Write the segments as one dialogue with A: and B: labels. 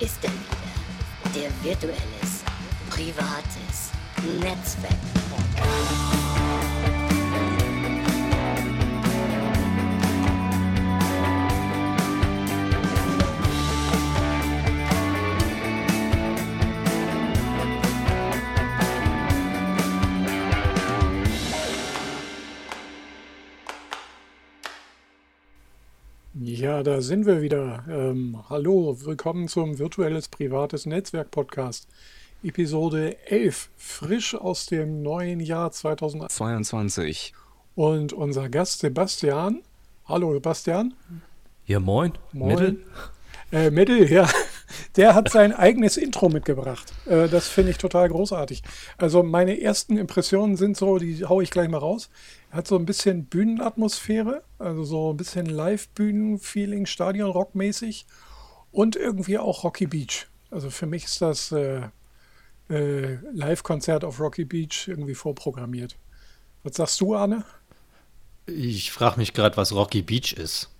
A: ist er wieder. Der virtuelles, privates Netzwerk.
B: Ja, da sind wir wieder. Ähm, hallo, willkommen zum Virtuelles Privates Netzwerk Podcast. Episode 11, frisch aus dem neuen Jahr 2022. Und unser Gast Sebastian. Hallo, Sebastian.
C: Ja, moin.
B: Moin. Mittel. Äh, Mittel, ja. Der hat sein eigenes Intro mitgebracht. Äh, das finde ich total großartig. Also meine ersten Impressionen sind so, die haue ich gleich mal raus. Hat so ein bisschen Bühnenatmosphäre, also so ein bisschen Live-Bühnen-Feeling, Stadion-Rock-mäßig und irgendwie auch Rocky Beach. Also für mich ist das äh, äh, Live-Konzert auf Rocky Beach irgendwie vorprogrammiert. Was sagst du, Arne?
C: Ich frage mich gerade, was Rocky Beach ist.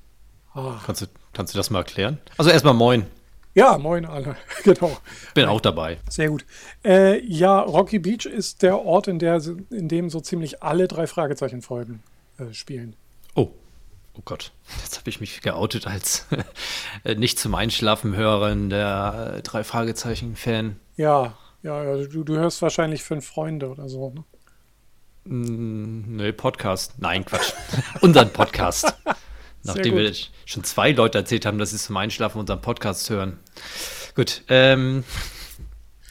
C: Ah. Kannst, du, kannst du das mal erklären? Also erstmal moin.
B: Ja, moin alle. genau.
C: Bin auch dabei.
B: Sehr gut. Äh, ja, Rocky Beach ist der Ort, in, der, in dem so ziemlich alle drei Fragezeichen-Folgen äh, spielen.
C: Oh. Oh Gott, jetzt habe ich mich geoutet als nicht zum Einschlafen Hörerin der äh, drei Fragezeichen-Fan.
B: Ja, ja, ja du, du hörst wahrscheinlich fünf Freunde oder so, ne?
C: Mm, nee, Podcast. Nein, Quatsch. Unseren Podcast. Nachdem wir schon zwei Leute erzählt haben, dass sie zum Einschlafen unseren Podcast hören. Gut, ähm,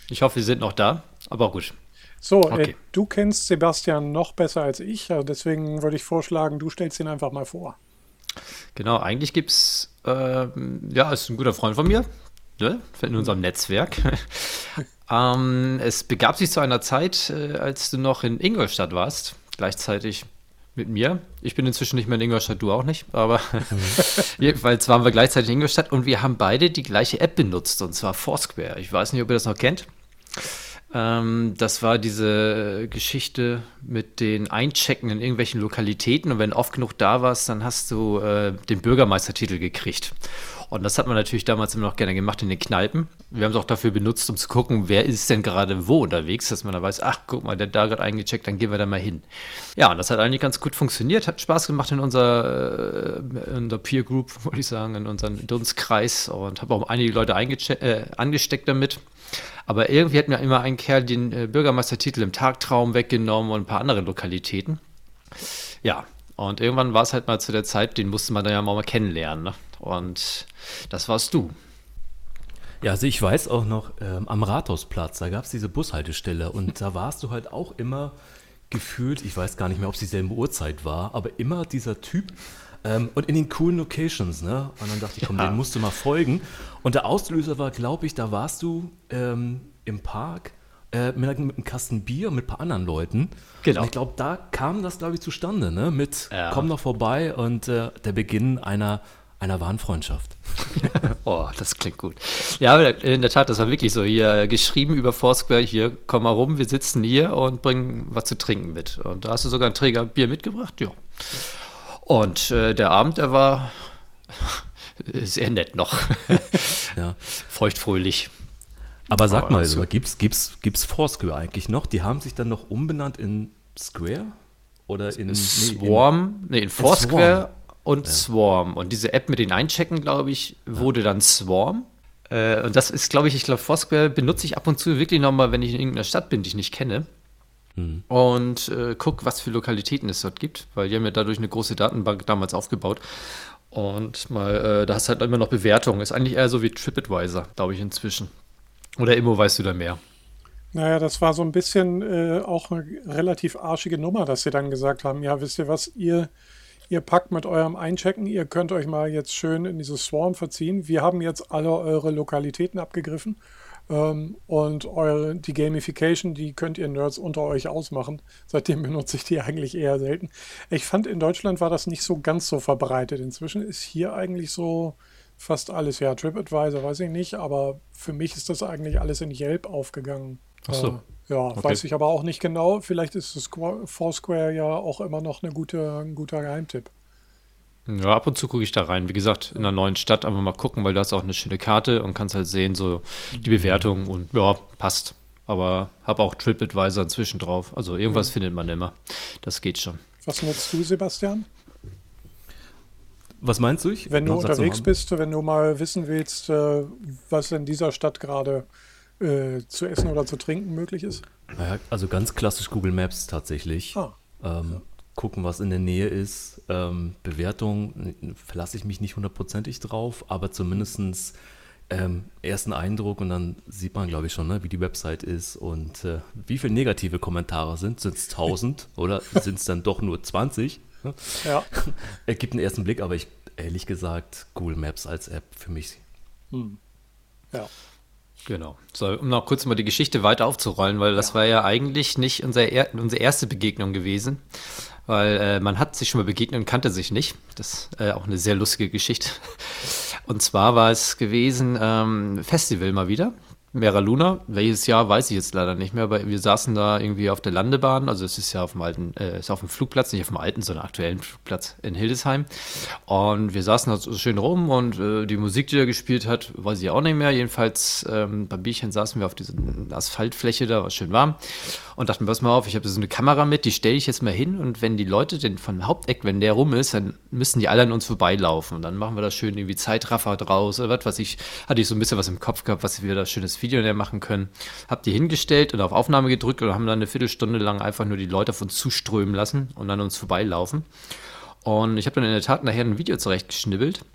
C: ich hoffe, Sie sind noch da, aber gut.
B: So, äh, okay. äh, du kennst Sebastian noch besser als ich, also deswegen würde ich vorschlagen, du stellst ihn einfach mal vor.
C: Genau, eigentlich gibt es, äh, ja, ist ein guter Freund von mir, ne, in unserem Netzwerk. ähm, es begab sich zu einer Zeit, äh, als du noch in Ingolstadt warst, gleichzeitig mit mir. Ich bin inzwischen nicht mehr in Ingolstadt, du auch nicht, aber jedenfalls waren wir gleichzeitig in Ingolstadt und wir haben beide die gleiche App benutzt und zwar Foursquare. Ich weiß nicht, ob ihr das noch kennt. Ähm, das war diese Geschichte mit den Einchecken in irgendwelchen Lokalitäten und wenn oft genug da warst, dann hast du äh, den Bürgermeistertitel gekriegt. Und das hat man natürlich damals immer noch gerne gemacht in den Kneipen. Wir haben es auch dafür benutzt, um zu gucken, wer ist denn gerade wo unterwegs, dass man da weiß, ach, guck mal, der da gerade eingecheckt, dann gehen wir da mal hin. Ja, und das hat eigentlich ganz gut funktioniert, hat Spaß gemacht in unserer, äh, in unserer Peer Group, würde ich sagen, in unserem Dunstkreis und habe auch einige Leute äh, angesteckt damit. Aber irgendwie hat mir immer ein Kerl den äh, Bürgermeistertitel im Tagtraum weggenommen und ein paar andere Lokalitäten. Ja, und irgendwann war es halt mal zu der Zeit, den musste man dann ja mal kennenlernen. Ne? Und das warst du.
D: Ja, also ich weiß auch noch, ähm, am Rathausplatz, da gab es diese Bushaltestelle und da warst du halt auch immer gefühlt, ich weiß gar nicht mehr, ob es dieselbe Uhrzeit war, aber immer dieser Typ ähm, und in den coolen Locations, ne? Und dann dachte ich, komm, ja. den musst du mal folgen. Und der Auslöser war, glaube ich, da warst du ähm, im Park äh, mit, mit, einem Kasten Bier mit ein paar anderen Leuten. Genau. Und ich glaube, da kam das, glaube ich, zustande, ne? Mit ja. komm noch vorbei und äh, der Beginn einer einer wahren Freundschaft.
C: oh, das klingt gut. Ja, in der Tat, das war wirklich so. Hier geschrieben über Foursquare, hier, komm mal rum, wir sitzen hier und bringen was zu trinken mit. Und da hast du sogar einen Träger Bier mitgebracht, ja. Und äh, der Abend, der war sehr nett noch. ja. Feuchtfröhlich.
D: Aber sag mal, also, gibt's, gibt's, gibt's Foursquare eigentlich noch? Die haben sich dann noch umbenannt in Square? Oder in
C: Swarm? Nee, in, nee, in Foursquare. Und ja. Swarm. Und diese App mit den Einchecken, glaube ich, wurde dann Swarm. Äh, und das ist, glaube ich, ich glaube, Foursquare benutze ich ab und zu wirklich nochmal, wenn ich in irgendeiner Stadt bin, die ich nicht kenne. Mhm. Und äh, guck, was für Lokalitäten es dort gibt, weil die haben ja dadurch eine große Datenbank damals aufgebaut. Und mal, äh, da hast halt immer noch Bewertungen. Ist eigentlich eher so wie TripAdvisor, glaube ich, inzwischen. Oder Immo, weißt du da mehr?
B: Naja, das war so ein bisschen äh, auch eine relativ arschige Nummer, dass sie dann gesagt haben, ja, wisst ihr was, ihr Ihr packt mit eurem Einchecken, ihr könnt euch mal jetzt schön in dieses Swarm verziehen. Wir haben jetzt alle eure Lokalitäten abgegriffen ähm, und eure, die Gamification, die könnt ihr Nerds unter euch ausmachen. Seitdem benutze ich die eigentlich eher selten. Ich fand, in Deutschland war das nicht so ganz so verbreitet. Inzwischen ist hier eigentlich so fast alles, ja, TripAdvisor weiß ich nicht, aber für mich ist das eigentlich alles in Yelp aufgegangen.
C: Ach so.
B: Äh, ja, okay. weiß ich aber auch nicht genau. Vielleicht ist das Foursquare ja auch immer noch eine gute, ein guter Geheimtipp.
C: Ja, ab und zu gucke ich da rein. Wie gesagt, in einer neuen Stadt einfach mal gucken, weil du hast auch eine schöne Karte und kannst halt sehen, so die Bewertung und ja, passt. Aber habe auch TripAdvisor inzwischen drauf. Also irgendwas mhm. findet man immer. Das geht schon.
B: Was nutzt du, Sebastian?
D: Was meinst du? Ich
B: wenn du unterwegs bist, wenn du mal wissen willst, äh, was in dieser Stadt gerade äh, zu essen oder zu trinken möglich ist?
D: Naja, also ganz klassisch Google Maps tatsächlich. Ah. Ähm, gucken, was in der Nähe ist. Ähm, Bewertung verlasse ich mich nicht hundertprozentig drauf, aber zumindest ähm, ersten Eindruck und dann sieht man, glaube ich, schon, ne, wie die Website ist und äh, wie viele negative Kommentare sind. Sind es 1000 oder sind es dann doch nur 20? Ja. Er gibt einen ersten Blick, aber ich ehrlich gesagt, Google Maps als App für mich. Hm.
C: Ja. Genau. So, um noch kurz mal die Geschichte weiter aufzurollen, weil das ja. war ja eigentlich nicht unser er unsere erste Begegnung gewesen weil äh, man hat sich schon mal begegnet und kannte sich nicht. Das ist äh, auch eine sehr lustige Geschichte. Und zwar war es gewesen ähm, Festival mal wieder. Mera Luna, welches Jahr weiß ich jetzt leider nicht mehr, aber wir saßen da irgendwie auf der Landebahn, also es ist ja auf dem alten, äh, ist auf dem Flugplatz, nicht auf dem alten, sondern aktuellen Flugplatz in Hildesheim. Und wir saßen da so schön rum und äh, die Musik, die er gespielt hat, weiß ich auch nicht mehr. Jedenfalls ähm, beim Bierchen saßen wir auf dieser Asphaltfläche da, war schön warm und dachten, pass mal auf, ich habe so eine Kamera mit, die stelle ich jetzt mal hin und wenn die Leute den von Haupteck, wenn der rum ist, dann müssen die alle an uns vorbeilaufen und dann machen wir da schön irgendwie Zeitraffer draus oder was, was ich, hatte ich so ein bisschen was im Kopf gehabt, was wir da schönes Video machen können. Hab die hingestellt und auf Aufnahme gedrückt und haben dann eine Viertelstunde lang einfach nur die Leute auf uns zuströmen lassen und an uns vorbeilaufen. Und ich habe dann in der Tat nachher ein Video zurechtgeschnibbelt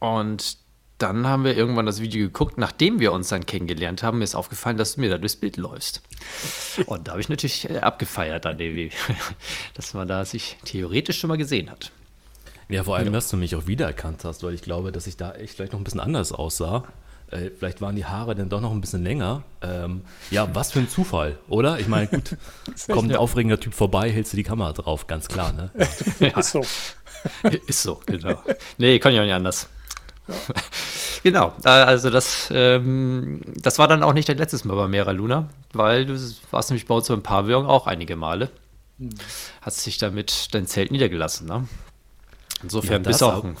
C: und dann haben wir irgendwann das Video geguckt, nachdem wir uns dann kennengelernt haben, mir ist aufgefallen, dass du mir da durchs Bild läufst. Und da habe ich natürlich äh, abgefeiert an dem, dass man da sich theoretisch schon mal gesehen hat.
D: Ja, vor allem, ja. dass du mich auch wiedererkannt hast, weil ich glaube, dass ich da echt vielleicht noch ein bisschen anders aussah. Äh, vielleicht waren die Haare dann doch noch ein bisschen länger. Ähm, ja, was für ein Zufall, oder? Ich meine, gut, kommt ein aufregender Typ vorbei, hältst du die Kamera drauf, ganz klar, ne?
C: Ja. Ist so. Ist so, genau. Nee, kann ja auch nicht anders. genau, äh, also das, ähm, das war dann auch nicht dein letztes Mal bei Mera Luna, weil du warst nämlich bei uns beim Pavillon auch einige Male. Hm. Hast dich damit dein Zelt niedergelassen, ne? Insofern ja, bist du auch ein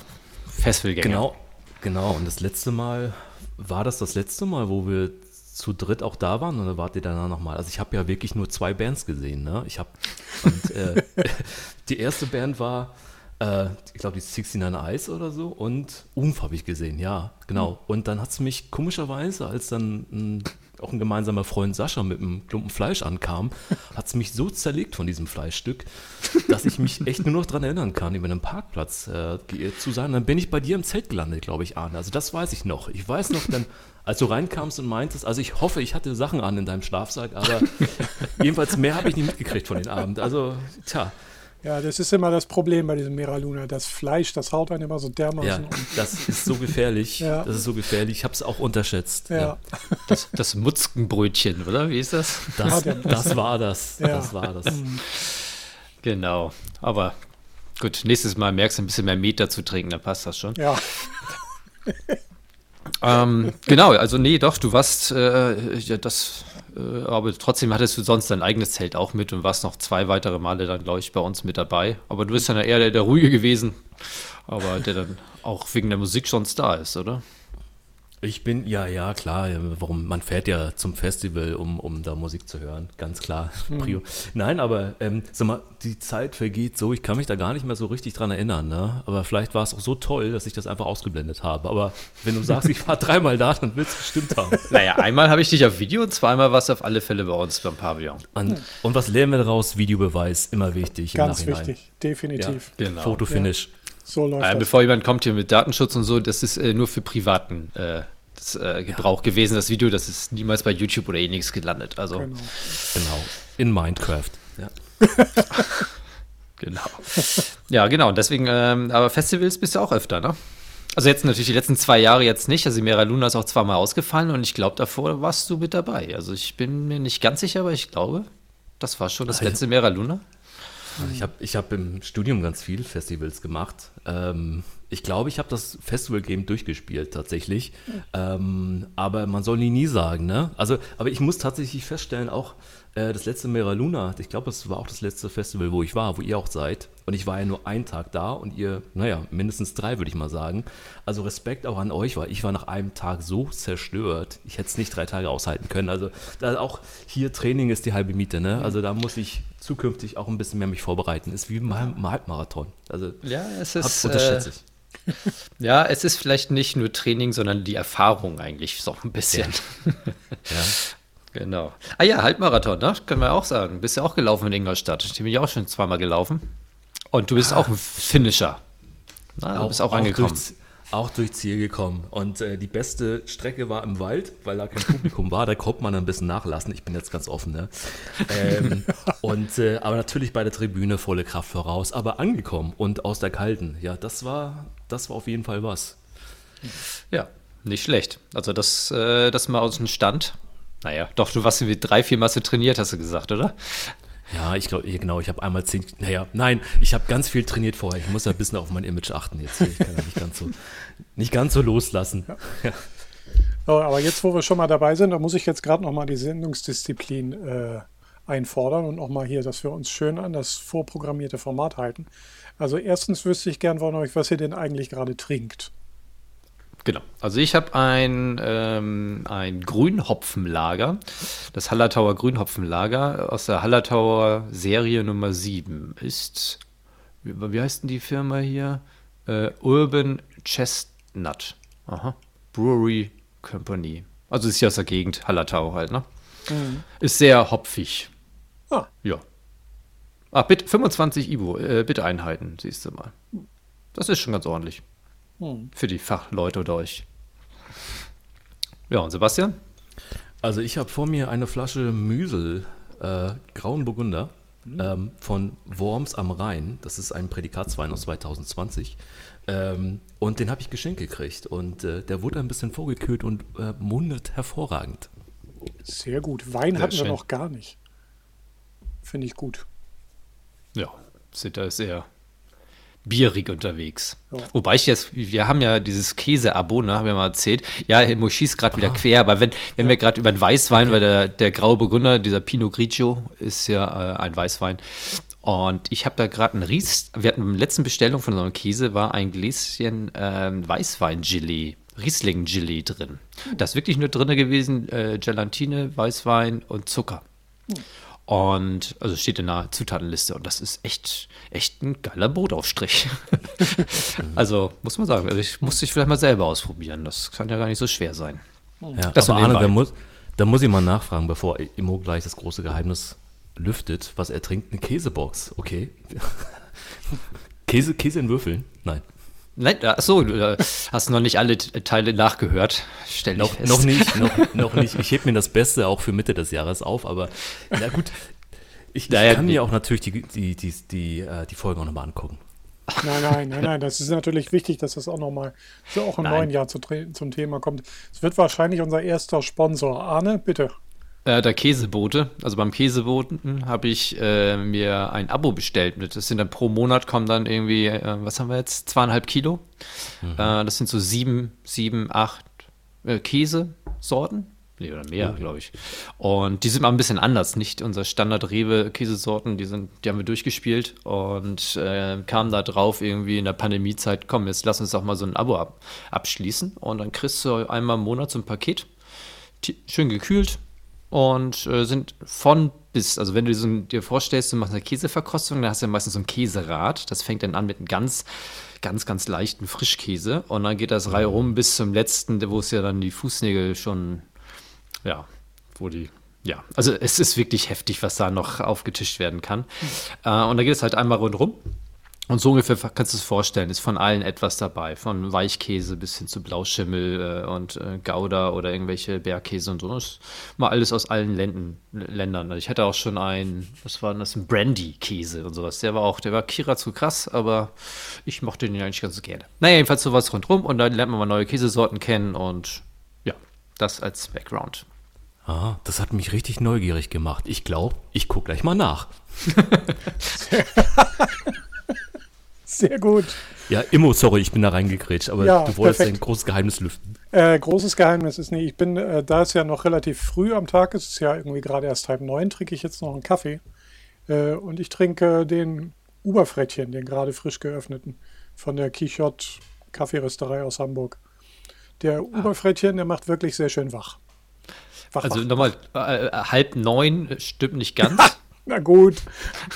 C: Festivalgänger.
D: Genau, genau. Und das letzte Mal war das das letzte Mal, wo wir zu dritt auch da waren oder wart ihr danach nochmal? Also ich habe ja wirklich nur zwei Bands gesehen, ne? Ich habe äh, die erste Band war äh, ich glaube, die 69 Eyes oder so und Umf habe ich gesehen, ja, genau. Mhm. Und dann hat es mich komischerweise, als dann ein, auch ein gemeinsamer Freund Sascha mit einem Klumpen Fleisch ankam, hat es mich so zerlegt von diesem Fleischstück, dass ich mich echt nur noch daran erinnern kann, über einen Parkplatz äh, zu sein. Und dann bin ich bei dir im Zelt gelandet, glaube ich, Arne. Also das weiß ich noch. Ich weiß noch dann, als du reinkamst und meintest, also ich hoffe, ich hatte Sachen an in deinem Schlafsack, aber jedenfalls mehr habe ich nicht mitgekriegt von den Abend. Also, tja.
B: Ja, das ist immer das Problem bei diesem Meraluna. Das Fleisch, das haut einen immer so dermaßen
D: ja, um. Das ist so gefährlich. ja. Das ist so gefährlich. Ich habe es auch unterschätzt.
C: Ja. ja. Das, das Mutzkenbrötchen, oder? Wie ist das?
D: Das, das war das. Ja. Das war das. Mhm.
C: Genau. Aber gut, nächstes Mal merkst du ein bisschen mehr Meter zu trinken, dann passt das schon.
B: Ja.
C: ähm, genau, also nee, doch, du warst, äh, ja, das aber trotzdem hattest du sonst dein eigenes Zelt auch mit und warst noch zwei weitere Male dann, glaube ich, bei uns mit dabei. Aber du bist dann eher der, der Ruhige gewesen, aber der dann auch wegen der Musik sonst da ist, oder?
D: Ich bin, ja, ja, klar. Warum? Man fährt ja zum Festival, um, um da Musik zu hören. Ganz klar. Mhm. Nein, aber ähm, sag mal, die Zeit vergeht so, ich kann mich da gar nicht mehr so richtig dran erinnern. Ne? Aber vielleicht war es auch so toll, dass ich das einfach ausgeblendet habe. Aber wenn du sagst, ich war dreimal da, dann willst du bestimmt haben.
C: Naja, einmal habe ich dich auf Video und zweimal warst du auf alle Fälle bei uns beim Pavillon.
D: Und, und was lernen wir daraus? Videobeweis, immer wichtig.
B: Ganz wichtig, definitiv.
D: Ja, genau. Fotofinish. Ja.
C: So läuft äh, Bevor jemand kommt hier mit Datenschutz und so, das ist äh, nur für privaten äh, das, äh, Gebrauch ja. gewesen, das Video. Das ist niemals bei YouTube oder ähnliches gelandet. Also,
D: genau. genau. In Minecraft. Ja.
C: genau. Ja, genau. Deswegen, ähm, aber Festivals bist du auch öfter, ne? Also jetzt natürlich die letzten zwei Jahre jetzt nicht. Also Mera Luna ist auch zweimal ausgefallen und ich glaube, davor warst du mit dabei. Also ich bin mir nicht ganz sicher, aber ich glaube, das war schon das letzte Mera Luna.
D: Ich habe ich hab im Studium ganz viel Festivals gemacht. Ähm, ich glaube, ich habe das Festival-Game durchgespielt tatsächlich. Ähm, aber man soll nie nie sagen, ne? Also, aber ich muss tatsächlich feststellen, auch äh, das letzte Mera Luna, ich glaube, das war auch das letzte Festival, wo ich war, wo ihr auch seid. Und ich war ja nur einen Tag da und ihr, naja, mindestens drei, würde ich mal sagen. Also Respekt auch an euch, weil ich war nach einem Tag so zerstört. Ich hätte es nicht drei Tage aushalten können. Also da auch hier Training ist die halbe Miete, ne? Also da muss ich zukünftig auch ein bisschen mehr mich vorbereiten. Ist wie ein Halbmarathon. Also
C: ja, es ist.
D: Unterschätze ich.
C: Ja, es ist vielleicht nicht nur Training, sondern die Erfahrung eigentlich so ein bisschen.
D: Ja.
C: ja. Genau. Ah ja, Halbmarathon, ne? können wir auch sagen. Bist ja auch gelaufen in Ingolstadt. Die bin ich auch schon zweimal gelaufen. Und du bist ah. auch ein Finisher.
D: Na, du bist auch, auch angekommen. Durch, auch durch Ziel gekommen. Und äh, die beste Strecke war im Wald, weil da kein Publikum war. Da konnte man ein bisschen nachlassen. Ich bin jetzt ganz offen. Ne? Ähm, und, äh, aber natürlich bei der Tribüne volle Kraft voraus. Aber angekommen und aus der Kalten. Ja, das war, das war auf jeden Fall was.
C: Ja, nicht schlecht. Also das, äh, das mal aus dem Stand. Naja, doch, du warst wie drei, vier Masse trainiert, hast du gesagt, oder?
D: Ja, ich glaube, genau, ich habe einmal zehn, naja, nein, ich habe ganz viel trainiert vorher. Ich muss ja ein bisschen auf mein Image achten jetzt. Ich kann ja nicht ganz so, nicht ganz so loslassen. Ja. Ja.
B: Aber jetzt, wo wir schon mal dabei sind, da muss ich jetzt gerade noch mal die Sendungsdisziplin äh, einfordern und noch mal hier, dass wir uns schön an das vorprogrammierte Format halten. Also erstens wüsste ich gern von euch, was ihr denn eigentlich gerade trinkt.
C: Genau. Also ich habe ein, ähm, ein Grünhopfenlager, das Hallertauer Grünhopfenlager aus der Hallertauer Serie Nummer 7. Ist, wie, heißt denn die Firma hier? Äh, Urban Chestnut. Aha. Brewery Company. Also ist hier aus der Gegend, Hallertau halt, ne? Mhm. Ist sehr hopfig. Ah. Ja. Ah, Bit, 25 Ibo, äh, Bit-Einheiten, siehst du mal. Das ist schon ganz ordentlich. Hm. Für die Fachleute oder euch. Ja, und Sebastian?
D: Also ich habe vor mir eine Flasche Müsel, äh, Grauen Burgunder, mhm. ähm, von Worms am Rhein. Das ist ein Prädikatswein aus 2020. Ähm, und den habe ich geschenkt gekriegt. Und äh, der wurde ein bisschen vorgekühlt und äh, mundet hervorragend.
B: Sehr gut. Wein sehr hatten schön. wir noch gar nicht. Finde ich gut.
C: Ja, sind da sehr bierig unterwegs. Ja. Wobei ich jetzt, wir haben ja dieses Käse-Abo, ne, haben wir mal erzählt. Ja, Mo schießt gerade wieder ah. quer, aber wenn, wenn ja. wir gerade über den Weißwein, okay. weil der, der graue Burgunder, dieser Pinot Grigio, ist ja äh, ein Weißwein. Und ich habe da gerade einen Ries, wir hatten in der letzten Bestellung von so einem Käse, war ein Gläschen äh, Weißwein-Gelee. Riesling-Gelee drin. Das ist wirklich nur drin gewesen, äh, Gelatine, Weißwein und Zucker. Hm. Und also steht in der Zutatenliste und das ist echt, echt ein geiler Brotaufstrich. also muss man sagen, also ich muss dich vielleicht mal selber ausprobieren. Das kann ja gar nicht so schwer sein.
D: Ja, das aber Arne, da muss, da muss ich mal nachfragen, bevor Immo gleich das große Geheimnis lüftet, was er trinkt. Eine Käsebox, okay. Käse, Käse in Würfeln? Nein.
C: Nein, achso, du hast noch nicht alle Teile nachgehört.
D: Stell noch, fest. noch nicht, noch, noch nicht. Ich hebe mir das Beste auch für Mitte des Jahres auf, aber na gut. Ich, naja, kann mir auch natürlich die, die, die, die, äh, die Folge auch nochmal angucken.
B: Nein, nein, nein, nein. Das ist natürlich wichtig, dass das auch nochmal so auch im nein. neuen Jahr zu, zum Thema kommt. Es wird wahrscheinlich unser erster Sponsor. Arne, bitte.
C: Äh, der Käsebote. Also beim Käseboten habe ich äh, mir ein Abo bestellt. Das sind dann pro Monat kommen dann irgendwie, äh, was haben wir jetzt? Zweieinhalb Kilo. Mhm. Äh, das sind so sieben, sieben, acht äh, Käsesorten. Nee, oder mehr, mhm. glaube ich. Und die sind mal ein bisschen anders. Nicht unser Standard-Rewe-Käsesorten, die, die haben wir durchgespielt und äh, kamen da drauf irgendwie in der Pandemiezeit, komm, jetzt lass uns doch mal so ein Abo ab, abschließen. Und dann kriegst du einmal im Monat so ein Paket, schön gekühlt, und äh, sind von bis, also wenn du so, dir vorstellst, du machst eine Käseverkostung, dann hast du ja meistens so ein Käserad. Das fängt dann an mit einem ganz, ganz, ganz leichten Frischkäse und dann geht das Reihe rum bis zum letzten, wo es ja dann die Fußnägel schon, ja, wo die ja, also es ist wirklich heftig, was da noch aufgetischt werden kann. Mhm. Äh, und da geht es halt einmal rundherum. Und so ungefähr kannst du es vorstellen, ist von allen etwas dabei. Von Weichkäse bis hin zu Blauschimmel äh, und äh, Gouda oder irgendwelche Bergkäse und so. Das ist mal alles aus allen Länden, Ländern. Ich hatte auch schon einen, was war das, ein Brandy-Käse und sowas. Der war auch, der war Kira zu krass, aber ich mochte den eigentlich ganz gerne. Naja, jedenfalls sowas rundherum und dann lernt man mal neue Käsesorten kennen und ja, das als Background.
D: Ah, das hat mich richtig neugierig gemacht. Ich glaube, ich gucke gleich mal nach.
B: Sehr gut.
D: Ja, Immo, sorry, ich bin da reingekrätscht, aber
B: Ja,
D: du wolltest
B: perfekt.
D: ein großes Geheimnis lüften.
B: Äh, großes Geheimnis ist nicht, ich bin, äh, da es ja noch relativ früh am Tag ist, es ist ja irgendwie gerade erst halb neun, trinke ich jetzt noch einen Kaffee. Äh, und ich trinke den Uberfrettchen, den gerade frisch geöffneten, von der Quichotte Kaffeerösterei aus Hamburg. Der Uberfrettchen, der macht wirklich sehr schön wach. Wach,
C: Also nochmal, äh, halb neun äh, stimmt nicht ganz.
B: Na gut,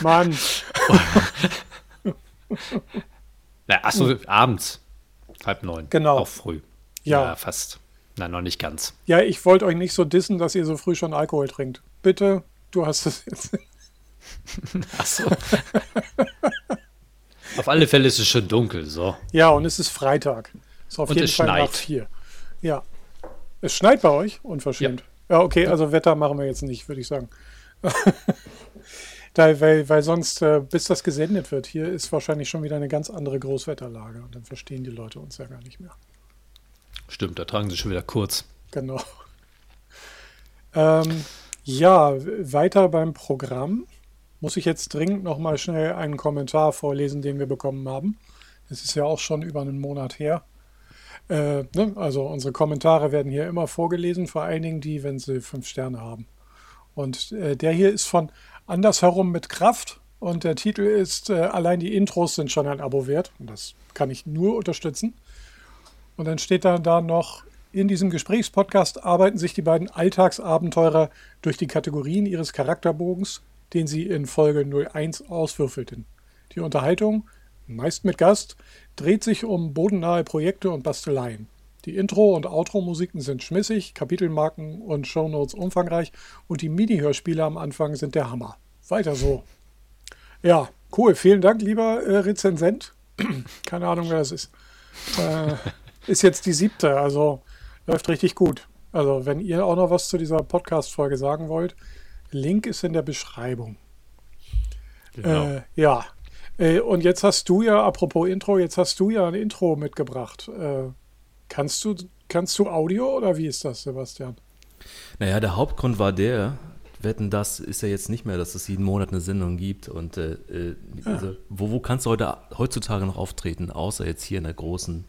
B: Mann.
C: Na, achso, abends. Halb neun.
B: Genau.
C: Auch früh.
B: Ja.
C: fast. Nein, noch nicht ganz.
B: Ja, ich wollte euch nicht so dissen, dass ihr so früh schon Alkohol trinkt. Bitte, du hast es jetzt.
C: Achso. Auf alle Fälle ist es schon dunkel, so.
B: Ja, und es ist Freitag. Ist auf
C: Und
B: jeden
C: es
B: Fall nach
C: schneit.
B: vier. Ja. Es schneit bei euch? Unverschämt. Ja, okay, also Wetter machen wir jetzt nicht, würde ich sagen. da, weil, weil sonst, äh, bis das gesendet wird, hier ist wahrscheinlich schon wieder eine ganz andere Großwetterlage. Und dann verstehen die Leute uns ja gar nicht mehr.
C: Stimmt, da tragen sie schon wieder kurz.
B: Genau. Ähm, ja, weiter beim Programm. Muss ich jetzt dringend noch mal schnell einen Kommentar vorlesen, den wir bekommen haben. Es ist ja auch schon über einen Monat her. Äh, ne? Also unsere Kommentare werden hier immer vorgelesen, vor allen Dingen die, wenn sie fünf Sterne haben. Und äh, der hier ist von Andersherum mit Kraft und der Titel ist äh, Allein die Intros sind schon ein Abo wert. Und das kann ich nur unterstützen. Und dann steht da, da noch, in diesem Gesprächspodcast arbeiten sich die beiden Alltagsabenteurer durch die Kategorien ihres Charakterbogens, den sie in Folge 01 auswürfelten. Die Unterhaltung, meist mit Gast, dreht sich um bodennahe Projekte und Basteleien. Die Intro- und Outro-Musiken sind schmissig, Kapitelmarken und Shownotes umfangreich und die MIDI-Hörspiele am Anfang sind der Hammer. Weiter so. Ja, cool. Vielen Dank, lieber äh, Rezensent. Keine Ahnung, wer das ist. Äh, ist jetzt die siebte, also läuft richtig gut. Also, wenn ihr auch noch was zu dieser Podcast-Folge sagen wollt, Link ist in der Beschreibung.
C: Genau.
B: Äh, ja. Äh, und jetzt hast du ja, apropos Intro, jetzt hast du ja ein Intro mitgebracht. Äh, kannst, du, kannst du Audio oder wie ist das, Sebastian?
D: Naja, der Hauptgrund war der, wetten, das ist ja jetzt nicht mehr, dass es jeden Monat eine Sendung gibt. Und äh, äh, also, wo, wo kannst du heute, heutzutage noch auftreten, außer jetzt hier in der großen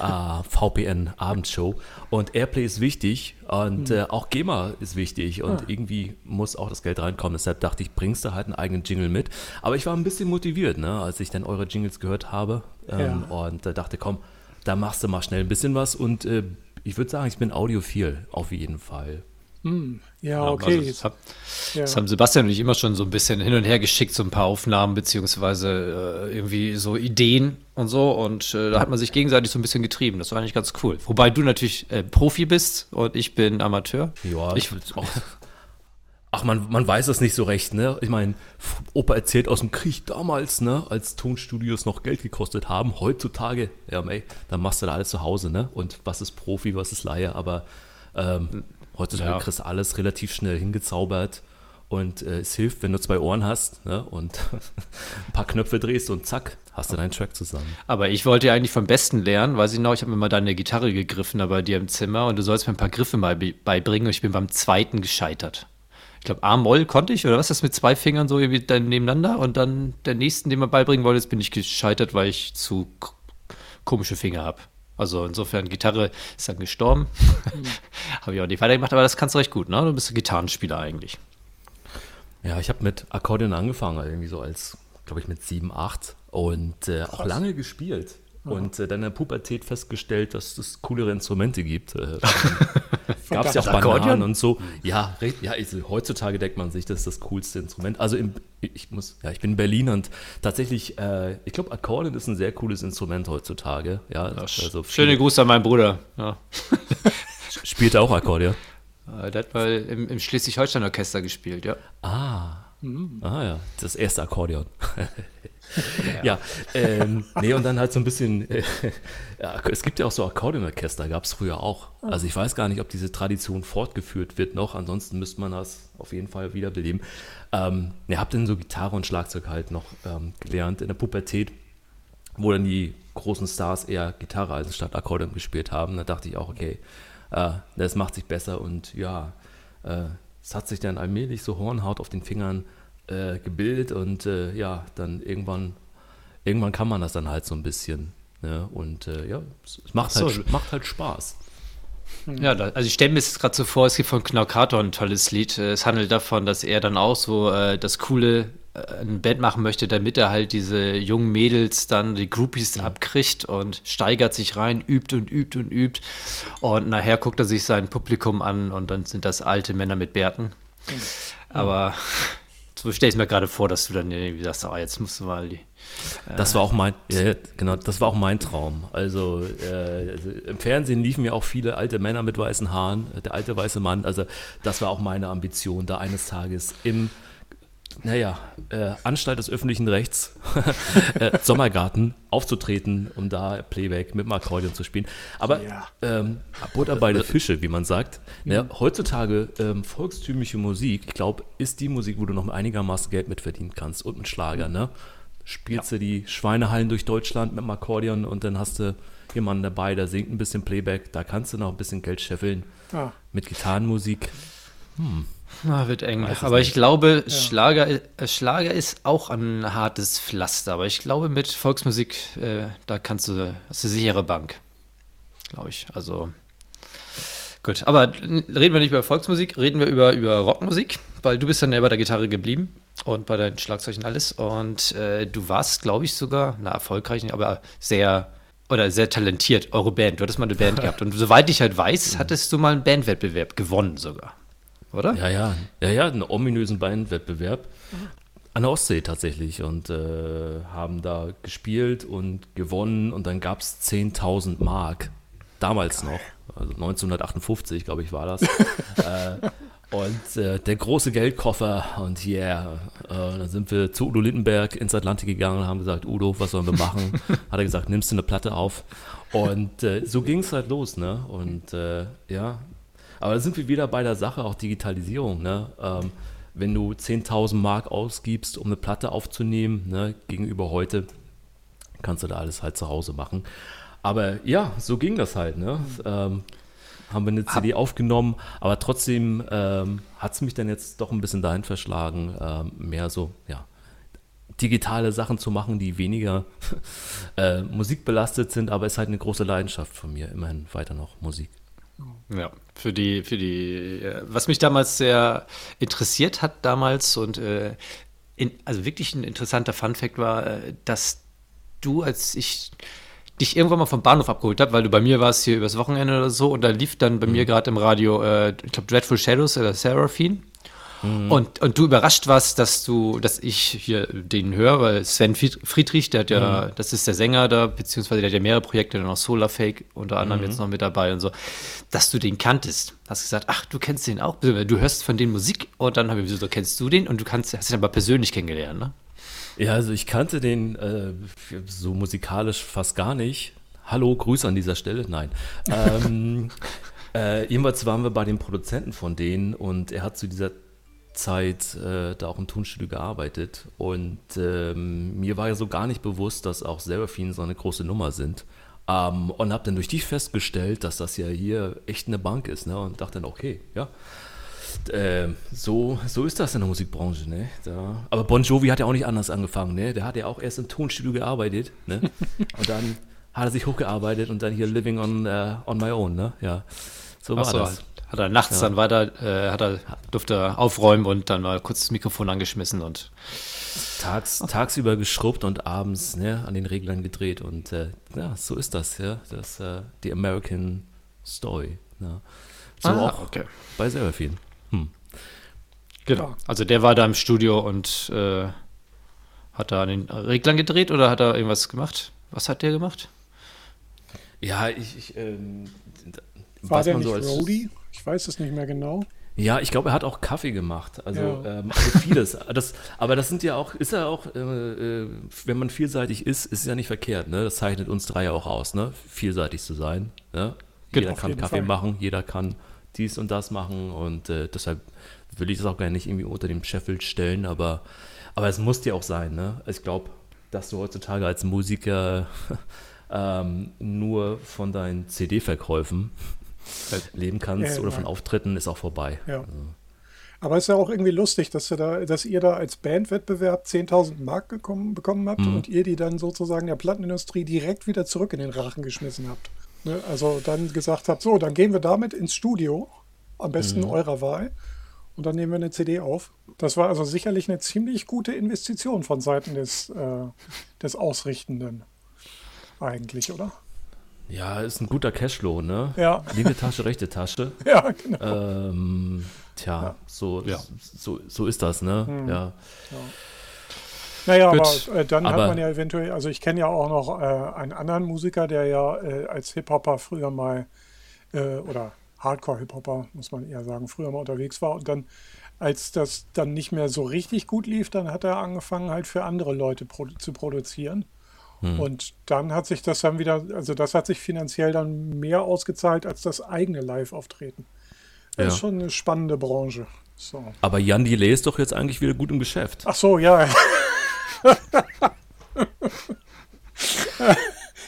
D: äh, VPN-Abendshow? Und Airplay ist wichtig und äh, auch GEMA ist wichtig und irgendwie muss auch das Geld reinkommen. Deshalb dachte ich, bringst du halt einen eigenen Jingle mit. Aber ich war ein bisschen motiviert, ne, als ich dann eure Jingles gehört habe ähm, und äh, dachte, komm, da machst du mal schnell ein bisschen was und äh, ich würde sagen, ich bin audiophil, auf jeden Fall.
B: Ja,
C: Ja,
B: okay.
C: also das, hab,
B: ja.
C: das haben Sebastian und ich immer schon so ein bisschen hin und her geschickt, so ein paar Aufnahmen, beziehungsweise äh, irgendwie so Ideen und so. Und äh, da hat man sich gegenseitig so ein bisschen getrieben. Das war eigentlich ganz cool. Wobei du natürlich äh, Profi bist und ich bin Amateur.
D: Ja,
C: ich,
D: auch, ach, man, man weiß es nicht so recht, ne? Ich meine, Opa erzählt aus dem Krieg damals, ne? Als Tonstudios noch Geld gekostet haben. Heutzutage, ja, ey, dann machst du da alles zu Hause, ne? Und was ist Profi, was ist Laie, aber ähm, heutzutage
C: Ja.
D: kriegst du alles relativ schnell hingezaubert. Und äh, es hilft, wenn du zwei Ohren hast ne? und ein paar Knöpfe drehst und zack, hast du deinen Track zusammen.
C: aber ich wollte ja eigentlich vom Besten lernen, weiß ich noch, ich habe mir mal deine Gitarre gegriffen da bei dir im Zimmer und du sollst mir ein paar Griffe mal be- beibringen und ich bin beim zweiten gescheitert. Ich glaube, A-Moll konnte ich, oder was ist das mit zwei Fingern so irgendwie dann nebeneinander und dann der nächsten, den man beibringen wollte, jetzt bin ich gescheitert, weil ich zu komische Finger habe. Also insofern, Gitarre ist dann gestorben. habe ich auch nicht weitergemacht, aber das kannst du recht gut, ne? Du bist ein Gitarrenspieler eigentlich.
D: Ja, ich habe mit Akkordeon angefangen, also irgendwie so als, glaube ich, mit 7, 8 und äh, auch lange gespielt. Und äh, dann in der Pubertät festgestellt, dass es coolere Instrumente gibt. Äh, Gab es ja auch
C: Akkordeon?
D: Bananen und so. Ja, recht, ja also, heutzutage denkt man sich, das ist das coolste Instrument. Also im, ich muss, ja, ich bin in Berlin und tatsächlich, äh, ich glaube, Akkordeon ist ein sehr cooles Instrument heutzutage. Ja, also
C: Schöne Grüße an meinen Bruder. Ja.
D: Spielt er auch Akkordeon?
C: Äh, Der hat mal im, im Schleswig-Holstein-Orchester gespielt, ja.
D: Ah. Ah ja, das erste Akkordeon. ja, ähm, nee, und dann halt so ein bisschen, äh, ja, es gibt ja auch so Akkordeonorchester, gab es früher auch. Also ich weiß gar nicht, ob diese Tradition fortgeführt wird noch, ansonsten müsste man das auf jeden Fall wiederbeleben. Ähm, ihr habt dann so Gitarre und Schlagzeug halt noch ähm, gelernt in der Pubertät, wo dann die großen Stars eher Gitarre als statt Akkordeon gespielt haben. Da dachte ich auch, okay, äh, das macht sich besser und ja, äh, es hat sich dann allmählich so Hornhaut auf den Fingern äh, gebildet und äh, ja, dann irgendwann, irgendwann kann man das dann halt so ein bisschen. Ne? Und äh, ja, es macht,
C: so.
D: halt, macht halt Spaß.
C: Ja, da, also ich stelle mir es gerade so vor, es gibt von Knockator ein tolles Lied. Es handelt davon, dass er dann auch so äh, das coole äh, eine Band machen möchte, damit er halt diese jungen Mädels dann, die Groupies
D: Mhm.
C: abkriegt und steigert sich rein, übt und übt und übt. Und nachher guckt er sich sein Publikum an und dann sind das alte Männer mit Bärten. Aber so stelle ich mir gerade vor, dass du dann irgendwie sagst, oh, jetzt musst du mal die.
D: Das war auch mein, ja, genau, das war auch mein Traum. Also, äh, also im Fernsehen liefen ja auch viele alte Männer mit weißen Haaren, äh, der alte weiße Mann. Also das war auch meine Ambition, da eines Tages im, naja, äh, Anstalt des öffentlichen Rechts, äh, Sommergarten aufzutreten, um da Playback mit dem Akkordeon zu spielen. Aber
B: Ja.
D: ähm, Butter bei der Fische, wie man sagt. Ja, heutzutage ähm, volkstümliche Musik, ich glaube, ist die Musik, wo du noch einigermaßen Geld mit verdienen kannst und mit Schlager, ne? Spielst du die Schweinehallen durch Deutschland mit dem Akkordeon und dann hast du jemanden dabei, der singt ein bisschen Playback, da kannst du noch ein bisschen Geld scheffeln.
B: Ah,
D: Mit Gitarrenmusik.
C: Na, wird eng. Aber ich glaube, Schlager, äh, Schlager ist auch ein hartes Pflaster. Aber ich glaube, mit Volksmusik, äh, da kannst du, hast du eine sichere Bank. Glaube ich. Also. Gut, aber reden wir nicht über Volksmusik, reden wir über, über Rockmusik, weil du bist dann ja bei der Gitarre geblieben und bei deinen Schlagzeugen alles. Und äh, du warst, glaube ich, sogar, na, erfolgreich, nicht, aber sehr oder sehr talentiert, eure Band. Du hattest mal eine Band gehabt. Und soweit ich halt weiß, hattest du mal einen Bandwettbewerb gewonnen sogar. Oder?
D: Ja, ja, ja, ja, einen ominösen Bandwettbewerb. An der Ostsee tatsächlich und äh, haben da gespielt und gewonnen und dann gab es 10.000 Mark. Damals noch, also 1958, glaube ich, war das. äh, und äh, der große Geldkoffer und yeah, äh, dann sind wir zu Udo Lindenberg ins Atlantik gegangen und haben gesagt, Udo, was sollen wir machen? Hat er gesagt, nimmst du eine Platte auf? Und äh, so ging es halt los, ne? Und äh, ja, aber da sind wir wieder bei der Sache, auch Digitalisierung. Ne? Ähm, wenn du 10.000 Mark ausgibst, um eine Platte aufzunehmen, ne, gegenüber heute, kannst du da alles halt zu Hause machen. Aber ja, so ging das halt. Ne? Ähm, haben wir eine CD aufgenommen, aber trotzdem ähm, hat es mich dann jetzt doch ein bisschen dahin verschlagen, ähm, mehr so, ja, digitale Sachen zu machen, die weniger äh, musikbelastet sind, aber es ist halt eine große Leidenschaft von mir, immerhin weiter noch Musik.
C: Ja, für die, für die, äh, was mich damals sehr interessiert hat damals und äh, in, also wirklich ein interessanter Funfact war, äh, dass du, als ich dich irgendwann mal vom Bahnhof abgeholt habe, weil du bei mir warst hier übers Wochenende oder so und da lief dann bei mir gerade im Radio, äh, ich glaube Dreadful Shadows oder Seraphine. Und, und du überrascht warst, dass du, dass ich hier den höre, weil Sven Fried- Friedrich, der hat ja, das ist der Sänger da, beziehungsweise der hat ja mehrere Projekte, dann auch Solar Fake unter anderem jetzt noch mit dabei und so, dass du den kanntest. Hast gesagt, ach, du kennst den auch, du hörst von denen Musik und dann habe ich gesagt, so kennst du den und du kannst, hast ihn aber persönlich kennengelernt, ne?
D: Ja, also ich kannte den äh, so musikalisch fast gar nicht. Hallo, Grüße an dieser Stelle. Nein. ähm, äh, jedenfalls waren wir bei den Produzenten von denen und er hat zu dieser Zeit äh, da auch im Tonstudio gearbeitet und ähm, mir war ja so gar nicht bewusst, dass auch Seraphine so eine große Nummer sind. Ähm, und habe dann durch dich festgestellt, dass das ja hier echt eine Bank ist ne? und dachte dann, okay, ja, äh, so, so ist das in der Musikbranche, ne? Da. Aber Bon Jovi hat ja auch nicht anders angefangen, ne? Der hat ja auch erst im Tonstudio gearbeitet, ne? Und dann hat er sich hochgearbeitet und dann hier Living on, äh, on My Own, ne? Ja, so war
C: so,
D: das.
C: Hat er nachts dann weiter, äh, hat er, durfte er aufräumen und dann mal kurz das Mikrofon angeschmissen und
D: Tags, tagsüber geschrubbt und abends ne, an den Reglern gedreht und äh, ja, so ist das, ja. Das äh, die American Story. Ne? So
C: Ah,
D: auch
C: okay.
D: bei Seraphine. Hm.
C: Genau. Also der war da im Studio und äh, hat da an den Reglern gedreht oder hat er irgendwas gemacht? Was hat der gemacht?
D: Ja, ich, ich ähm,
B: war
D: was
B: der
D: man
B: nicht
D: so als-
B: Roadie? Ich weiß es nicht mehr genau.
D: Ja, ich glaube, er hat auch Kaffee gemacht. Also,
B: Ja.
D: ähm, also vieles. Das, aber das sind ja auch, ist ja auch, äh, äh, wenn man vielseitig ist, ist es ja nicht verkehrt. Ne? Das zeichnet uns drei ja auch aus, ne? vielseitig zu sein. Ne? Jeder
B: Auf
D: kann
B: jeden
D: Kaffee
B: Fall.
D: machen, jeder kann dies und das machen und äh, deshalb will ich das auch gar nicht irgendwie unter dem Scheffel stellen, aber, aber es muss ja auch sein. Ne? Ich glaube, dass du heutzutage als Musiker ähm, nur von deinen CD-Verkäufen leben kannst
B: Ja,
D: oder von Auftritten, ist auch vorbei.
B: Ja. Aber es ist ja auch irgendwie lustig, dass, ihr da, dass ihr da als Bandwettbewerb 10.000 Mark gekommen, bekommen habt und ihr die dann sozusagen der Plattenindustrie direkt wieder zurück in den Rachen geschmissen habt. Ne? Also dann gesagt habt, so, dann gehen wir damit ins Studio, am besten eurer Wahl, und dann nehmen wir eine CD auf. Das war also sicherlich eine ziemlich gute Investition von Seiten des, äh, des Ausrichtenden. Eigentlich, oder?
D: Ja, ist ein guter Cashflow, ne?
B: Ja.
D: Linke Tasche, rechte Tasche.
B: Ja, genau.
D: Ähm, tja, So,
C: Ja.
D: so, so ist das, ne?
B: Hm.
D: Ja.
B: Naja,
D: Gut,
B: aber äh, dann hat
D: aber-
B: man ja eventuell, also ich kenne ja auch noch äh, einen anderen Musiker, der ja äh, als Hip-Hopper früher mal, äh, oder Hardcore-Hip-Hopper, muss man eher sagen, früher mal unterwegs war und dann, als das dann nicht mehr so richtig gut lief, dann hat er angefangen halt für andere Leute produ zu produzieren. Und dann hat sich das dann wieder, also das hat sich finanziell dann mehr ausgezahlt als das eigene Live-Auftreten. Das ist
D: Ja.
B: schon eine spannende Branche. So.
D: Aber Jan Delay ist doch jetzt eigentlich wieder gut im Geschäft.
B: Ach so, ja.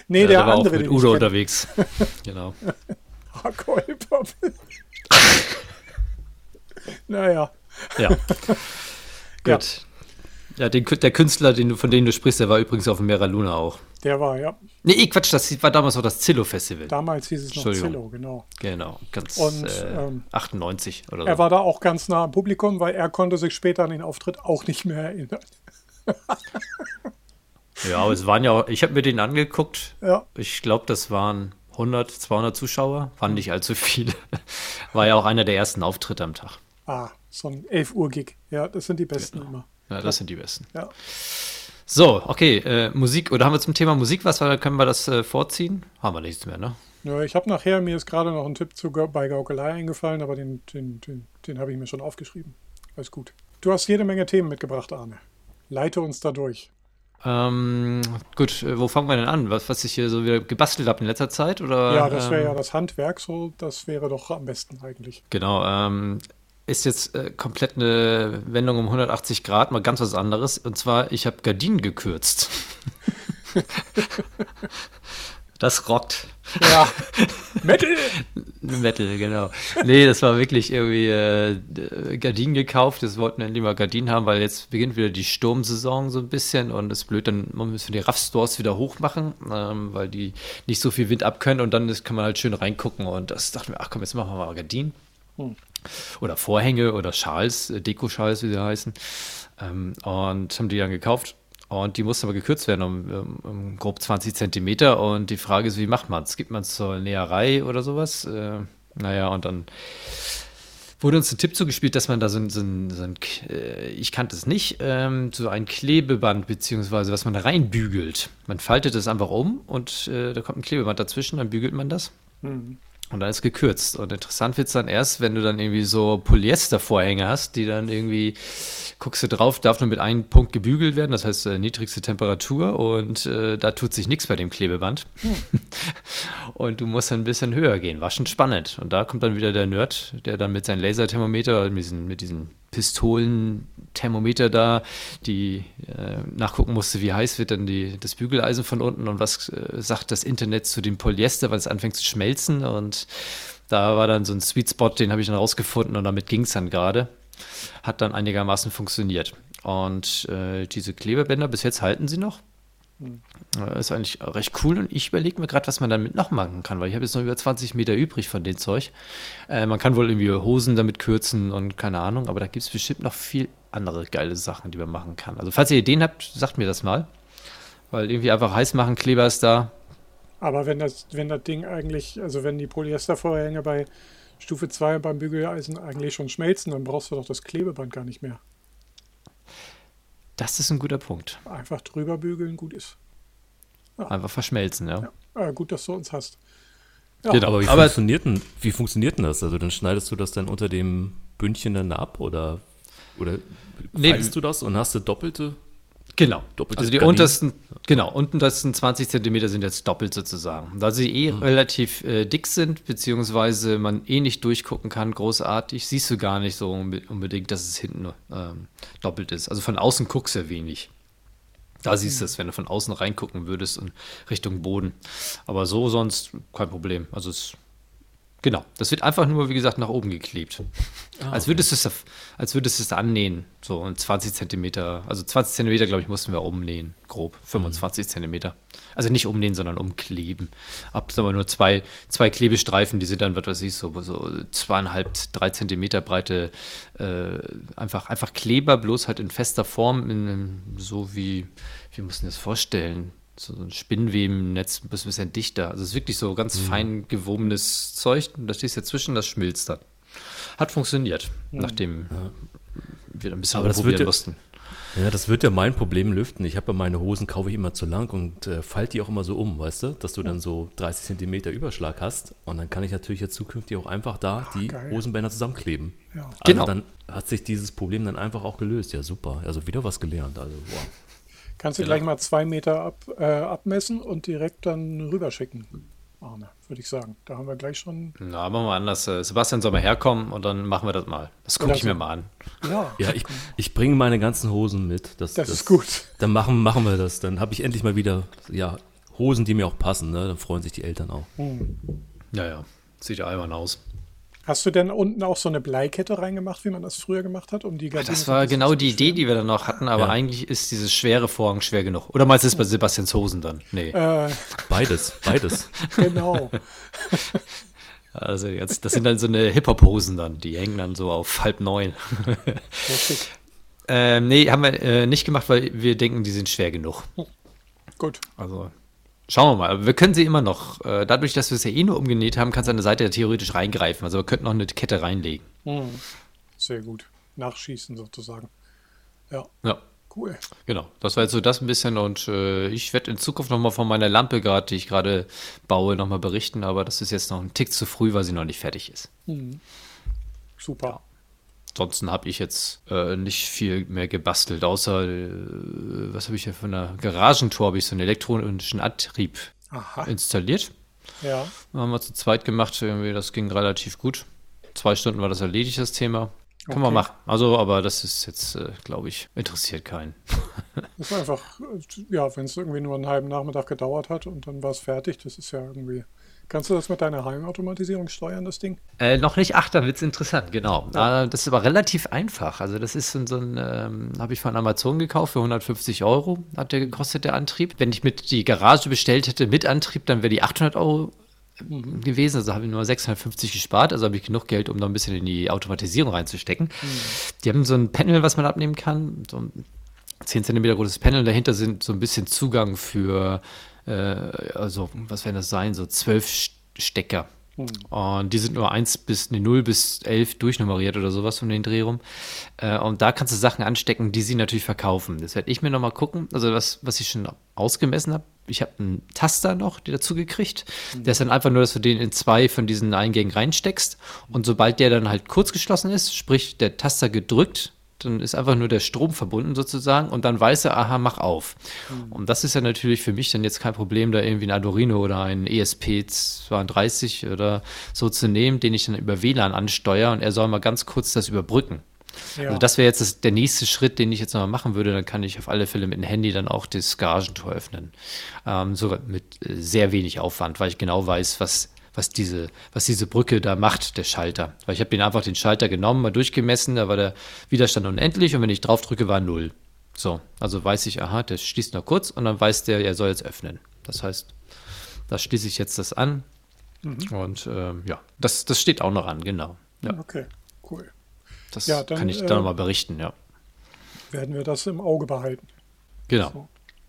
B: nee,
C: Ja,
B: der,
C: war auch
B: andere,
C: mit Udo unterwegs. genau.
B: Naja,
C: Ja. Gut. Ja, den, der Künstler, den von dem du sprichst, der war übrigens auf dem Mera Luna auch.
B: der war, ja.
C: Nee, Quatsch, das war damals noch das Zillow-Festival.
B: Damals hieß es noch. Zillow, genau.
C: Genau, ganz
B: Und,
C: äh,
B: ähm,
C: 98 oder so.
B: Er war da auch ganz nah am Publikum, weil er konnte sich später an den Auftritt auch nicht mehr erinnern.
C: Ja, aber es waren ja auch, ich habe mir den angeguckt.
B: Ja.
C: Ich glaube, das waren 100, 200 Zuschauer, waren nicht allzu viele. War ja auch einer der ersten Auftritte am Tag.
B: Ah, so ein 11 Uhr Gig. Ja, das sind die besten
C: Genau.
B: immer.
C: Ja, das sind die besten.
B: Ja.
C: So, okay, äh, Musik, oder haben wir zum Thema Musik was, weil dann können wir das äh, vorziehen? Haben wir nichts mehr, ne?
B: Ja, ich habe nachher, mir ist gerade noch ein Tipp zu, bei Gaukelei eingefallen, aber den, den, den, den habe ich mir schon aufgeschrieben. Alles gut. Du hast jede Menge Themen mitgebracht, Arne. Leite uns da durch.
C: Ähm, gut, äh, wo fangen wir denn an? Was, was ich hier so wieder gebastelt habe in letzter Zeit? Oder,
B: Ja, das wäre
C: ähm,
B: ja das Handwerk, so das wäre doch am besten eigentlich.
C: Genau, ähm, ist jetzt äh, komplett eine Wendung um 180 Grad, mal ganz was anderes. Und zwar, ich habe Gardinen gekürzt. das rockt.
B: Ja, Metal!
C: Metal, genau. Nee, das war wirklich irgendwie äh, Gardinen gekauft. Das wollten wir endlich mal Gardinen haben, weil jetzt beginnt wieder die Sturmsaison so ein bisschen und es ist blöd, dann müssen wir die Raff-Stores wieder hochmachen, ähm, weil die nicht so viel Wind abkönnen und dann ist, kann man halt schön reingucken und das dachten wir, ach komm, jetzt machen wir mal Gardinen. Oder Vorhänge oder Schals, äh, Dekoschals, wie sie heißen. Ähm, und haben die dann gekauft. Und die mussten aber gekürzt werden um, um, um grob 20 Zentimeter. Und die Frage ist, wie macht man es? Gibt man es zur Näherei oder sowas? Äh, naja, und dann wurde uns ein Tipp zugespielt, dass man da so ein, so ein, so ein äh, ich kannte es nicht, ähm, so ein Klebeband, beziehungsweise was man da reinbügelt. Man faltet es einfach um und äh, da kommt ein Klebeband dazwischen, dann bügelt man das. Und dann ist gekürzt. Und interessant wird es dann erst, wenn du dann irgendwie so Polyestervorhänge hast, die dann irgendwie, guckst du drauf, darf nur mit einem Punkt gebügelt werden, das heißt äh, niedrigste Temperatur und äh, da tut sich nichts bei dem Klebeband. und du musst dann ein bisschen höher gehen. War schon spannend. Und da kommt dann wieder der Nerd, der dann mit seinem Laserthermometer, mit diesen, mit diesen Pistolenthermometer da, die äh, nachgucken musste, wie heiß wird dann die, das Bügeleisen von unten und was äh, sagt das Internet zu dem Polyester, weil es anfängt zu schmelzen. Und da war dann so ein Sweet Spot, den habe ich dann rausgefunden und damit ging es dann gerade. Hat dann einigermaßen funktioniert. Und äh, diese Klebebänder, bis jetzt halten sie noch. Äh, Ist eigentlich recht cool und ich überlege mir gerade, was man damit noch machen kann, weil ich habe jetzt noch über 20 Meter übrig von dem Zeug. Äh, man kann wohl irgendwie Hosen damit kürzen und keine Ahnung, aber da gibt es bestimmt noch viel andere geile Sachen, die man machen kann. Also falls ihr Ideen habt, sagt mir das mal. Weil irgendwie einfach heiß machen, Kleber ist da.
B: Aber wenn das, wenn das Ding eigentlich, also wenn die Polyestervorhänge bei Stufe 2 beim Bügeleisen eigentlich schon schmelzen, dann brauchst du doch das Klebeband gar nicht mehr.
C: Das ist ein guter Punkt.
B: Einfach drüber bügeln, gut ist.
C: Einfach verschmelzen, ja.
B: Ja, äh, gut, dass du uns hast. Ja,
C: Genau.
D: Aber wie,
C: Aber-
D: funktioniert denn, wie funktioniert denn das? Also dann schneidest du das dann unter dem Bündchen dann ab oder, oder
C: Nee.
D: du das und hast du doppelte?
C: Genau.
D: Doppelte
C: also die
D: Gardinen.
C: untersten, genau, unten das sind 20 Zentimeter sind jetzt doppelt sozusagen. Da sie eh relativ äh, dick sind, beziehungsweise man eh nicht durchgucken kann, großartig, siehst du gar nicht so unbe- unbedingt, dass es hinten ähm, doppelt ist. Also von außen guckst du ja wenig. Da siehst du es, wenn du von außen reingucken würdest und Richtung Boden. Aber so sonst kein Problem. Also es Genau. Das wird einfach nur, wie gesagt, nach oben geklebt.
D: Ah,
C: als, würdest du es, als würdest du es annähen. So und 20 Zentimeter, also 20 Zentimeter, glaube ich, mussten wir umnähen. Grob. 25 Zentimeter. Also nicht umnähen, sondern umkleben. Ab sagen wir nur zwei, zwei Klebestreifen, die sind dann, was weiß ich, so, so zweieinhalb, drei Zentimeter breite, äh, einfach, einfach Kleber, bloß halt in fester Form, in, so wie, wie muss man das vorstellen? So ein Spinnwebennetz, ein bisschen dichter. Also es ist wirklich so ganz fein gewobenes Zeug. Und da stehst du dazwischen, das schmilzt dann. Hat funktioniert, nachdem wir ein bisschen
D: Aber das
C: probieren
D: wird ja-
C: mussten.
D: Ja, das wird ja mein Problem lüften. Ich habe ja meine Hosen, kaufe ich immer zu lang und äh, falte die auch immer so um, weißt du? Dass du dann so 30 Zentimeter Überschlag hast. Und dann kann ich natürlich jetzt zukünftig auch einfach da die
B: geil.
D: Hosenbänder zusammenkleben.
B: Ja.
D: Also
C: Genau.
D: dann hat sich dieses Problem dann einfach auch gelöst. Ja, super. Also wieder was gelernt. Also, wow.
B: Kannst du
C: Genau.
B: gleich mal zwei Meter ab, äh, abmessen und direkt dann rüberschicken, Arne, würde ich sagen. Da haben wir gleich schon.
C: Na, machen wir anders. Äh, Sebastian soll mal herkommen und dann machen wir das mal. Das gucke ich mir mal an.
B: Ja,
D: Ja, ich, ich bringe meine ganzen Hosen mit. Das,
B: das ist gut.
D: Dann machen, machen wir das. Dann habe ich endlich mal wieder ja, Hosen, die mir auch passen. Ne? Dann freuen sich die Eltern auch.
C: Ja, ja. Sieht ja albern aus.
B: Hast du denn unten auch so eine Bleikette reingemacht, wie man das früher gemacht hat, um die Gardine
C: Das
B: so ein
C: war genau die Idee, die wir dann noch hatten, aber
D: Ja.
C: eigentlich ist dieses schwere Vorhang schwer genug. Oder meinst du es bei Sebastians Hosen dann? Nee.
B: Äh,
D: Beides, beides.
B: genau.
C: Also jetzt, das sind dann so eine Hip-Hop-Hosen dann, die hängen dann so auf halb neun.
B: Richtig.
C: ähm, nee, haben wir äh, nicht gemacht, weil wir denken, die sind schwer genug.
B: Gut.
C: Also schauen wir mal. Aber wir können sie immer noch, äh, dadurch, dass wir es ja eh nur umgenäht haben, kannst du an der Seite ja theoretisch reingreifen. Also wir könnten noch eine Kette reinlegen.
B: Sehr gut. Nachschießen sozusagen. Ja,
C: Ja,
B: cool.
C: genau. Das war jetzt so das ein bisschen und äh, ich werde in Zukunft nochmal von meiner Lampe gerade, die ich gerade baue, nochmal berichten, aber das ist jetzt noch ein Tick zu früh, weil sie noch nicht fertig ist.
B: Super.
C: Ansonsten habe ich jetzt äh, nicht viel mehr gebastelt, außer, äh, was habe ich hier von der Garagentor, habe ich so einen elektronischen Antrieb
B: Aha.
C: installiert.
B: Ja.
C: Haben wir zu zweit gemacht, irgendwie, das ging relativ gut. Zwei Stunden war das erledigt, das Thema. Kann man
B: Okay.
C: machen. Also, aber das ist jetzt, äh, glaube ich, interessiert keinen.
B: Das war einfach, äh, ja, wenn es irgendwie nur einen halben Nachmittag gedauert hat und dann war es fertig, das ist ja irgendwie. Kannst du das mit deiner Heimautomatisierung steuern, das Ding?
C: Äh, noch nicht, ach, da wird es interessant, genau. Äh, das ist aber relativ einfach. Also, das ist so ein, ähm, habe ich von Amazon gekauft für 150 Euro, hat der gekostet, der Antrieb. Wenn ich mit die Garage bestellt hätte mit Antrieb, dann wäre die 800 Euro gewesen. Also habe ich nur 650 gespart. Also habe ich genug Geld, um noch ein bisschen in die Automatisierung reinzustecken. Die haben so ein Panel, was man abnehmen kann. So ein 10 cm großes Panel. Dahinter sind so ein bisschen Zugang für, äh, also was werden das sein? So zwölf St- Stecker. Und die sind nur 1 bis, ne, 0 bis 11 durchnummeriert oder sowas um den Dreh rum. Äh, und da kannst du Sachen anstecken, die sie natürlich verkaufen. Das werde ich mir nochmal gucken. Also was, was ich schon ausgemessen habe. Ich habe einen Taster noch, die dazu gekriegt. Der ist dann einfach nur, dass du den in zwei von diesen Eingängen reinsteckst. Und sobald der dann halt kurz geschlossen ist, sprich der Taster gedrückt, dann ist einfach nur der Strom verbunden sozusagen und dann weiß er, aha, mach auf. Und das ist ja natürlich für mich dann jetzt kein Problem, da irgendwie ein Arduino oder ein E ESP32 oder so zu nehmen, den ich dann über WLAN ansteuere und er soll mal ganz kurz das überbrücken.
B: Ja.
C: Also das wäre jetzt das, der nächste Schritt, den ich jetzt nochmal machen würde. Dann kann ich auf alle Fälle mit dem Handy dann auch das Garagentor öffnen. Ähm, sogar mit äh, sehr wenig Aufwand, weil ich genau weiß, was, was, diese, was diese Brücke da macht, der Schalter. Weil ich habe den einfach den Schalter genommen, mal durchgemessen, da war der Widerstand unendlich und wenn ich drauf drücke, war null. So, also weiß ich, aha, der schließt nur kurz und dann weiß der, er soll jetzt öffnen. Das heißt, da schließe ich jetzt das an. Und ähm, ja, das, das steht auch noch an, genau. Ja,
B: Okay, cool.
C: das
B: Ja, dann,
C: kann ich
B: äh,
C: dann nochmal berichten, ja.
B: Werden wir das im Auge behalten.
C: Genau.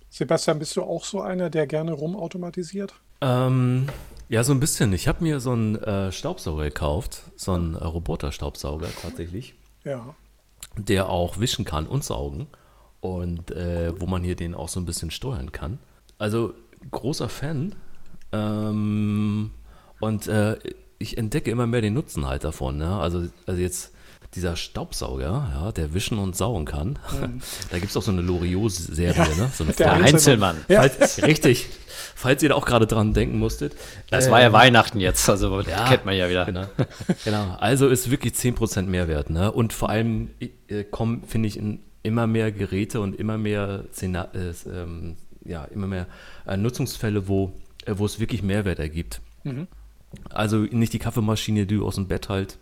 B: Sebastian, bist du auch so einer, der gerne rumautomatisiert?
D: Ähm, ja, so ein bisschen. Ich habe mir so einen äh, Staubsauger gekauft, so einen äh, Roboter-Staubsauger tatsächlich,
B: Ja.
D: der auch wischen kann und saugen und äh, wo man hier den auch so ein bisschen steuern kann. Also großer Fan ähm, und äh, ich entdecke immer mehr den Nutzen halt davon. Ne? Also, also jetzt dieser Staubsauger, ja, der wischen und saugen kann. da gibt es auch so eine Loriot-Serie, ne? so eine
B: Der.
C: Einzelmann.
B: Ja.
D: Falls, richtig. Falls ihr da auch gerade dran denken musstet.
C: Das
D: Äh,
C: war ja Weihnachten jetzt, also kennt man ja wieder.
D: Genau. genau. Also ist wirklich 10% Mehrwert. Ne? Und vor allem äh, kommen, finde ich, in immer mehr Geräte und immer mehr, Szena äh, ähm, ja, immer mehr äh, Nutzungsfälle, wo, äh, wo es wirklich Mehrwert ergibt. Also nicht die Kaffeemaschine, die du aus dem Bett halt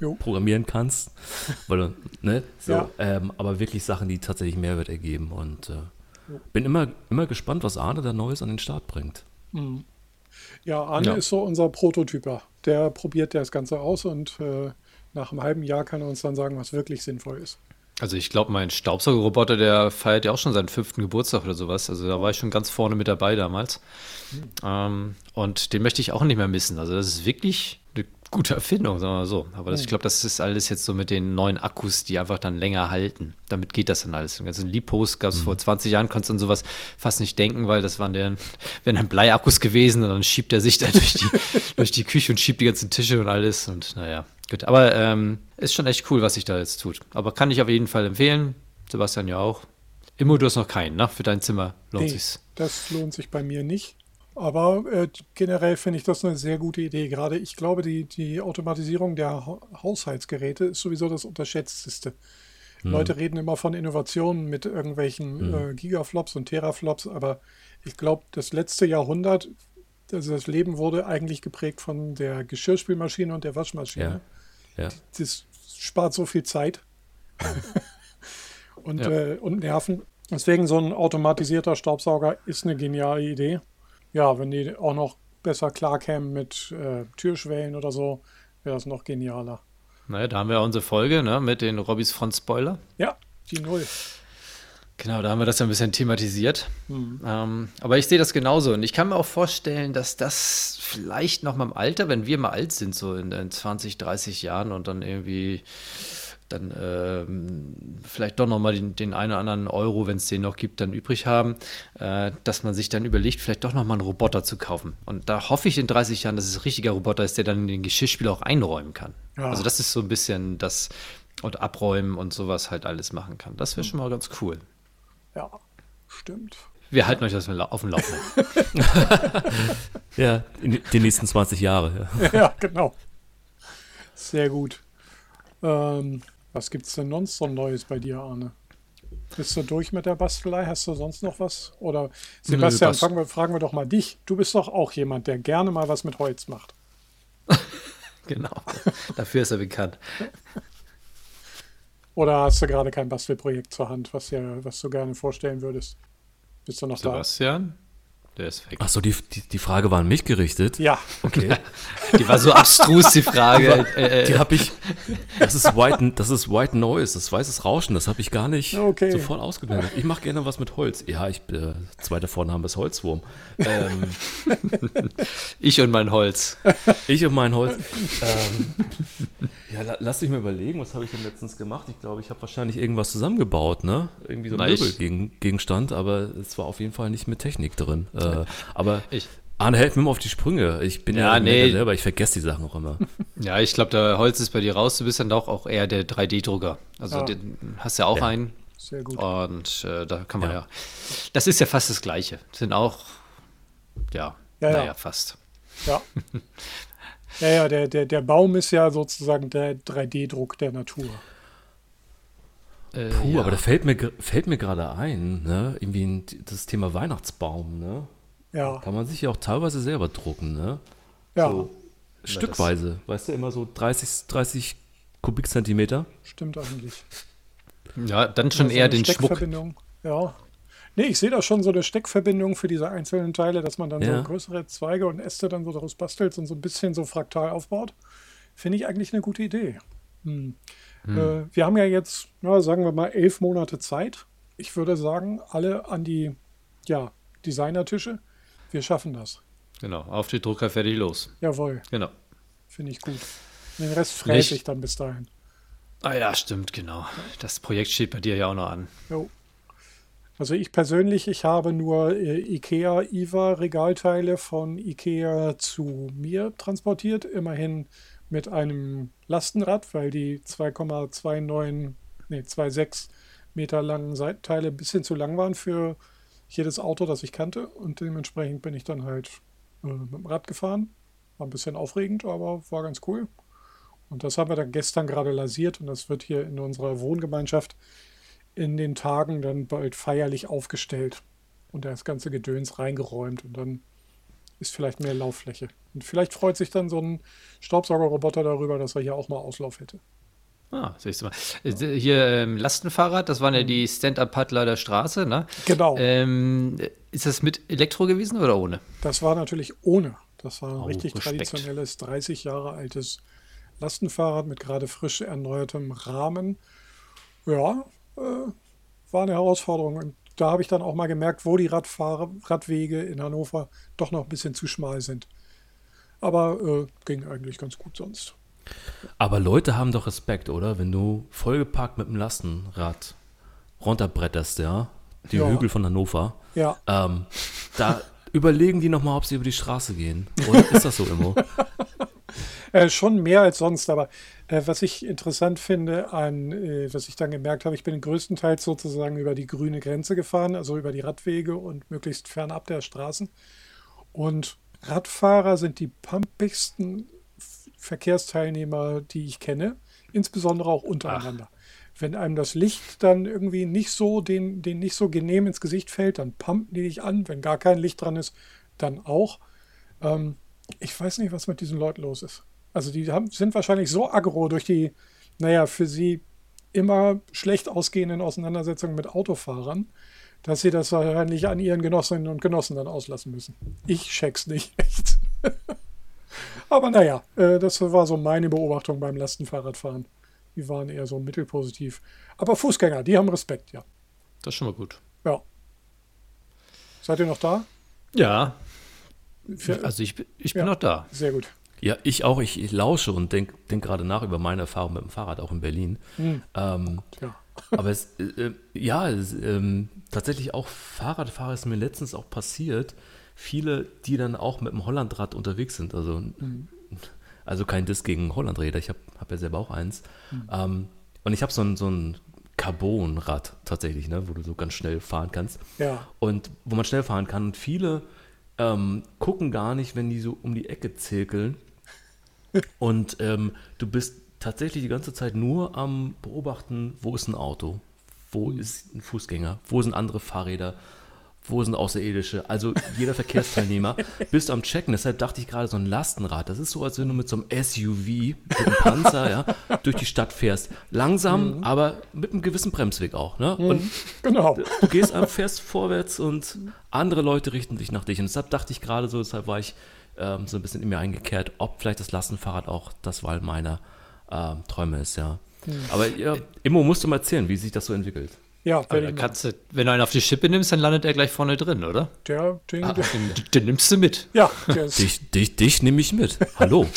B: Jo.
D: programmieren kannst. Weil, ne? so,
B: Ja.
D: ähm, aber wirklich Sachen, die tatsächlich Mehrwert ergeben. Und äh, bin immer, immer gespannt, was Arne da Neues an den Start bringt.
B: Ja, Arne
C: Ja.
B: ist so unser Prototyper. Der probiert das Ganze aus und äh, nach einem halben Jahr kann er uns dann sagen, was wirklich sinnvoll ist.
C: Also ich glaube, mein Staubsaugerroboter, der feiert ja auch schon seinen fünften Geburtstag oder sowas. Also da war ich schon ganz vorne mit dabei damals. Ähm, und den möchte ich auch nicht mehr missen. Also das ist wirklich gute Erfindung, sagen wir mal so. Aber das, ich glaube, das ist alles jetzt so mit den neuen Akkus, die einfach dann länger halten. Damit geht das dann alles. Den ganzen Lipos gab es vor 20 Jahren, konntest du an sowas fast nicht denken, weil das waren deren, wären dann Bleiakkus gewesen und dann schiebt er sich da durch die, durch die Küche und schiebt die ganzen Tische und alles. Und naja, gut. Aber ähm, ist schon echt cool, was sich da jetzt tut. Aber kann ich auf jeden Fall empfehlen. Sebastian ja auch. Immo, du hast noch keinen, ne? Für dein Zimmer lohnt
B: Nee,
C: sich's.
B: das lohnt sich bei mir nicht. Aber äh, generell finde ich das eine sehr gute Idee. Gerade ich glaube, die, die Automatisierung der Ha- Haushaltsgeräte ist sowieso das Unterschätzteste. Leute reden immer von Innovationen mit irgendwelchen äh, Gigaflops und Teraflops, aber ich glaube, das letzte Jahrhundert, also das Leben wurde eigentlich geprägt von der Geschirrspülmaschine und der Waschmaschine.
D: Ja. Ja.
B: das spart so viel Zeit und,
C: Ja.
B: äh, und Nerven. Deswegen so ein automatisierter Staubsauger ist eine geniale Idee. Ja, wenn die auch noch besser klarkämen mit äh, Türschwellen oder so, wäre das noch genialer.
C: Naja, da haben wir unsere Folge, ne? Mit den Robbys Front Spoiler.
B: Ja, die Null.
C: Genau, da haben wir das ja ein bisschen thematisiert. Ähm, aber ich sehe das genauso. Und ich kann mir auch vorstellen, dass das vielleicht noch mal im Alter, wenn wir mal alt sind, so in, in 20, 30 Jahren und dann irgendwie dann ähm, vielleicht doch noch mal den, den einen oder anderen Euro, wenn es den noch gibt, dann übrig haben, äh, dass man sich dann überlegt, vielleicht doch noch mal einen Roboter zu kaufen. Und da hoffe ich in 30 Jahren, dass es ein richtiger Roboter ist, der dann den Geschirrspüler auch einräumen kann.
B: Ja.
C: Also das ist so ein bisschen das und abräumen und sowas halt alles machen kann. Das wäre schon mal ganz cool.
B: Ja, stimmt.
C: Wir halten euch das mal auf dem Laufenden.
D: ja, in den nächsten 20 Jahre. Ja.
B: ja, genau. Sehr gut. Ähm, was gibt es denn sonst so Neues bei dir, Arne? Bist du durch mit der Bastelei? Hast du sonst noch was? Oder Sebastian,
C: Bast-
B: fragen wir, fragen wir doch mal dich. Du bist doch auch jemand, der gerne mal was mit Holz macht.
C: genau. Dafür ist er bekannt.
B: Oder hast du gerade kein Bastelprojekt zur Hand, was, ja, was du gerne vorstellen würdest? Bist du noch
C: Sebastian, der ist weg.
D: Achso, die, die, die Frage war an mich gerichtet.
B: Ja,
D: Okay.
C: Die war so abstrus, die Frage. Äh,
D: Die
C: äh,
D: habe ich. Das ist White, das ist White Noise, das weißes Rauschen, das habe ich gar nicht
B: Okay.
D: sofort ausgeblendet. Ich mache gerne was mit Holz. Ja, ich äh, zweiter Vorname ist Holzwurm. Ähm,
C: ich und mein Holz.
D: ich und mein Holz. Ähm, ja, la, lass dich mal überlegen, was habe ich denn letztens gemacht? Ich glaube, ich habe wahrscheinlich irgendwas zusammengebaut, ne? Irgendwie so ein Möbelgegenstand, aber es war auf jeden Fall nicht mit Technik drin. Äh, aber
C: Ich-
D: Arne hält mir immer auf die Sprünge. Ich bin ja,
C: Ja,
D: nee. selber, ich vergesse die Sachen auch immer.
C: Ja, ich glaube, der Holz ist bei dir raus. Du bist dann doch auch eher der 3D-Drucker. Also
B: Ja.
C: den hast ja auch
D: Ja.
C: einen.
B: sehr gut.
C: Und äh, da kann man ja.
D: Ja.
C: Das ist ja fast das Gleiche. Sind auch, ja,
B: Ja, ja.
C: naja, fast.
B: Ja. Ja, ja, der, der, der Baum ist ja sozusagen der 3D-Druck der Natur.
C: Äh,
D: Puh,
C: ja.
D: aber da fällt mir, fällt mir gerade ein, ne? Irgendwie ein, das Thema Weihnachtsbaum, ne?
B: Ja,
D: Kann man sich ja auch teilweise selber drucken, ne?
B: ja,
D: So stückweise, weißt du, immer so 30, 30 Kubikzentimeter.
B: stimmt eigentlich.
C: ja, dann schon
B: Also
C: eher den Schmuck.
B: Steckverbindung. Ja. Nee, ich sehe da schon so eine Steckverbindung für diese einzelnen Teile, dass man dann
D: Ja.
B: so größere Zweige und Äste dann so daraus bastelt und so ein bisschen so fraktal aufbaut. Finde ich eigentlich eine gute Idee. Hm. Äh, wir haben ja jetzt, na, sagen wir mal, elf Monate Zeit. Ich würde sagen, alle an die ja, Designertische. Wir schaffen das.
C: Genau, auf die Drucker fertig los.
B: Jawohl,
C: Genau.
B: finde ich gut. Den Rest fräse ich dann bis dahin.
C: Ah ja, stimmt, genau. Das Projekt steht bei dir ja auch noch an.
B: Jo. Also ich persönlich, ich habe nur äh, IKEA IVA Regalteile von IKEA zu mir transportiert, immerhin mit einem Lastenrad, weil die 2,29, nee, 2,6 Meter langen Seitenteile ein bisschen zu lang waren für jedes Auto, das ich kannte und dementsprechend bin ich dann halt äh, mit dem Rad gefahren. War ein bisschen aufregend, aber war ganz cool. Und das haben wir dann gestern gerade lasiert und das wird hier in unserer Wohngemeinschaft in den Tagen dann bald feierlich aufgestellt und das ganze Gedöns reingeräumt und dann ist vielleicht mehr Lauffläche. Und vielleicht freut sich dann so ein Staubsaugerroboter darüber, dass er hier auch mal Auslauf hätte.
C: Ah, siehst du mal. Äh, Hier ähm, Lastenfahrrad, das waren ja die Stand-Up-Paddler der Straße, ne?
B: Genau.
C: Ähm, ist das mit Elektro gewesen oder ohne?
B: Das war natürlich ohne. Das war ein
C: Oh,
B: richtig
C: Respekt.
B: traditionelles, 30 Jahre altes Lastenfahrrad mit gerade frisch erneuertem Rahmen. Ja, äh, war eine Herausforderung. Und da habe ich dann auch mal gemerkt, wo die Radfahrer, Radwege in Hannover doch noch ein bisschen zu schmal sind. Aber äh, ging eigentlich ganz gut sonst.
D: Aber Leute haben doch Respekt, oder? Wenn du vollgepackt mit dem Lastenrad runterbretterst, ja, die
B: Ja.
D: Hügel von Hannover,
B: Ja,
D: ähm, da überlegen die nochmal, ob sie über die Straße gehen. Oder ist das so immer?
B: Äh, schon mehr als sonst, aber äh, was ich interessant finde, an, äh, was ich dann gemerkt habe, ich bin größtenteils sozusagen über die grüne Grenze gefahren, also über die Radwege und möglichst fernab der Straßen. Und Radfahrer sind die pumpigsten Verkehrsteilnehmer, die ich kenne, insbesondere auch untereinander. Wenn einem das Licht dann irgendwie nicht so, den, den nicht so genehm ins Gesicht fällt, dann pumpen die dich an. Wenn gar kein Licht dran ist, dann auch. Ähm, ich weiß nicht, was mit diesen Leuten los ist. Also die haben, sind wahrscheinlich so aggro durch die, naja, für sie immer schlecht ausgehenden Auseinandersetzungen mit Autofahrern, dass sie das wahrscheinlich an ihren Genossinnen und Genossen dann auslassen müssen. Ich check's nicht echt. Aber naja, äh, das war so meine Beobachtung beim Lastenfahrradfahren. Die waren eher so mittelpositiv. Aber Fußgänger, die haben Respekt, ja.
C: Das ist schon mal gut.
B: Ja. Seid ihr noch da?
C: Ja,
B: Für,
C: also ich, bin- ich bin
B: Ja.
C: noch da.
B: sehr gut.
D: Ja, ich auch. Ich, ich lausche und denke denk gerade nach über meine Erfahrung mit dem Fahrrad, auch in Berlin. Ähm,
B: Ja.
D: aber es, äh, äh, ja, es, ähm, tatsächlich auch Fahrradfahrer ist mir letztens auch passiert. Viele, die dann auch mit dem Hollandrad unterwegs sind. Also, also kein Diss gegen Hollandräder. Ich habe hab ja selber auch eins. Ähm, und ich habe so ein, so ein Carbonrad tatsächlich, ne, wo du so ganz schnell fahren kannst.
B: Ja.
D: Und wo man schnell fahren kann. Und viele ähm, gucken gar nicht, wenn die so um die Ecke zirkeln. Und ähm, du bist tatsächlich die ganze Zeit nur am Beobachten, wo ist ein Auto, wo ist ein Fußgänger, wo sind andere Fahrräder, wo sind Außerirdische. Also jeder Verkehrsteilnehmer bist am Checken. Deshalb dachte ich gerade, so ein Lastenrad, das ist so, als wenn du mit so einem SUV, mit einem Panzer, ja, durch die Stadt fährst. Langsam, aber mit einem gewissen Bremsweg auch. Ne? Und
B: Genau.
D: du gehst einfach fest vorwärts und andere Leute richten sich nach dich. Und deshalb dachte ich gerade so, deshalb war ich ähm, so ein bisschen in mir eingekehrt, ob vielleicht das Lastenfahrrad auch das Wahl meiner ähm, Träume ist, ja. Aber ja, Immo musst du mal erzählen, wie sich das so entwickelt.
B: Ja, wenn
C: kannst du, wenn du einen auf die Schippe nimmst, dann landet er gleich vorne drin, oder?
B: der, den,
C: Ah,
B: der,
C: den, den nimmst du mit.
B: ja, der ist,
D: Dich, dich, dich nehme ich mit. Hallo.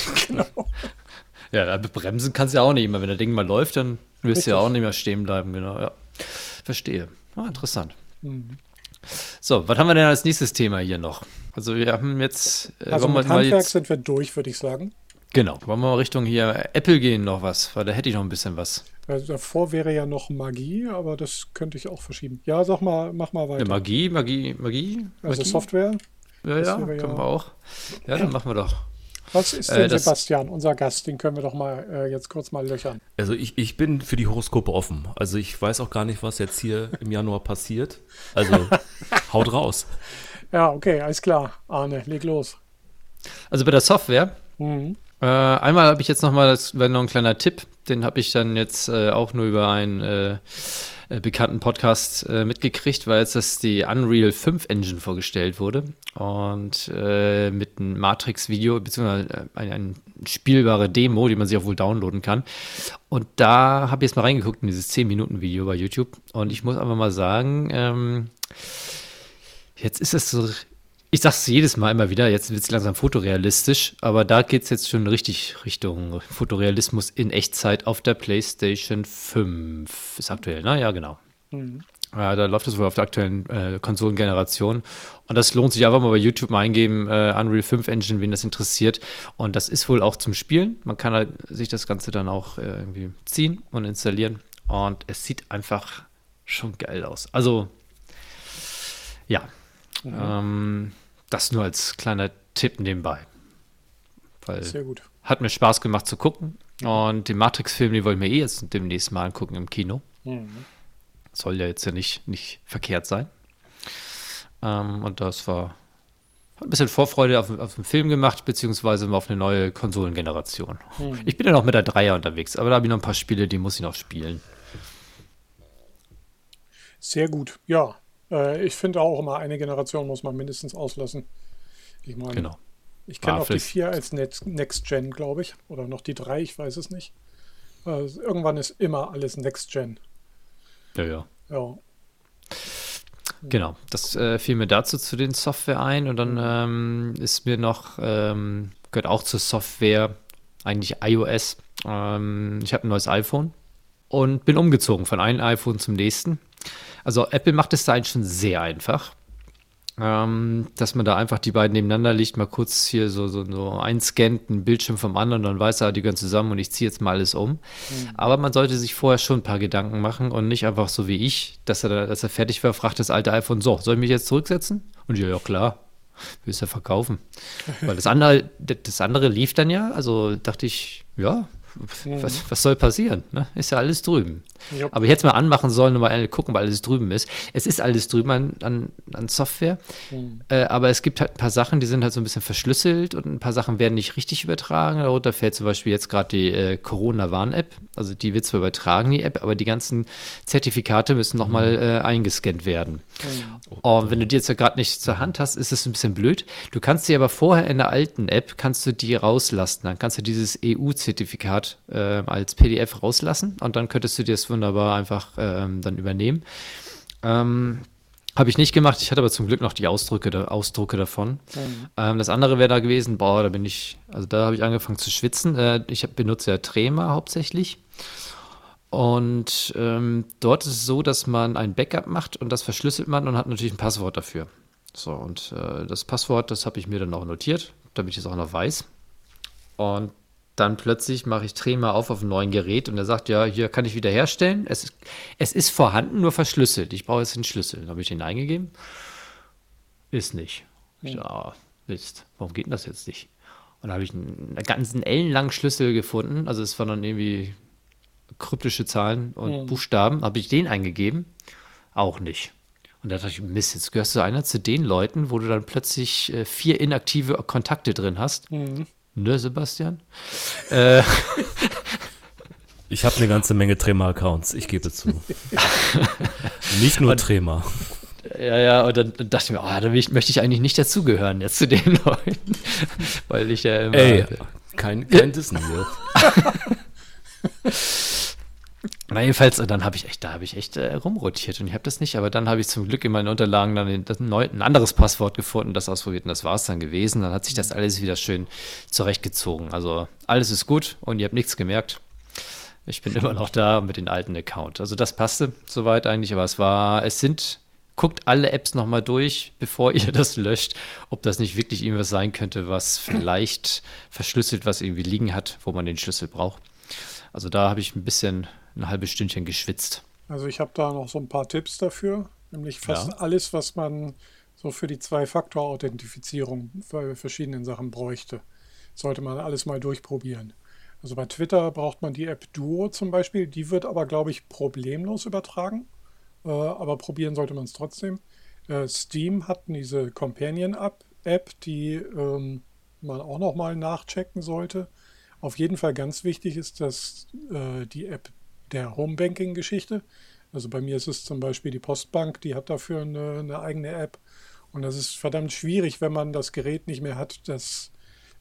C: Ja, aber bremsen kannst du ja auch nicht immer. Wenn das Ding mal läuft, dann wirst du ja auch nicht mehr stehen bleiben, genau. Ja. Verstehe. Ah, interessant.
B: Mhm.
C: So, was haben wir denn als nächstes Thema hier noch? Also wir haben jetzt, äh,
B: also mit
C: mal
B: Handwerk
C: jetzt,
B: sind wir durch, würde ich sagen.
C: genau, wollen wir mal Richtung hier Apple gehen noch was, weil da hätte ich noch ein bisschen was.
B: Also davor wäre ja noch Magie, aber das könnte ich auch verschieben. Ja, sag mal, mach mal weiter.
C: Ja, Magie, Magie, Magie?
B: also
C: Magie?
B: Software.
C: Ja,
B: das
C: ja, können wir auch. Ja, dann machen wir doch.
B: Was ist
C: Äh,
B: denn
C: das-
B: Sebastian, unser Gast? Den können wir doch mal äh, jetzt kurz mal löchern.
D: Also ich, ich bin für die Horoskope offen. Also ich weiß auch gar nicht, was jetzt hier im Januar passiert. Also haut raus.
B: Ja, okay, alles klar. Arne, leg los.
C: Also bei der Software,
B: Mhm.
C: Äh, einmal habe ich jetzt nochmal, das wäre noch ein kleiner Tipp, den habe ich dann jetzt äh, auch nur über einen äh, äh, bekannten Podcast äh, mitgekriegt, weil jetzt das die Unreal 5 Engine vorgestellt wurde und mit einem Matrix-Video, beziehungsweise eine, eine spielbare Demo, die man sich auch wohl downloaden kann. Und da habe ich jetzt mal reingeguckt in dieses 10-Minuten-Video bei YouTube und ich muss einfach mal sagen, ähm, jetzt ist es so ich sag's jedes Mal immer wieder, jetzt wird es langsam fotorealistisch, aber da geht es jetzt schon richtig Richtung Fotorealismus in Echtzeit auf der PlayStation 5. Ist aktuell, ne? Ja, genau. Ja, da läuft es wohl auf der aktuellen äh, Konsolengeneration. Und das lohnt sich einfach mal bei YouTube mal eingeben, äh, Unreal 5 Engine, wen das interessiert. Und das ist wohl auch zum Spielen. Man kann halt sich das Ganze dann auch äh, irgendwie ziehen und installieren. Und es sieht einfach schon geil aus. Also, ja. Ähm, das nur als kleiner Tipp nebenbei. Weil
B: Sehr gut.
C: hat mir Spaß gemacht zu gucken. Und den Matrix-Film, den wollen wir eh jetzt demnächst mal angucken im Kino.
B: Mhm.
C: Soll ja jetzt ja nicht, nicht verkehrt sein. Ähm, und das war, ein bisschen Vorfreude auf, auf den Film gemacht, beziehungsweise auf eine neue Konsolengeneration. Ich bin ja noch mit der Dreier unterwegs, aber da habe ich noch ein paar Spiele, die muss ich noch spielen.
B: Sehr gut, ja. Äh, ich finde auch immer, eine Generation muss man mindestens auslassen. Ich meine,
C: Genau.
B: ich kenne auch die 4 als Next, Gen, glaube ich. Oder noch die 3, ich weiß es nicht. Äh, irgendwann ist immer alles Next Gen.
C: Ja, ja.
B: Ja.
C: Genau, das äh, fiel mir dazu zu den Software ein und dann ähm, ist mir noch, ähm, gehört auch zur Software, eigentlich iOS. Ähm, ich habe ein neues iPhone und bin umgezogen von einem iPhone zum nächsten. Also Apple macht es da eigentlich schon sehr einfach. Ähm, dass man da einfach die beiden nebeneinander legt, mal kurz hier so, so, so einscannt, einen Bildschirm vom anderen, dann weiß er, die gehören zusammen und ich ziehe jetzt mal alles um. Aber man sollte sich vorher schon ein paar Gedanken machen und nicht einfach so wie ich, dass er, da- als er fertig war, fragt das alte iPhone, so, soll ich mich jetzt zurücksetzen? Und ja, ja klar, willst du ja verkaufen. Weil das andere, das andere lief dann ja, also dachte ich, ja, was, was soll passieren? Ne? Ist ja alles drüben.
B: Ja.
C: Aber ich hätte es mal anmachen sollen und mal gucken, weil alles drüben ist. Es ist alles drüben an, an, an Software, äh, aber es gibt halt ein paar Sachen, die sind halt so ein bisschen verschlüsselt und ein paar Sachen werden nicht richtig übertragen. Darunter fällt zum Beispiel jetzt gerade die äh, Corona-Warn-App. Also die wird zwar übertragen, die App, aber die ganzen Zertifikate müssen nochmal äh, eingescannt werden. Und wenn du die jetzt ja gerade nicht zur Hand hast, ist es ein bisschen blöd. Du kannst die aber vorher in der alten App, kannst du die rauslassen. Dann kannst du dieses EU-Zertifikat äh, als PDF rauslassen und dann könntest du dir das wunderbar einfach ähm, dann übernehmen. Ähm, habe ich nicht gemacht. Ich hatte aber zum Glück noch die Ausdrücke, Ausdrucke davon. Ähm, das andere wäre da gewesen, boah, da bin ich, also da habe ich angefangen zu schwitzen. Äh, ich hab, benutze ja Trema hauptsächlich. Und ähm, dort ist es so, dass man ein Backup macht und das verschlüsselt man und hat natürlich ein Passwort dafür. So, und äh, das Passwort, das habe ich mir dann auch notiert, damit ich es auch noch weiß. Und dann plötzlich mache ich Trema auf auf einem neuen Gerät und er sagt, ja, hier kann ich wieder herstellen. Es, ist- es ist vorhanden, nur verschlüsselt. Ich brauche jetzt den Schlüssel. Dann habe ich den eingegeben. Ist nicht. Ich so, ah, Mist, warum geht denn das jetzt nicht? Und dann habe ich einen, ganzen ellenlangen Schlüssel gefunden. Also es waren dann irgendwie kryptische Zahlen und Buchstaben. Habe ich den eingegeben? Auch nicht. Und da dachte ich, Mist, jetzt gehörst du einer zu den Leuten, wo du dann plötzlich äh, vier inaktive Kontakte drin hast. Ne, Sebastian? Äh,
D: Ich habe eine ganze Menge Trema-Accounts, ich gebe zu. Nicht nur Trema.
C: ja, ja, und dann, dachte ich mir, oh, da ich, möchte ich eigentlich nicht dazugehören, jetzt zu den Leuten. Weil ich ja immer.
D: Ey, kein, kein Dissen hier.
C: Na, jedenfalls, und dann habe ich echt, da habe ich echt äh, rumrotiert und ich habe das nicht, aber dann habe ich zum Glück in meinen Unterlagen dann das neu, ein anderes Passwort gefunden, das ausprobiert und das war es dann gewesen. Dann hat sich das alles wieder schön zurechtgezogen. Also alles ist gut und ihr habt nichts gemerkt. Ich bin immer noch da mit dem alten Account. Also das passte soweit eigentlich, aber es war, es sind, guckt alle Apps nochmal durch, bevor ihr das löscht, ob das nicht wirklich irgendwas sein könnte, was vielleicht verschlüsselt, was irgendwie liegen hat, wo man den Schlüssel braucht. Also da habe ich ein bisschen ein halbes Stündchen geschwitzt.
B: Also ich habe da noch so ein paar Tipps dafür, nämlich fast
C: Ja.
B: alles, was man so für die Zwei-Faktor-Authentifizierung bei verschiedenen Sachen bräuchte, sollte man alles mal durchprobieren. Also bei Twitter braucht man die App Duo zum Beispiel, die wird aber, glaube ich, problemlos übertragen, äh, aber probieren sollte man es trotzdem. Äh, Steam hat diese Companion-App, die ähm, man auch noch mal nachchecken sollte. Auf jeden Fall ganz wichtig ist, dass äh, die App der Homebanking-Geschichte, also bei mir ist es zum Beispiel die Postbank, die hat dafür eine, eine eigene App. Und das ist verdammt schwierig, wenn man das Gerät nicht mehr hat, das,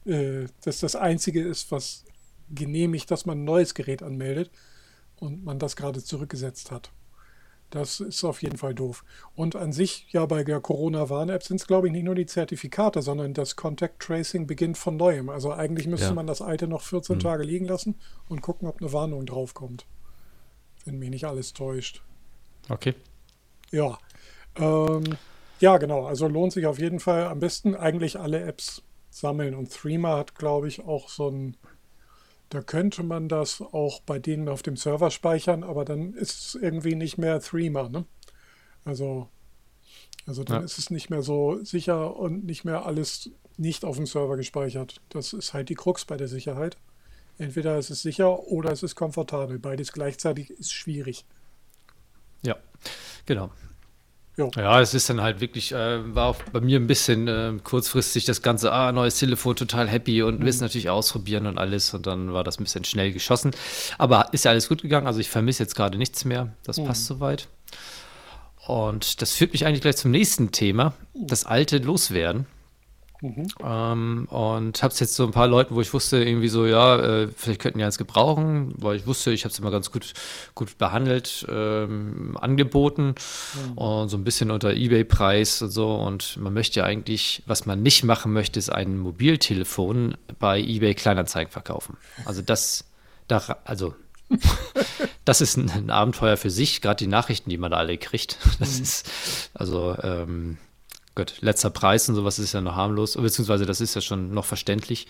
B: äh, das das Einzige ist, was genehmigt, dass man ein neues Gerät anmeldet und man das gerade zurückgesetzt hat. Das ist auf jeden Fall doof. Und an sich, ja, bei der Corona-Warn-App sind es, glaube ich, nicht nur die Zertifikate, sondern das Contact Tracing beginnt von neuem. Also eigentlich müsste
D: Ja.
B: man das alte noch 14 Tage liegen lassen und gucken, ob eine Warnung draufkommt. Wenn mich nicht alles täuscht.
C: Okay.
B: Ja. Ähm, ja, genau. Also lohnt sich auf jeden Fall am besten eigentlich alle Apps sammeln. Und Threema hat, glaube ich, auch so ein. Da könnte man das auch bei denen auf dem Server speichern, aber dann ist es irgendwie nicht mehr Threema, ne? Also, also dann
C: Ja.
B: ist es nicht mehr so sicher und nicht mehr alles nicht auf dem Server gespeichert. Das ist halt die Krux bei der Sicherheit. Entweder ist es sicher oder es ist komfortabel. Beides gleichzeitig ist schwierig.
C: Ja, genau.
B: Jo.
C: Ja, es ist dann halt wirklich, äh, war auch bei mir ein bisschen äh, kurzfristig das Ganze, ah, neues Telefon, total happy und willst natürlich ausprobieren und alles und dann war das ein bisschen schnell geschossen. Aber ist ja alles gut gegangen, also ich vermisse jetzt gerade nichts mehr, das passt soweit. Und das führt mich eigentlich gleich zum nächsten Thema, das alte Loswerden. Ähm, und habe es jetzt so ein paar Leuten, wo ich wusste, irgendwie so, ja, äh, vielleicht könnten die eins gebrauchen, weil ich wusste, ich habe es immer ganz gut, gut behandelt, ähm, angeboten und so ein bisschen unter Ebay-Preis und so. Und man möchte ja eigentlich, was man nicht machen möchte, ist ein Mobiltelefon bei Ebay Kleinanzeigen verkaufen. Also das, da, also das ist ein, ein Abenteuer für sich, gerade die Nachrichten, die man da alle kriegt. Das ist, also, ähm, Gott, letzter Preis und sowas ist ja noch harmlos, beziehungsweise das ist ja schon noch verständlich.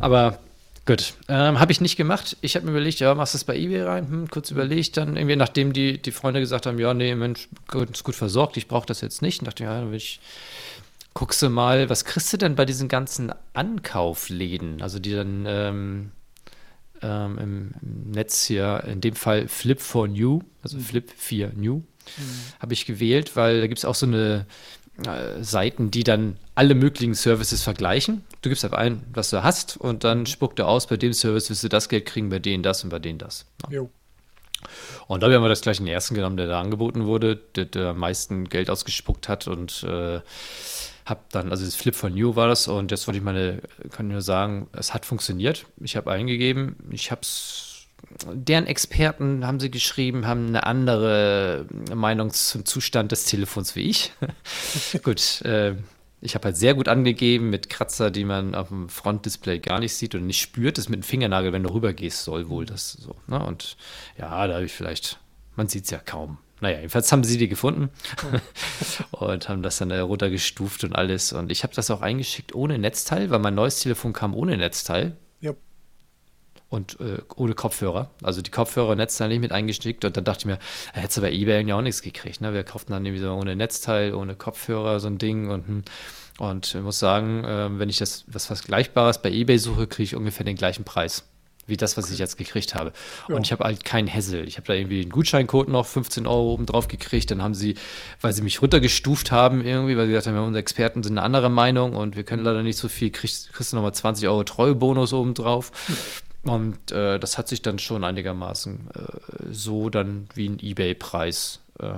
C: Aber gut, ähm, habe ich nicht gemacht. Ich habe mir überlegt, ja, machst du es bei eBay rein? Hm, kurz überlegt, dann irgendwie, nachdem die, die Freunde gesagt haben, ja, nee, Mensch, gut, ist gut versorgt, ich brauche das jetzt nicht. Dachte, ja, dann will ich, guckst du mal, was kriegst du denn bei diesen ganzen Ankaufläden? Also die dann ähm, ähm, im, im Netz hier, in dem Fall Flip for New, also Flip 4 New, habe ich gewählt, weil da gibt es auch so eine äh, Seiten, die dann alle möglichen Services vergleichen. Du gibst einfach ein, was du hast und dann spuckt er aus, bei dem Service wirst du das Geld kriegen, bei denen das und bei denen das. Ja.
B: Jo.
C: Und da haben wir das gleich den ersten genommen, der da angeboten wurde, der, der am meisten Geld ausgespuckt hat und äh, hab dann, also das Flip von New war das und jetzt wollte ich meine, kann ich nur sagen, es hat funktioniert. Ich habe eingegeben, ich habe es deren Experten haben sie geschrieben, haben eine andere Meinung zum Zustand des Telefons wie ich. gut, äh, ich habe halt sehr gut angegeben mit Kratzer, die man auf dem Frontdisplay gar nicht sieht und nicht spürt. Das mit dem Fingernagel, wenn du rübergehst, soll wohl das so. Ne? Und ja, da habe ich vielleicht, man sieht es ja kaum. Naja, jedenfalls haben sie die gefunden und haben das dann äh, runtergestuft und alles. Und ich habe das auch eingeschickt ohne Netzteil, weil mein neues Telefon kam ohne Netzteil. Und äh, ohne Kopfhörer. Also die Kopfhörer und Netzteil nicht mit eingestickt und dann dachte ich mir, äh, hättest du bei eBay ja auch nichts gekriegt. Ne? Wir kauften dann irgendwie so ohne Netzteil, ohne Kopfhörer so ein Ding und hm. und ich muss sagen, äh, wenn ich das was Vergleichbares bei eBay suche, kriege ich ungefähr den gleichen Preis wie das, was ich jetzt gekriegt habe.
B: Ja.
C: Und ich habe halt keinen Hassel. Ich habe da irgendwie einen Gutscheincode noch, 15 Euro oben drauf gekriegt. Dann haben sie, weil sie mich runtergestuft haben irgendwie, weil sie gesagt haben, unsere Experten sind eine andere Meinung und wir können leider nicht so viel, kriegst, kriegst du nochmal 20 Euro Treuebonus oben drauf. Und äh, das hat sich dann schon einigermaßen äh, so dann wie ein Ebay-Preis äh,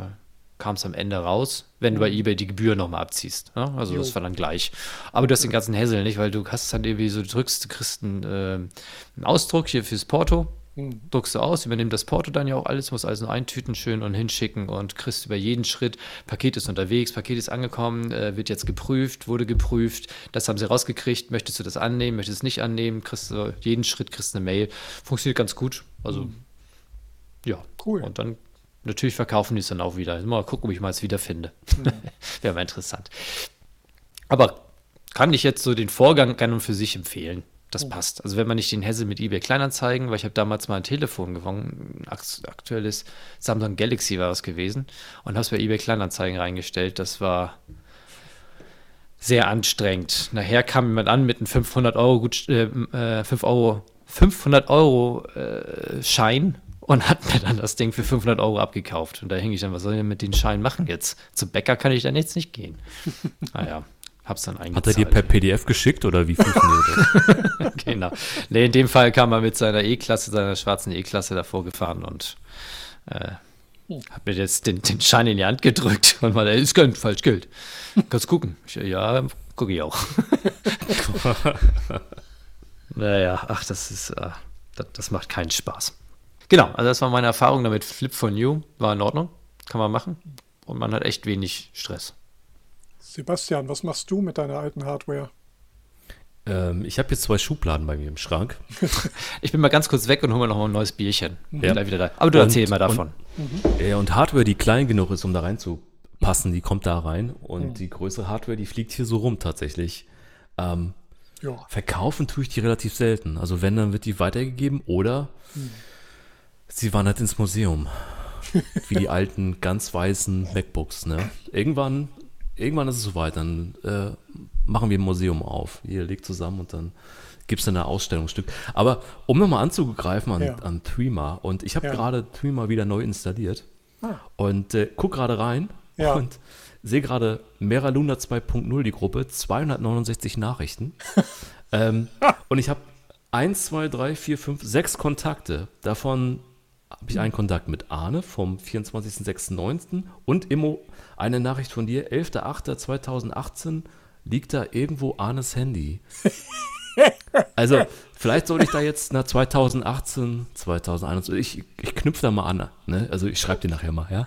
C: kam es am Ende raus, wenn du bei eBay die Gebühr nochmal abziehst. Ne? Also das
B: Jo.
C: war dann gleich. Aber du hast den ganzen Hassel nicht, weil du hast dann irgendwie so, du drückst, du kriegst einen, äh, einen Ausdruck hier fürs Porto, druckst du aus, übernimmt das Porto dann ja auch alles, muss also eintüten schön und hinschicken und kriegst über jeden Schritt, Paket ist unterwegs, Paket ist angekommen, äh, wird jetzt geprüft, wurde geprüft, das haben sie rausgekriegt, möchtest du das annehmen, möchtest du es nicht annehmen, kriegst du jeden Schritt, kriegst eine Mail, funktioniert ganz gut, also ja.
B: Cool.
C: Und dann natürlich verkaufen die es dann auch wieder. Mal gucken, ob ich mal es wiederfinde. Wäre mal interessant. Aber kann ich jetzt so den Vorgang gerne und für sich empfehlen. Das passt. Also wenn man nicht den Hassel mit eBay Kleinanzeigen, weil ich habe damals mal ein Telefon gewonnen, ein akt- aktuelles Samsung Galaxy war es gewesen und habe es bei eBay Kleinanzeigen reingestellt. Das war sehr anstrengend. Nachher kam jemand an mit einem 500 Euro, Gut, äh, äh, 5 Euro, 500 Euro äh, Schein und hat mir dann das Ding für 500 Euro abgekauft. Und da hing ich dann, was soll ich denn mit den Scheinen machen jetzt? Zum Bäcker kann ich dann jetzt nicht gehen. Naja, hab's dann eingezahlt.
D: Hat er dir per PDF geschickt oder wie funktioniert das?
C: genau. Nee, in dem Fall kam er mit seiner E-Klasse, seiner schwarzen E-Klasse davor gefahren und äh, hat mir jetzt den, den Schein in die Hand gedrückt und mal, ist kein Falschgeld. Kannst gucken. Ich, ja, gucke ich auch. naja, ach, das ist, äh, das, das macht keinen Spaß. Genau, also das war meine Erfahrung damit. Flip for New war in Ordnung, kann man machen und man hat echt wenig Stress.
B: Sebastian, was machst du mit deiner alten Hardware?
D: ähm, ich habe jetzt zwei Schubladen bei mir im Schrank.
C: Ich bin mal ganz kurz weg und hole mir noch mal ein neues Bierchen. Bin
D: Ja.
C: wieder da. Aber du
D: Und-
C: erzähl mal davon.
D: Ja, und Hardware, die klein genug ist, um da reinzupassen, die kommt da rein. Und die größere Hardware, die fliegt hier so rum tatsächlich. Ähm,
B: Ja,
D: verkaufen tue ich die relativ selten. Also wenn, dann wird die weitergegeben oder sie wandert ins Museum. Wie die alten, ganz weißen MacBooks. Ne? Irgendwann, irgendwann ist es soweit, dann äh, machen wir ein Museum auf. Ihr legt zusammen und dann gibt es eine Ausstellungsstück. Aber um nochmal anzugreifen an,
B: Ja.
D: an Threema, und ich habe
B: Ja.
D: gerade Threema wieder neu installiert
B: Ah.
D: und äh, guck gerade rein
B: Ja.
D: und sehe gerade Mera Luna 2.0, die Gruppe, 269 Nachrichten. ähm, und ich habe 1, 2, 3, 4, 5, 6 Kontakte. Davon habe ich einen Kontakt mit Arne vom 24.06.19 und Immo, eine Nachricht von dir, 11.08.2018 liegt da irgendwo Arnes Handy. Also, vielleicht soll ich da jetzt nach 2018, 2021, ich, ich knüpfe da mal an. Ne? Also, ich schreibe dir nachher mal, ja?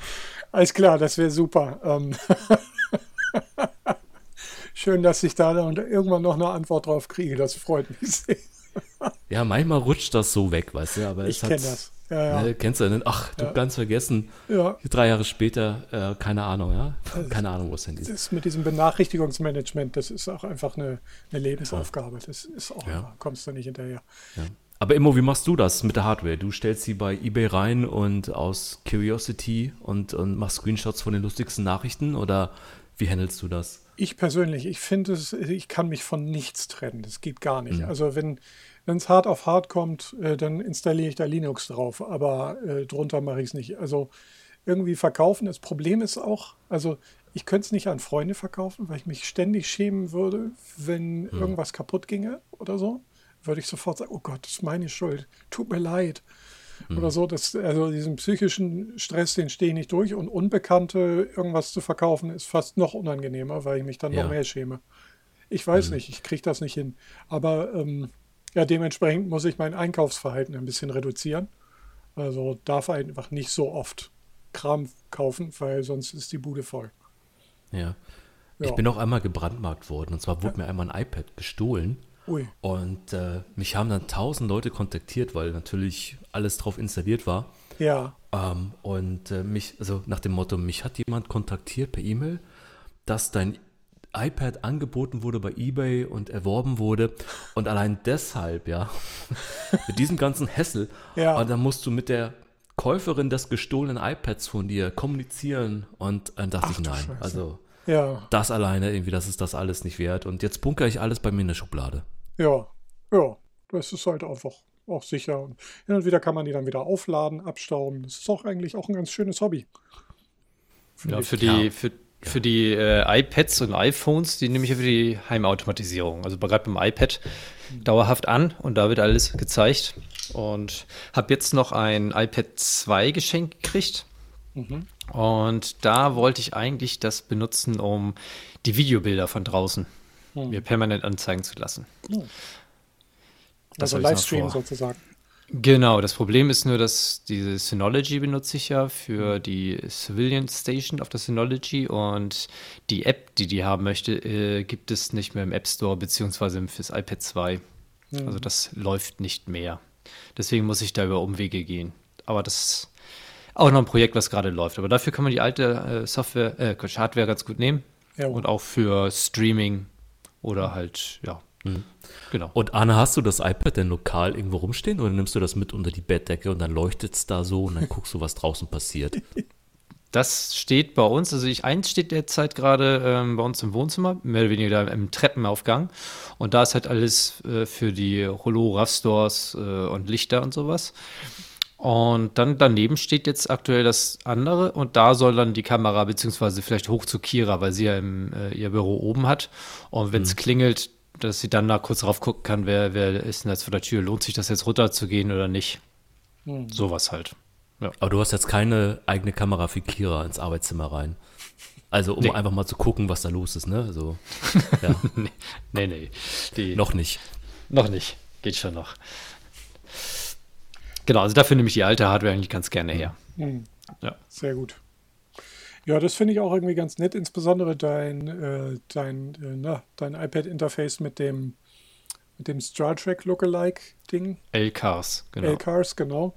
B: Alles klar, das wäre super. Ähm Schön, dass ich da irgendwann noch eine Antwort drauf kriege. Das freut mich sehr.
D: Ja, manchmal rutscht das so weg, weißt du, aber
B: Ich kenne das. Ja, ja.
D: Ne, kennst du denn? Ach, du ganz vergessen.
B: ja.
D: Drei Jahre später, äh, keine Ahnung, ja? Keine Ahnung, wo das Handy ist.
B: Das mit diesem Benachrichtigungsmanagement, das ist auch einfach eine, eine Lebensaufgabe. Das ist auch,
D: Ja.
B: kommst du nicht hinterher.
D: Aber Immo, wie machst du das mit der Hardware? Du stellst sie bei eBay rein und aus Curiosity und, und machst Screenshots von den lustigsten Nachrichten oder wie handelst du das?
B: Ich persönlich, ich finde es, ich kann mich von nichts trennen. Das geht gar nicht.
D: Mhm.
B: Also wenn wenn es hart auf hart kommt, äh, dann installiere ich da Linux drauf, aber äh, drunter mache ich es nicht. Also irgendwie verkaufen. Das Problem ist auch, also ich könnte es nicht an Freunde verkaufen, weil ich mich ständig schämen würde, wenn irgendwas kaputt ginge oder so. Würde ich sofort sagen, oh Gott, das ist meine Schuld, tut mir leid. Oder so, das, also diesen psychischen Stress, den stehe ich nicht durch und Unbekannte irgendwas zu verkaufen, ist fast noch unangenehmer, weil ich mich dann
D: Ja.
B: noch mehr schäme. Ich weiß nicht, ich kriege das nicht hin. Aber ähm, ja, dementsprechend muss ich mein Einkaufsverhalten ein bisschen reduzieren. Also darf einfach nicht so oft Kram kaufen, weil sonst ist die Bude voll.
D: Ja.
B: Ja.
D: Ich bin auch einmal gebrandmarkt worden und zwar wurde mir einmal ein iPad gestohlen.
B: Ui.
D: Und äh, mich haben dann tausend Leute kontaktiert, weil natürlich alles drauf installiert war.
B: Ja,
D: Ähm, und äh, mich, also nach dem Motto, mich hat jemand kontaktiert per E-Mail, dass dein iPad angeboten wurde bei eBay und erworben wurde. Und allein deshalb, ja, mit diesem ganzen Hessel,
B: Ja.
D: und dann musst du mit der Käuferin des gestohlenen iPads von dir kommunizieren. Und dann dachte
B: Ach
D: ich, nein,
B: Scheiße.
D: also
B: ja,
D: das alleine, irgendwie, das ist das alles nicht wert. Und jetzt bunkere ich alles bei mir in der Schublade.
B: ja, ja. Das ist halt einfach auch sicher. Und hin und wieder kann man die dann wieder aufladen, abstauben. Das ist auch eigentlich auch ein ganz schönes Hobby.
C: Ja, für die, für, für die äh, iPads und iPhones, die nehme ich ja für die Heimautomatisierung. Also gerade beim iPad dauerhaft an und da wird alles gezeigt. Und habe jetzt noch ein iPad 2 geschenkt gekriegt. Und da wollte ich eigentlich das benutzen, um die Videobilder von draußen mir permanent anzeigen zu lassen. Das
B: also Livestream sozusagen.
C: Genau, das Problem ist nur, dass diese Synology benutze ich ja für die Civilian Station auf der Synology und die App, die die haben möchte, äh, gibt es nicht mehr im App Store beziehungsweise fürs iPad 2. Also das läuft nicht mehr. Deswegen muss ich da über Umwege gehen. Aber das ist auch noch ein Projekt, was gerade läuft. Aber dafür kann man die alte äh, Software, äh, Hardware ganz gut nehmen
B: Ja.
C: und auch für Streaming oder halt, ja, genau.
D: Und Anne, hast du das iPad denn lokal irgendwo rumstehen oder nimmst du das mit unter die Bettdecke und dann leuchtet es da so und dann guckst du, was draußen passiert?
C: Das steht bei uns, also ich, eins steht derzeit gerade ähm, bei uns im Wohnzimmer, mehr oder weniger da im Treppenaufgang. Und da ist halt alles äh, für die Rollo Rastors äh, und Lichter und sowas. Und dann daneben steht jetzt aktuell das andere und da soll dann die Kamera beziehungsweise vielleicht hoch zu Kira, weil sie ja im, äh, ihr Büro oben hat. Und wenn es klingelt, dass sie dann da kurz drauf gucken kann, wer, wer ist denn jetzt vor der Tür, lohnt sich das jetzt runterzugehen oder nicht. Sowas halt. Ja.
D: Aber du hast jetzt keine eigene Kamera für Kira ins Arbeitszimmer rein. Also um
C: Nee.
D: einfach mal zu gucken, was da los ist, ne? So, ja,
C: nee, nee, nee. Die,
D: noch nicht.
C: Noch nicht. Geht schon noch. Genau, also dafür nehme ich die alte Hardware eigentlich ganz gerne her.
B: Hm.
C: Ja.
B: Sehr gut. Ja, das finde ich auch irgendwie ganz nett, insbesondere dein, äh, dein, äh, na, dein iPad-Interface mit dem, mit dem Star Trek Lookalike-Ding,
C: L-Cars, genau.
B: L-Cars, genau.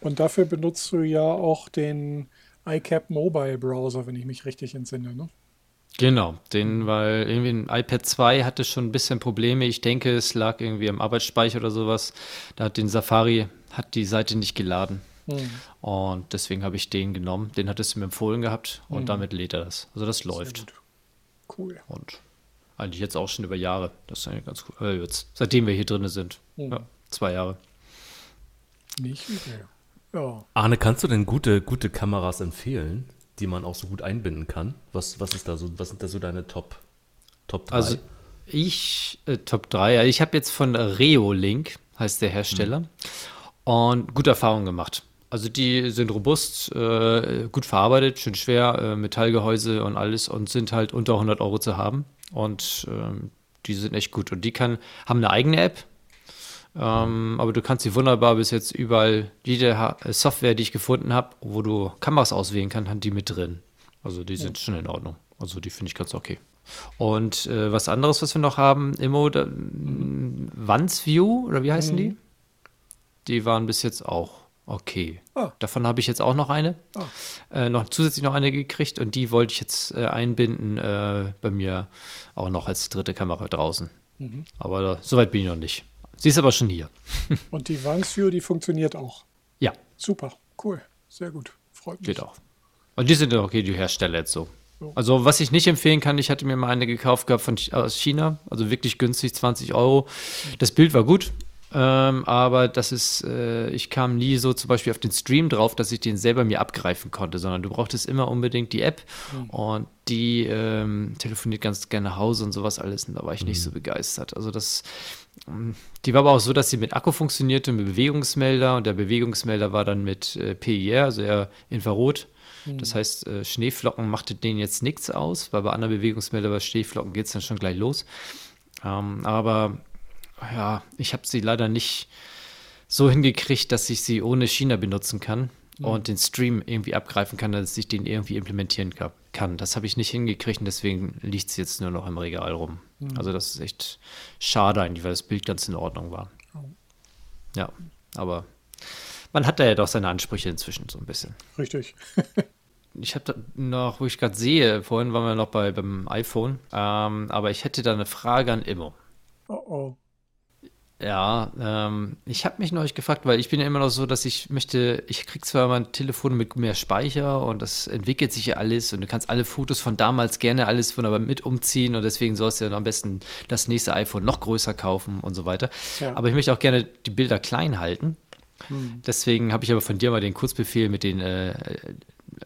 B: Und dafür benutzt du ja auch den iCap Mobile Browser, wenn ich mich richtig entsinne, ne?
C: Genau, den, weil irgendwie ein iPad 2 hatte schon ein bisschen Probleme. Ich denke, es lag irgendwie am Arbeitsspeicher oder sowas. Da hat den Safari, hat die Seite nicht geladen.
B: Hm.
C: Und deswegen habe ich den genommen. Den hat es ihm empfohlen gehabt und damit lädt er das. Also das läuft.
B: gut. Cool.
C: Und eigentlich jetzt auch schon über Jahre. Das ist eigentlich ganz cool. Äh, jetzt, seitdem wir hier drin sind.
B: Mhm.
C: Ja, zwei Jahre.
B: Nicht übel. Ja.
D: Arne, kannst du denn gute, gute Kameras empfehlen? die man auch so gut einbinden kann? Was, was ist da so, was sind da so deine Top, Top 3?
C: Also ich, äh, Top 3, ich habe jetzt von Reolink, heißt der Hersteller, mhm. und gute Erfahrungen gemacht. Also die sind robust, äh, gut verarbeitet, schön schwer, äh, Metallgehäuse und alles und sind halt unter 100 Euro zu haben. Und ähm, die sind echt gut. Und die kann, haben eine eigene App, ähm, aber du kannst sie wunderbar bis jetzt überall, jede ha äh, Software, die ich gefunden habe, wo du Kameras auswählen kannst, haben die mit drin. Also die sind ja. schon in Ordnung. Also die finde ich ganz okay. Und äh, was anderes, was wir noch haben, Immo, da, View, oder wie heißen mhm. die? Die waren bis jetzt auch Okay. Ah. Davon habe ich jetzt auch noch eine. Ah. Äh, noch zusätzlich noch eine gekriegt und die wollte ich jetzt äh, einbinden äh, bei mir auch noch als dritte Kamera draußen. Mhm. Aber soweit bin ich noch nicht. Sie ist aber schon hier.
B: und die View, die funktioniert auch.
C: Ja.
B: Super, cool. Sehr gut. Freut mich.
C: Geht auch. Und die sind okay, die Hersteller jetzt so. so. Also, was ich nicht empfehlen kann, ich hatte mir mal eine gekauft gehabt von, aus China, also wirklich günstig, 20 Euro. Das Bild war gut, ähm, aber das ist, äh, ich kam nie so zum Beispiel auf den Stream drauf, dass ich den selber mir abgreifen konnte, sondern du brauchtest immer unbedingt die App mhm. und die ähm, telefoniert ganz gerne nach Hause und sowas alles und da war ich mhm. nicht so begeistert. Also das, ähm, die war aber auch so, dass sie mit Akku funktionierte, mit Bewegungsmelder und der Bewegungsmelder war dann mit äh, PIR, also eher Infrarot. Mhm. Das heißt, äh, Schneeflocken machte denen jetzt nichts aus, weil bei anderen Bewegungsmeldern bei Schneeflocken geht es dann schon gleich los. Ähm, aber ja, ich habe sie leider nicht so hingekriegt, dass ich sie ohne China benutzen kann mhm. und den Stream irgendwie abgreifen kann, dass ich den irgendwie implementieren kann. Das habe ich nicht hingekriegt und deswegen liegt sie jetzt nur noch im Regal rum. Mhm. Also das ist echt schade eigentlich, weil das Bild ganz in Ordnung war. Oh. Ja, aber man hat da ja doch seine Ansprüche inzwischen so ein bisschen.
B: Richtig.
C: ich habe noch, wo ich gerade sehe, vorhin waren wir noch bei, beim iPhone, ähm, aber ich hätte da eine Frage an Immo.
B: Oh oh.
C: Ja, ähm, ich habe mich neulich gefragt, weil ich bin ja immer noch so, dass ich möchte, ich krieg zwar mein Telefon mit mehr Speicher und das entwickelt sich ja alles und du kannst alle Fotos von damals gerne alles von aber mit umziehen und deswegen sollst du ja am besten das nächste iPhone noch größer kaufen und so weiter. Ja. Aber ich möchte auch gerne die Bilder klein halten. Hm. Deswegen habe ich aber von dir mal den Kurzbefehl mit den äh,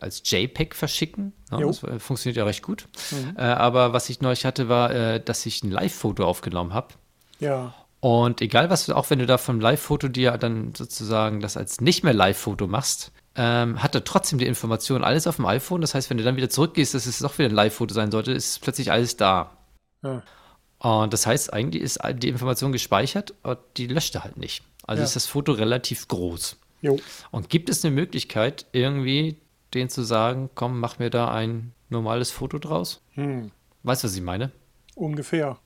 C: als JPEG verschicken. Ja, das funktioniert ja recht gut. Mhm. Äh, aber was ich neulich hatte, war, äh, dass ich ein Live-Foto aufgenommen habe.
B: Ja.
C: Und egal was, auch wenn du da vom Live-Foto dir dann sozusagen das als nicht mehr Live-Foto machst, ähm, hat er trotzdem die Information alles auf dem iPhone. Das heißt, wenn du dann wieder zurückgehst, dass es doch wieder ein Live-Foto sein sollte, ist plötzlich alles da. Ja. Und das heißt, eigentlich ist die Information gespeichert, aber die löscht er halt nicht. Also ja. ist das Foto relativ groß.
B: Jo.
C: Und gibt es eine Möglichkeit, irgendwie denen zu sagen, komm, mach mir da ein normales Foto draus? Hm. Weißt du, was ich meine?
B: Ungefähr.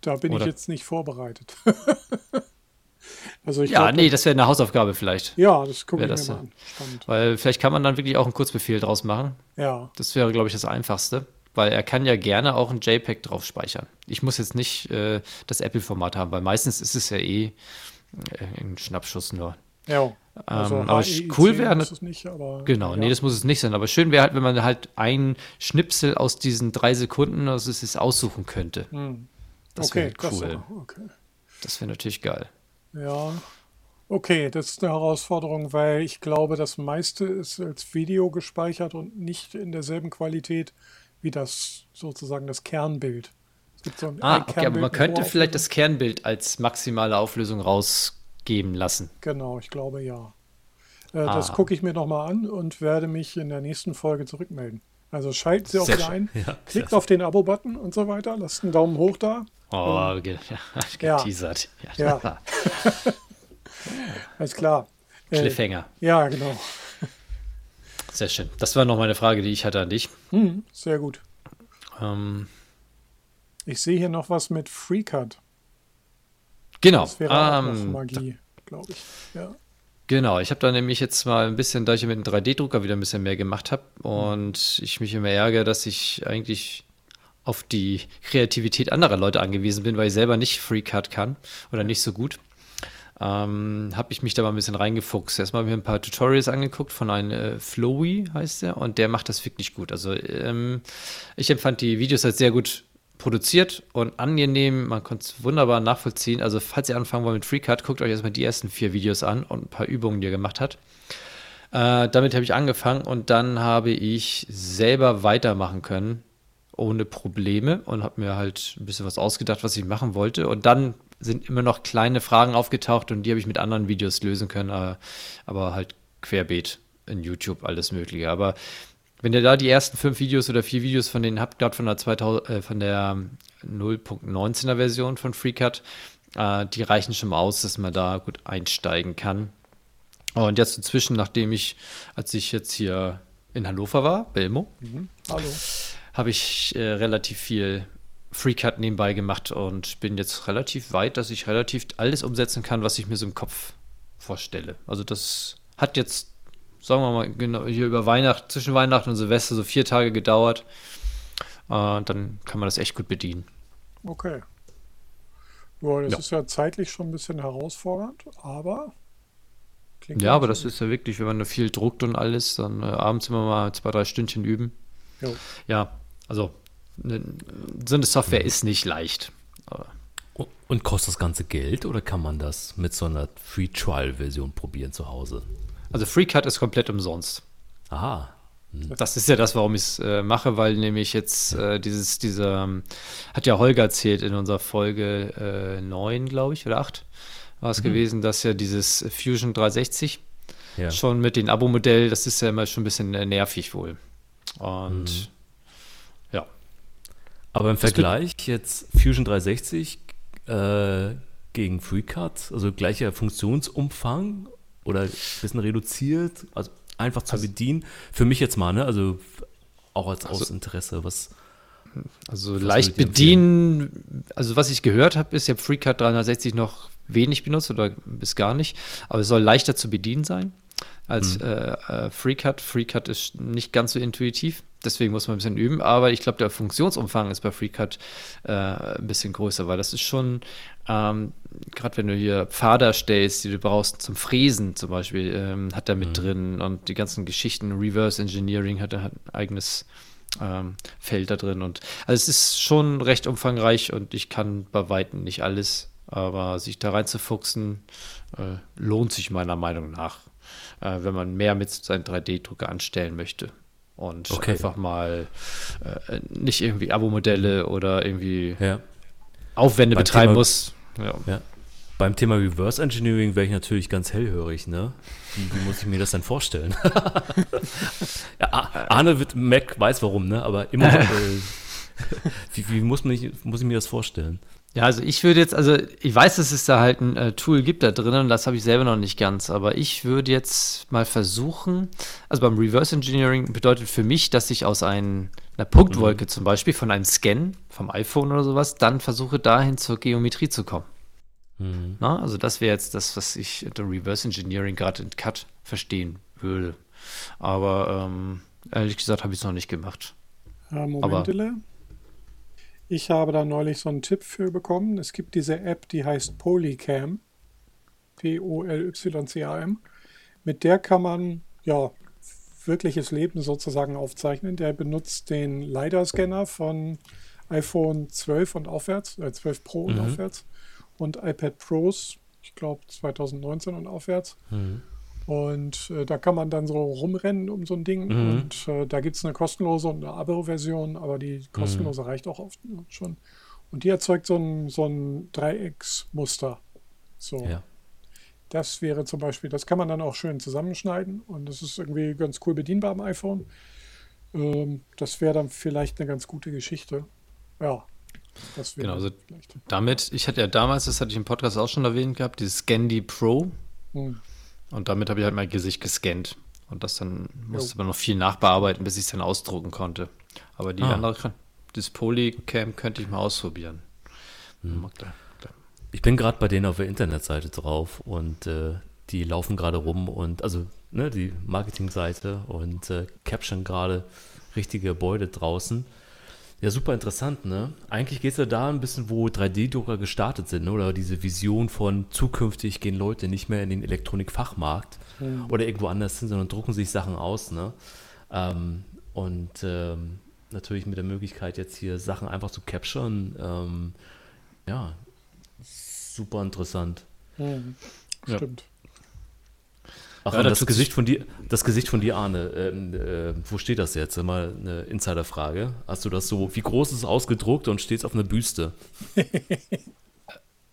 B: Da bin Oder? ich jetzt nicht vorbereitet.
C: also ich ja, glaub, nee, das wäre eine Hausaufgabe vielleicht.
B: Ja, das gucke ich das mir mal an.
C: Spannend. Weil vielleicht kann man dann wirklich auch einen Kurzbefehl draus machen.
B: Ja.
C: Das wäre, glaube ich, das Einfachste. Weil er kann ja gerne auch ein JPEG drauf speichern. Ich muss jetzt nicht äh, das Apple-Format haben, weil meistens ist es ja eh äh, ein Schnappschuss nur.
B: Ja.
C: Also ähm, aber cool wäre nicht, aber, genau, ja. nee, das muss es nicht sein. Aber schön wäre halt, wenn man halt ein Schnipsel aus diesen drei Sekunden, also es ist aussuchen könnte. Hm. Das okay, wäre cool. Das, okay. das wäre natürlich geil.
B: Ja. Okay, das ist eine Herausforderung, weil ich glaube, das meiste ist als Video gespeichert und nicht in derselben Qualität wie das sozusagen das Kernbild.
C: So ein, ah, okay, aber man könnte vielleicht das Kernbild als maximale Auflösung rausgeben lassen.
B: Genau, ich glaube ja. Äh, ah. Das gucke ich mir nochmal an und werde mich in der nächsten Folge zurückmelden. Also schalten Sie auch ein, ja, klickt auf den Abo-Button und so weiter, lasst einen Daumen hoch da
C: Oh, ja, geteasert.
B: Ja. ja. Alles klar.
C: Äh, Cliffhanger.
B: Äh, ja, genau.
C: Sehr schön. Das war noch meine Frage, die ich hatte an dich.
B: Hm, sehr gut.
C: Ähm,
B: ich sehe hier noch was mit FreeCut.
C: Genau.
B: Das wäre ähm, Magie, glaube ich. Ja.
C: Genau, ich habe da nämlich jetzt mal ein bisschen, da ich mit einem 3D-Drucker wieder ein bisschen mehr gemacht habe und ich mich immer ärgere, dass ich eigentlich auf die Kreativität anderer Leute angewiesen bin, weil ich selber nicht FreeCut kann oder nicht so gut. Ähm, habe ich mich da mal ein bisschen reingefuchst. Erstmal habe ich mir ein paar Tutorials angeguckt von einem äh, Flowy, heißt der, und der macht das wirklich gut. Also ähm, ich empfand die Videos als sehr gut produziert und angenehm. Man konnte es wunderbar nachvollziehen. Also falls ihr anfangen wollt mit FreeCut, guckt euch erstmal die ersten vier Videos an und ein paar Übungen, die er gemacht hat. Äh, damit habe ich angefangen und dann habe ich selber weitermachen können, ohne Probleme und habe mir halt ein bisschen was ausgedacht, was ich machen wollte. Und dann sind immer noch kleine Fragen aufgetaucht und die habe ich mit anderen Videos lösen können, äh, aber halt querbeet in YouTube alles Mögliche. Aber wenn ihr da die ersten fünf Videos oder vier Videos von denen habt, gerade von der 2000, äh, der 0.19er Version von FreeCut, äh, die reichen schon mal aus, dass man da gut einsteigen kann. Und jetzt inzwischen, nachdem ich, als ich jetzt hier in Hannover war, Belmo,
B: Mhm. Hallo.
C: Habe ich äh, relativ viel FreeCut nebenbei gemacht und bin jetzt relativ weit, dass ich relativ alles umsetzen kann, was ich mir so im Kopf vorstelle. Also das hat jetzt, sagen wir mal, genau hier über Weihnachten, zwischen Weihnachten und Silvester so vier Tage gedauert. Äh, dann kann man das echt gut bedienen.
B: Okay. Ja, das
C: Ja.
B: ist ja zeitlich schon ein bisschen herausfordernd, aber klingt
C: Ja, aber das ist ja wirklich, wenn man viel druckt und alles, dann äh, abends immer mal zwei, drei Stündchen üben.
B: Jo.
C: Ja, also ne, so eine Software ist nicht leicht.
D: Und- kostet das Ganze Geld oder kann man das mit so einer Free Trial Version probieren zu Hause?
C: Also FreeCut ist komplett umsonst.
D: Aha.
C: Das ist ja das, warum ich es äh, mache, weil nämlich jetzt äh, dieses, dieser, ähm, hat ja Holger erzählt in unserer Folge äh, 9, glaube ich, oder 8 war es gewesen, dass ja dieses Fusion 360
D: Ja.
C: schon mit dem Abo-Modell, das ist ja immer schon ein bisschen äh, nervig wohl. Und ja,
D: Aber im Vergleich jetzt Fusion 360 äh, gegen FreeCut, also gleicher Funktionsumfang oder ein bisschen reduziert, also einfach zu bedienen. Für mich jetzt mal, ne? Also auch als
C: Also-
D: aus Interesse, was.
C: Also
D: Was
C: leicht bedienen, also was ich gehört habe, ist ja FreeCut 360 noch wenig benutzt oder bis gar nicht, aber es soll leichter zu bedienen sein als
D: Mhm.
C: äh, äh, FreeCut. FreeCut ist nicht ganz so intuitiv, deswegen muss man ein bisschen üben, aber ich glaube, der Funktionsumfang ist bei FreeCut äh, ein bisschen größer, weil das ist schon, ähm, gerade wenn du hier Pfade erstellst, die du brauchst zum Fräsen zum Beispiel, ähm, hat er mit drin und die ganzen Geschichten, Reverse Engineering hat er ein eigenes ähm, Feld da drin. Und also es ist schon recht umfangreich und ich kann bei Weitem nicht alles, aber sich da reinzufuchsen, äh, lohnt sich meiner Meinung nach, äh, wenn man mehr mit seinem 3D-Drucker anstellen möchte. Und
D: Okay.
C: einfach mal äh, nicht irgendwie Abo-Modelle oder irgendwie
D: Ja.
C: Aufwände
D: Beim
C: betreiben
D: Thema-
C: muss. Ja.
D: ja. Beim Thema Reverse Engineering wäre ich natürlich ganz hellhörig, ne? Wie, wie muss ich mir das denn vorstellen? Arne wird, Mac weiß warum, ne? Aber immer, äh, wie, wie muss, man, muss ich mir das vorstellen?
C: Ja, also ich würde jetzt, also ich weiß, dass es da halt ein äh, Tool gibt da drin und das habe ich selber noch nicht ganz, aber ich würde jetzt mal versuchen, also beim Reverse Engineering bedeutet für mich, dass ich aus ein, einer Punktwolke zum Beispiel von einem Scan vom iPhone oder sowas dann versuche dahin zur Geometrie zu kommen.
D: Mhm.
C: Na, also das wäre jetzt das, was ich unter Reverse Engineering gerade in Cut verstehen würde. Aber ähm, ehrlich gesagt habe ich es noch nicht gemacht.
B: Ja,
C: Aber-
B: Momentele. Ich habe da neulich so einen Tipp für bekommen. Es gibt diese App, die heißt Polycam. P-O-L-Y-C-A-M. Mit der kann man ja wirkliches Leben sozusagen aufzeichnen. Der benutzt den LiDAR-Scanner von iPhone 12 und aufwärts, äh 12 Pro und
D: Mhm.
B: aufwärts und iPad Pros, ich glaube 2019 und aufwärts.
D: Mhm.
B: Und äh, da kann man dann so rumrennen um so ein Ding.
D: Mhm.
B: Und äh, da gibt es eine kostenlose und eine Abo-Version, aber die kostenlose reicht auch oft ne, schon. Und die erzeugt so ein, so ein Dreiecksmuster. So.
D: Ja.
B: Das wäre zum Beispiel, das kann man dann auch schön zusammenschneiden und das ist irgendwie ganz cool bedienbar am iPhone. Ähm, das wäre dann vielleicht eine ganz gute Geschichte. Ja. Das wäre
C: Genau, also-
B: vielleicht.
C: Damit, ich hatte ja damals, das hatte ich im Podcast auch schon erwähnt gehabt, dieses Scandy Pro.
B: Hm.
C: Und damit habe ich halt mein Gesicht gescannt. Und das dann musste man noch viel nachbearbeiten, bis ich es dann ausdrucken konnte. Aber die
D: Ah.
C: andere, das Polycam könnte ich mal ausprobieren.
D: Hm. Ich bin gerade bei denen auf der Internetseite drauf und äh, die laufen gerade rum und also ne, die Marketingseite und äh, caption gerade richtige Gebäude draußen. Ja, super interessant, ne? Eigentlich geht es ja da ein bisschen, wo 3D-Drucker gestartet sind, ne? oder diese Vision von zukünftig gehen Leute nicht mehr in den Elektronikfachmarkt oder irgendwo anders hin, sondern drucken sich Sachen aus, ne? Ähm, und ähm, natürlich mit der Möglichkeit, jetzt hier Sachen einfach zu capturen, ähm, ja, super interessant.
B: Hm.
C: Ja.
D: Ach,
C: Ja,
D: das Gesicht von dir, das Gesicht von dir, Arne, ähm, äh, wo steht das jetzt? Mal eine Insiderfrage. Hast du das so, wie groß ist es ausgedruckt und steht es auf einer Büste?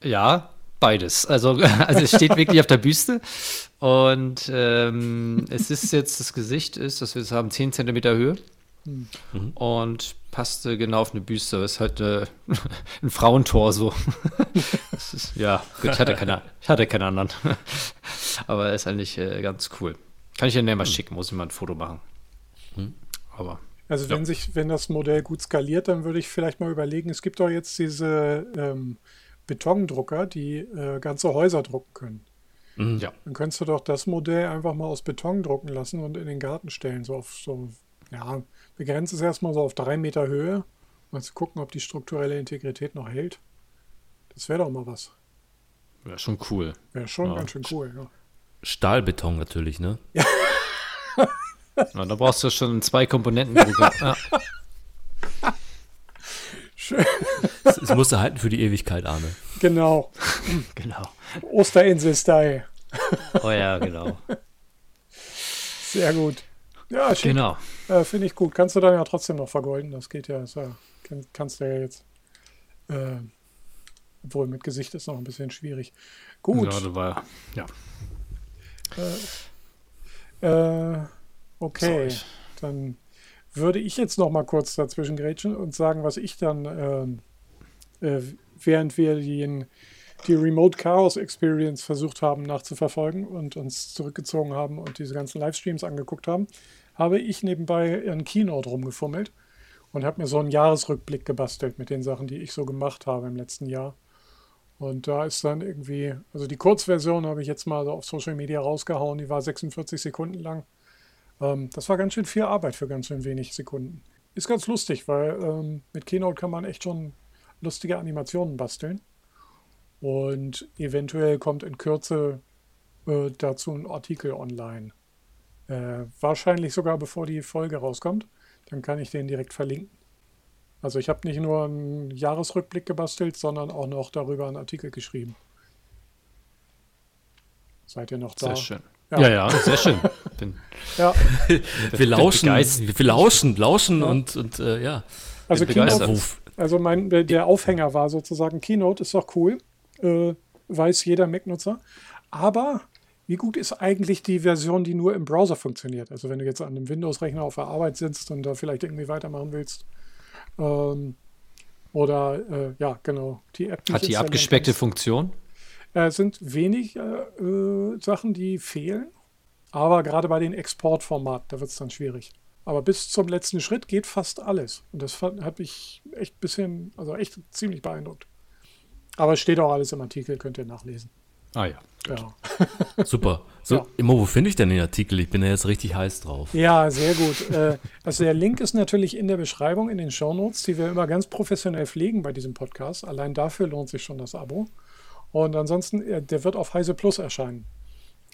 C: Ja, beides. Also, also es steht wirklich auf der Büste. Und ähm, es ist jetzt, das Gesicht ist, dass wir es haben, 10 Zentimeter Höhe. Und passte genau auf eine Büste. Das ist halt äh, ein Frauentor so. Das ist, ja, gut, ich hatte keine, ich hatte keine anderen. Aber ist eigentlich äh, ganz cool. Kann ich dir näher mal schicken, muss ich mal ein Foto machen. Aber
B: Also wenn sich, wenn das Modell gut skaliert, dann würde ich vielleicht mal überlegen, es gibt doch jetzt diese ähm, Betondrucker, die äh, ganze Häuser drucken können.
C: ja.
B: Dann könntest du doch das Modell einfach mal aus Beton drucken lassen und in den Garten stellen. So auf so, ja, begrenzt es erstmal so auf drei Meter Höhe. Mal zu gucken, ob die strukturelle Integrität noch hält. Das wäre doch mal was.
C: Wäre schon cool.
B: Wäre schon
C: Ja.
B: ganz schön cool. Ja.
D: Stahlbeton natürlich, ne?
C: Ja, da brauchst du schon zwei Komponenten. Ja,
B: Schön.
D: Es, es musste halten für die Ewigkeit, Arne.
B: Genau.
C: genau.
B: Osterinsel-Style.
C: Oh ja, genau.
B: Sehr gut. Ja, schick.
C: Genau.
B: Äh, Finde ich gut. Kannst du dann ja trotzdem noch vergolden. Das geht ja. Ist ja kann, kannst du ja jetzt. Äh, obwohl mit Gesicht ist noch ein bisschen schwierig. Gut.
C: Ja, das war, ja.
B: Äh, okay.
C: Sorry.
B: Dann würde ich jetzt noch mal kurz dazwischen grätschen und sagen, was ich dann, ähm, äh, während wir den, die Remote Chaos Experience versucht haben nachzuverfolgen und uns zurückgezogen haben und diese ganzen Livestreams angeguckt haben, habe ich nebenbei in Keynote rumgefummelt und habe mir so einen Jahresrückblick gebastelt mit den Sachen, die ich so gemacht habe im letzten Jahr. Und da ist dann irgendwie, also die Kurzversion habe ich jetzt mal so auf Social Media rausgehauen, die war 46 Sekunden lang. Ähm, das war ganz schön viel Arbeit für ganz schön wenig Sekunden. Ist ganz lustig, weil ähm, mit Keynote kann man echt schon lustige Animationen basteln. Und eventuell kommt in Kürze äh, dazu ein Artikel online. Äh, wahrscheinlich sogar bevor die Folge rauskommt. Dann kann ich den direkt verlinken. Also ich habe nicht nur einen Jahresrückblick gebastelt, sondern auch noch darüber einen Artikel geschrieben. Seid ihr noch da?
C: Sehr schön.
B: Ja.
C: Ja, ja, sehr schön. Bin,
B: Ja,
D: Wir lauschen, wir lauschen, lauschen und, und äh, ja.
B: also Keynote. Also mein, der Aufhänger war sozusagen Keynote, ist doch cool. Äh, weiß jeder Mac-Nutzer. Aber wie gut ist eigentlich die Version, die nur im Browser funktioniert? Also wenn du jetzt an einem Windows-Rechner auf der Arbeit sitzt und da vielleicht irgendwie weitermachen willst. Ähm, oder äh, ja, genau, die App.
C: hat die abgespeckte
B: kannst.
C: Funktion?
B: Äh, sind wenig äh, äh, Sachen, die fehlen. Aber gerade bei den Exportformaten, da wird es dann schwierig. Aber bis zum letzten Schritt geht fast alles. Und das hat mich echt ein bisschen, also echt ziemlich beeindruckt. Aber es steht auch alles im Artikel, könnt ihr nachlesen.
C: Ah ja.
B: Ja,
D: Super. So,
B: Ja.
D: immer, wo finde ich denn den Artikel? Ich bin ja jetzt richtig heiß drauf.
B: ja sehr gut. Äh, also der Link ist natürlich in der Beschreibung, in den Shownotes, die wir immer ganz professionell pflegen bei diesem Podcast. Allein dafür lohnt sich schon das Abo. Und ansonsten, äh, der wird auf Heise Plus erscheinen.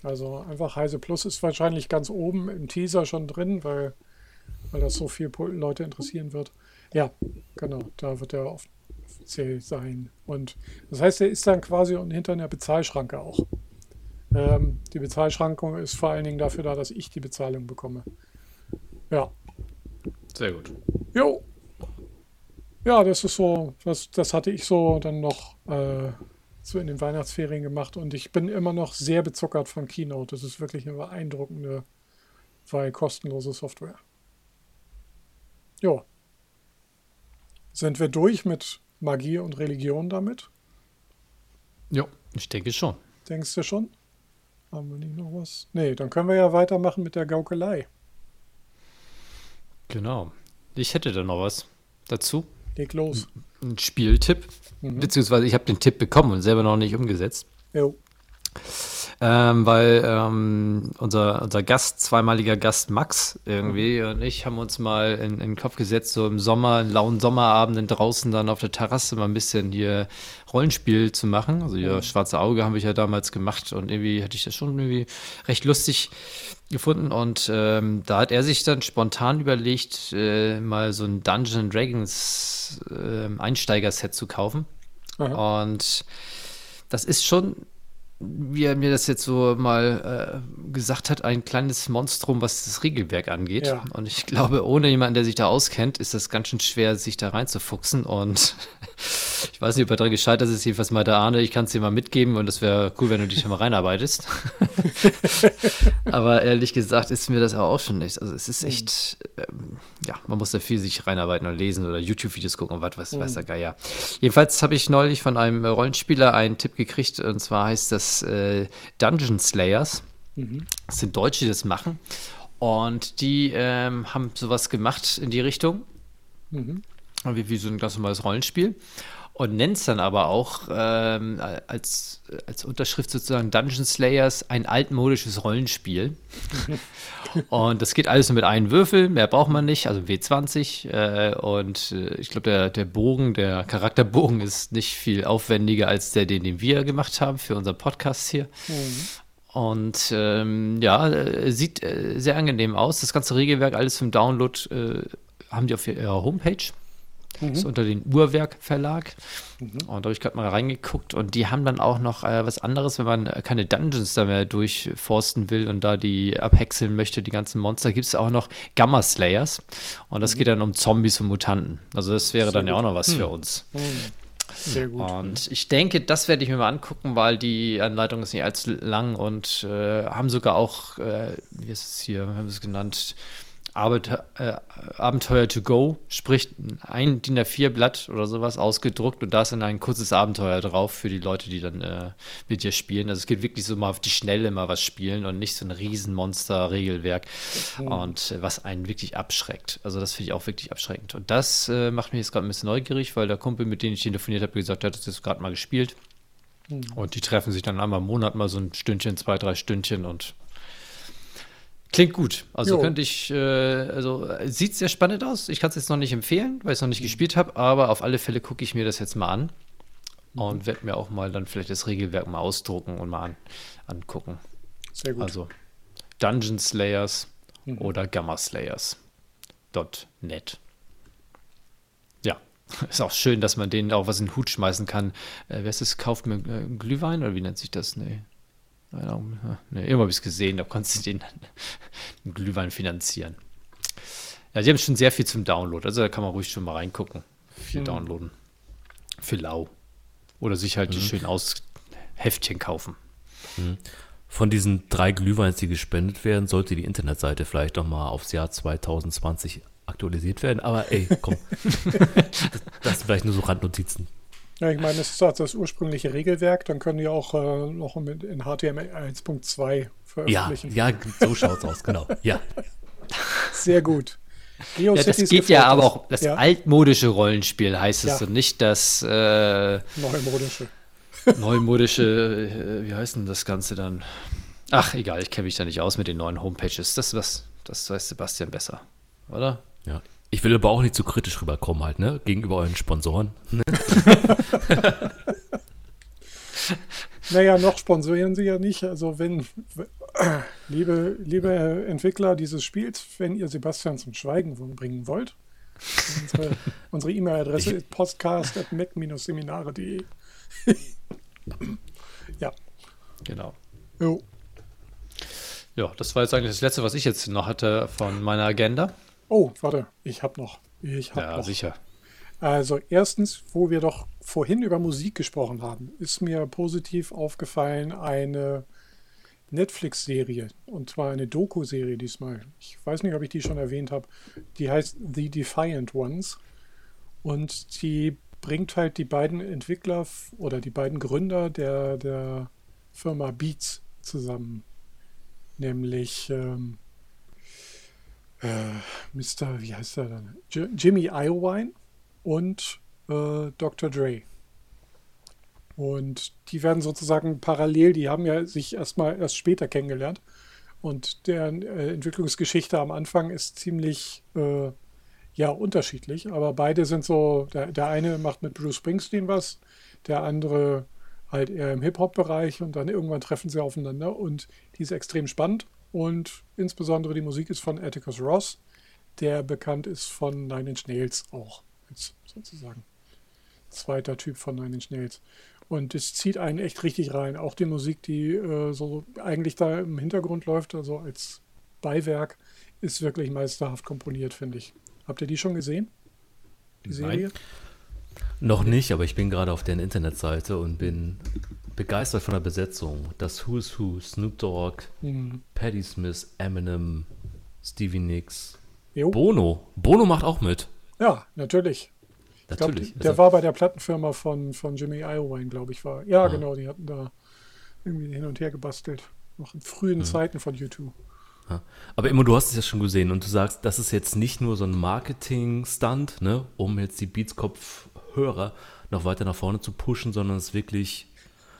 B: Also einfach Heise Plus ist wahrscheinlich ganz oben im Teaser schon drin, weil, weil das so viele Leute interessieren wird. Ja, genau, da wird er offiziell sein. Und das heißt, er ist dann quasi hinter einer Bezahlschranke auch. Ähm, die Bezahlschranke ist vor allen Dingen dafür da, dass ich die Bezahlung bekomme. Ja.
C: Sehr gut.
B: Jo. Ja, das ist so, das, das hatte ich so dann noch äh, so in den Weihnachtsferien gemacht und ich bin immer noch sehr bezuckert von Keynote. Das ist wirklich eine beeindruckende, weil kostenlose Software. Jo. Sind wir durch mit Magie und Religion damit?
C: Ja, ich denke schon.
B: Denkst du schon? Haben wir nicht noch was? Nee, dann können wir ja weitermachen mit der Gaukelei.
C: Genau. Ich hätte da noch was dazu.
B: Leg los.
C: Ein Spieltipp. Beziehungsweise ich habe den Tipp bekommen und selber noch nicht umgesetzt.
B: Jo.
C: Ähm, weil ähm, unser, unser Gast, zweimaliger Gast Max irgendwie und ich haben uns mal in, in den Kopf gesetzt, so im Sommer, in lauen Sommerabenden draußen dann auf der Terrasse mal ein bisschen hier Rollenspiel zu machen. Also hier Schwarze Auge haben wir ja damals gemacht und irgendwie hatte ich das schon irgendwie recht lustig gefunden und ähm, da hat er sich dann spontan überlegt, äh, mal so ein Dungeon Dragons äh, Einsteiger-Set zu kaufen. Und das ist schon wie er mir das jetzt so mal äh, gesagt hat, ein kleines Monstrum, was das Regelwerk angeht.
B: Ja.
C: Und ich glaube, ohne jemanden, der sich da auskennt, ist das ganz schön schwer, sich da reinzufuchsen. Und ich weiß nicht, ob er daran gescheitert ist, jedenfalls mal der Ahne, ich kann es dir mal mitgeben und das wäre cool, wenn du dich mal reinarbeitest. Aber ehrlich gesagt ist mir das auch schon nicht. Also es ist echt, ähm, ja, man muss da viel sich reinarbeiten und lesen oder YouTube-Videos gucken und was weiß, weiß der Geier. Jedenfalls habe ich neulich von einem Rollenspieler einen Tipp gekriegt und zwar heißt das äh, Dungeon Slayers. Das sind Deutsche, die das machen. Und die ähm, haben sowas gemacht in die Richtung. Wie, wie so ein ganz normales Rollenspiel. Und nennt es dann aber auch ähm, als, als Unterschrift sozusagen Dungeon Slayers ein altmodisches Rollenspiel. und das geht alles nur mit einem Würfel, mehr braucht man nicht, also W20. Äh, und äh, ich glaube, der, der Bogen, der Charakterbogen ist nicht viel aufwendiger als der, den, den wir gemacht haben für unseren Podcast hier. Und ähm, ja, äh, sieht äh, sehr angenehm aus. Das ganze Regelwerk, alles zum Download, äh, haben die auf ihrer Homepage. Ist unter den Uhrwerk Verlag. Und da habe ich gerade mal reingeguckt. Und die haben dann auch noch äh, was anderes, wenn man äh, keine Dungeons da mehr durchforsten will und da die abhäckseln möchte, die ganzen Monster, gibt es auch noch Gamma Slayers. Und das geht dann um Zombies und Mutanten. Also das wäre dann ja auch noch was für uns.
B: Sehr gut.
C: Und ich denke, das werde ich mir mal angucken, weil die Anleitung ist nicht allzu lang und äh, haben sogar auch, äh, wie ist es hier, haben sie es genannt, Abenteuer, äh, Abenteuer to go, sprich ein DIN A4-Blatt oder sowas ausgedruckt und da ist dann ein kurzes Abenteuer drauf für die Leute, die dann äh, mit dir spielen. Also es geht wirklich so mal auf die Schnelle mal was spielen und nicht so ein Riesenmonster-Regelwerk und äh, was einen wirklich abschreckt. Also das finde ich auch wirklich abschreckend. Und das äh, macht mich jetzt gerade ein bisschen neugierig, weil der Kumpel, mit dem ich telefoniert habe, gesagt hat, das ist gerade mal gespielt. Und die treffen sich dann einmal im Monat mal so ein Stündchen, zwei, drei Stündchen und klingt gut. Also
B: Jo.
C: könnte ich, äh, also äh, sieht sehr spannend aus. Ich kann es jetzt noch nicht empfehlen, weil ich es noch nicht gespielt habe, aber auf alle Fälle gucke ich mir das jetzt mal an und werde mir auch mal dann vielleicht das Regelwerk mal ausdrucken und mal an, angucken.
B: Sehr gut. Mhm.
C: Also Dungeon Slayers oder Gamma Slayers. .net. Ja, ist auch schön, dass man denen auch was in den Hut schmeißen kann. Äh, wer ist das? Kauft mir äh, Glühwein oder wie nennt sich das? Nee. Nee, irgendwann habe ich es gesehen, da konntest du den Glühwein finanzieren. Ja, die haben schon sehr viel zum Download, also da kann man ruhig schon mal reingucken. Viel
B: Mhm.
C: downloaden. Für lau. Oder sich halt die schön aus Heftchen kaufen.
D: Von diesen drei Glühweins, die gespendet werden, sollte die Internetseite vielleicht noch mal aufs Jahr 2020 aktualisiert werden. Aber ey, komm. das, das sind vielleicht nur so Randnotizen.
B: Ja, ich meine, es ist halt das ursprüngliche Regelwerk, dann können die auch äh, noch mit in HTML 1.2
D: Ja,
B: veröffentlichen.
D: ja, so schaut's aus, genau. Ja.
B: Sehr gut.
C: Ja, das geht ja aber auch, das
B: ja,
C: altmodische Rollenspiel heißt es
B: Ja.
C: und nicht das äh,
B: neumodische.
C: neumodische, äh, wie heißt denn das Ganze dann? Ach, egal, ich kenne mich da nicht aus mit den neuen Homepages. Das, was, das weiß Sebastian besser, oder?
D: ja. Ich will aber auch nicht zu kritisch rüberkommen halt, ne? Gegenüber euren Sponsoren. Ne?
B: Naja, noch sponsorieren sie ja nicht. Also wenn, liebe, liebe Entwickler dieses Spiels, wenn ihr Sebastian zum Schweigen bringen wollt, unsere E-Mail-Adresse ist podcast.mac-seminare.de. ja.
C: Genau.
B: Jo.
C: Ja, das war jetzt eigentlich das Letzte, was ich jetzt noch hatte von meiner Agenda.
B: Oh, warte, ich habe noch. Ich habe
C: Ja,
B: noch.
C: sicher.
B: Also erstens, wo wir doch vorhin über Musik gesprochen haben, ist mir positiv aufgefallen eine Netflix-Serie und zwar eine Doku-Serie diesmal. Ich weiß nicht, ob ich die schon erwähnt habe. Die heißt The Defiant Ones und die bringt halt die beiden Entwickler oder die beiden Gründer der, der Firma Beats zusammen. Nämlich ähm, äh, Mr. Wie heißt er dann? J Jimmy Iowine und äh, Dr. Dre. Und die werden sozusagen parallel, die haben ja sich erstmal erst später kennengelernt. Und deren äh, Entwicklungsgeschichte am Anfang ist ziemlich äh, ja unterschiedlich, aber beide sind so, der, der eine macht mit Bruce Springsteen was, der andere halt eher im Hip-Hop-Bereich und dann irgendwann treffen sie aufeinander und die ist extrem spannend und insbesondere die Musik ist von Atticus Ross, der bekannt ist von Nine Inch Nails auch, als sozusagen zweiter Typ von Nine Inch Nails. Und es zieht einen echt richtig rein. Auch die Musik, die äh, so eigentlich da im Hintergrund läuft, also als Beiwerk, ist wirklich meisterhaft komponiert, finde ich. Habt ihr die schon gesehen? Die
C: Nein.
B: Serie?
D: Noch nicht, aber ich bin gerade auf deren Internetseite und bin begeistert von der Besetzung. Das Who's Who, Snoop Dogg,
B: Hm.
D: Patti Smith, Eminem, Stevie Nicks,
B: Jo.
D: Bono. Bono macht auch mit.
B: Ja, natürlich. Ich glaub,
D: Natürlich.
B: der
D: Also-
B: war bei der Plattenfirma von, von Jimmy Iovine, glaube ich, war. Ja, genau, die hatten da irgendwie hin und her gebastelt. Noch in frühen
D: Hm.
B: Zeiten von YouTube.
D: Ja. Aber immer, du hast es ja schon gesehen und du sagst, das ist jetzt nicht nur so ein Marketing-Stunt, ne, um jetzt die Beats-Kopfhörer noch weiter nach vorne zu pushen, sondern es ist wirklich,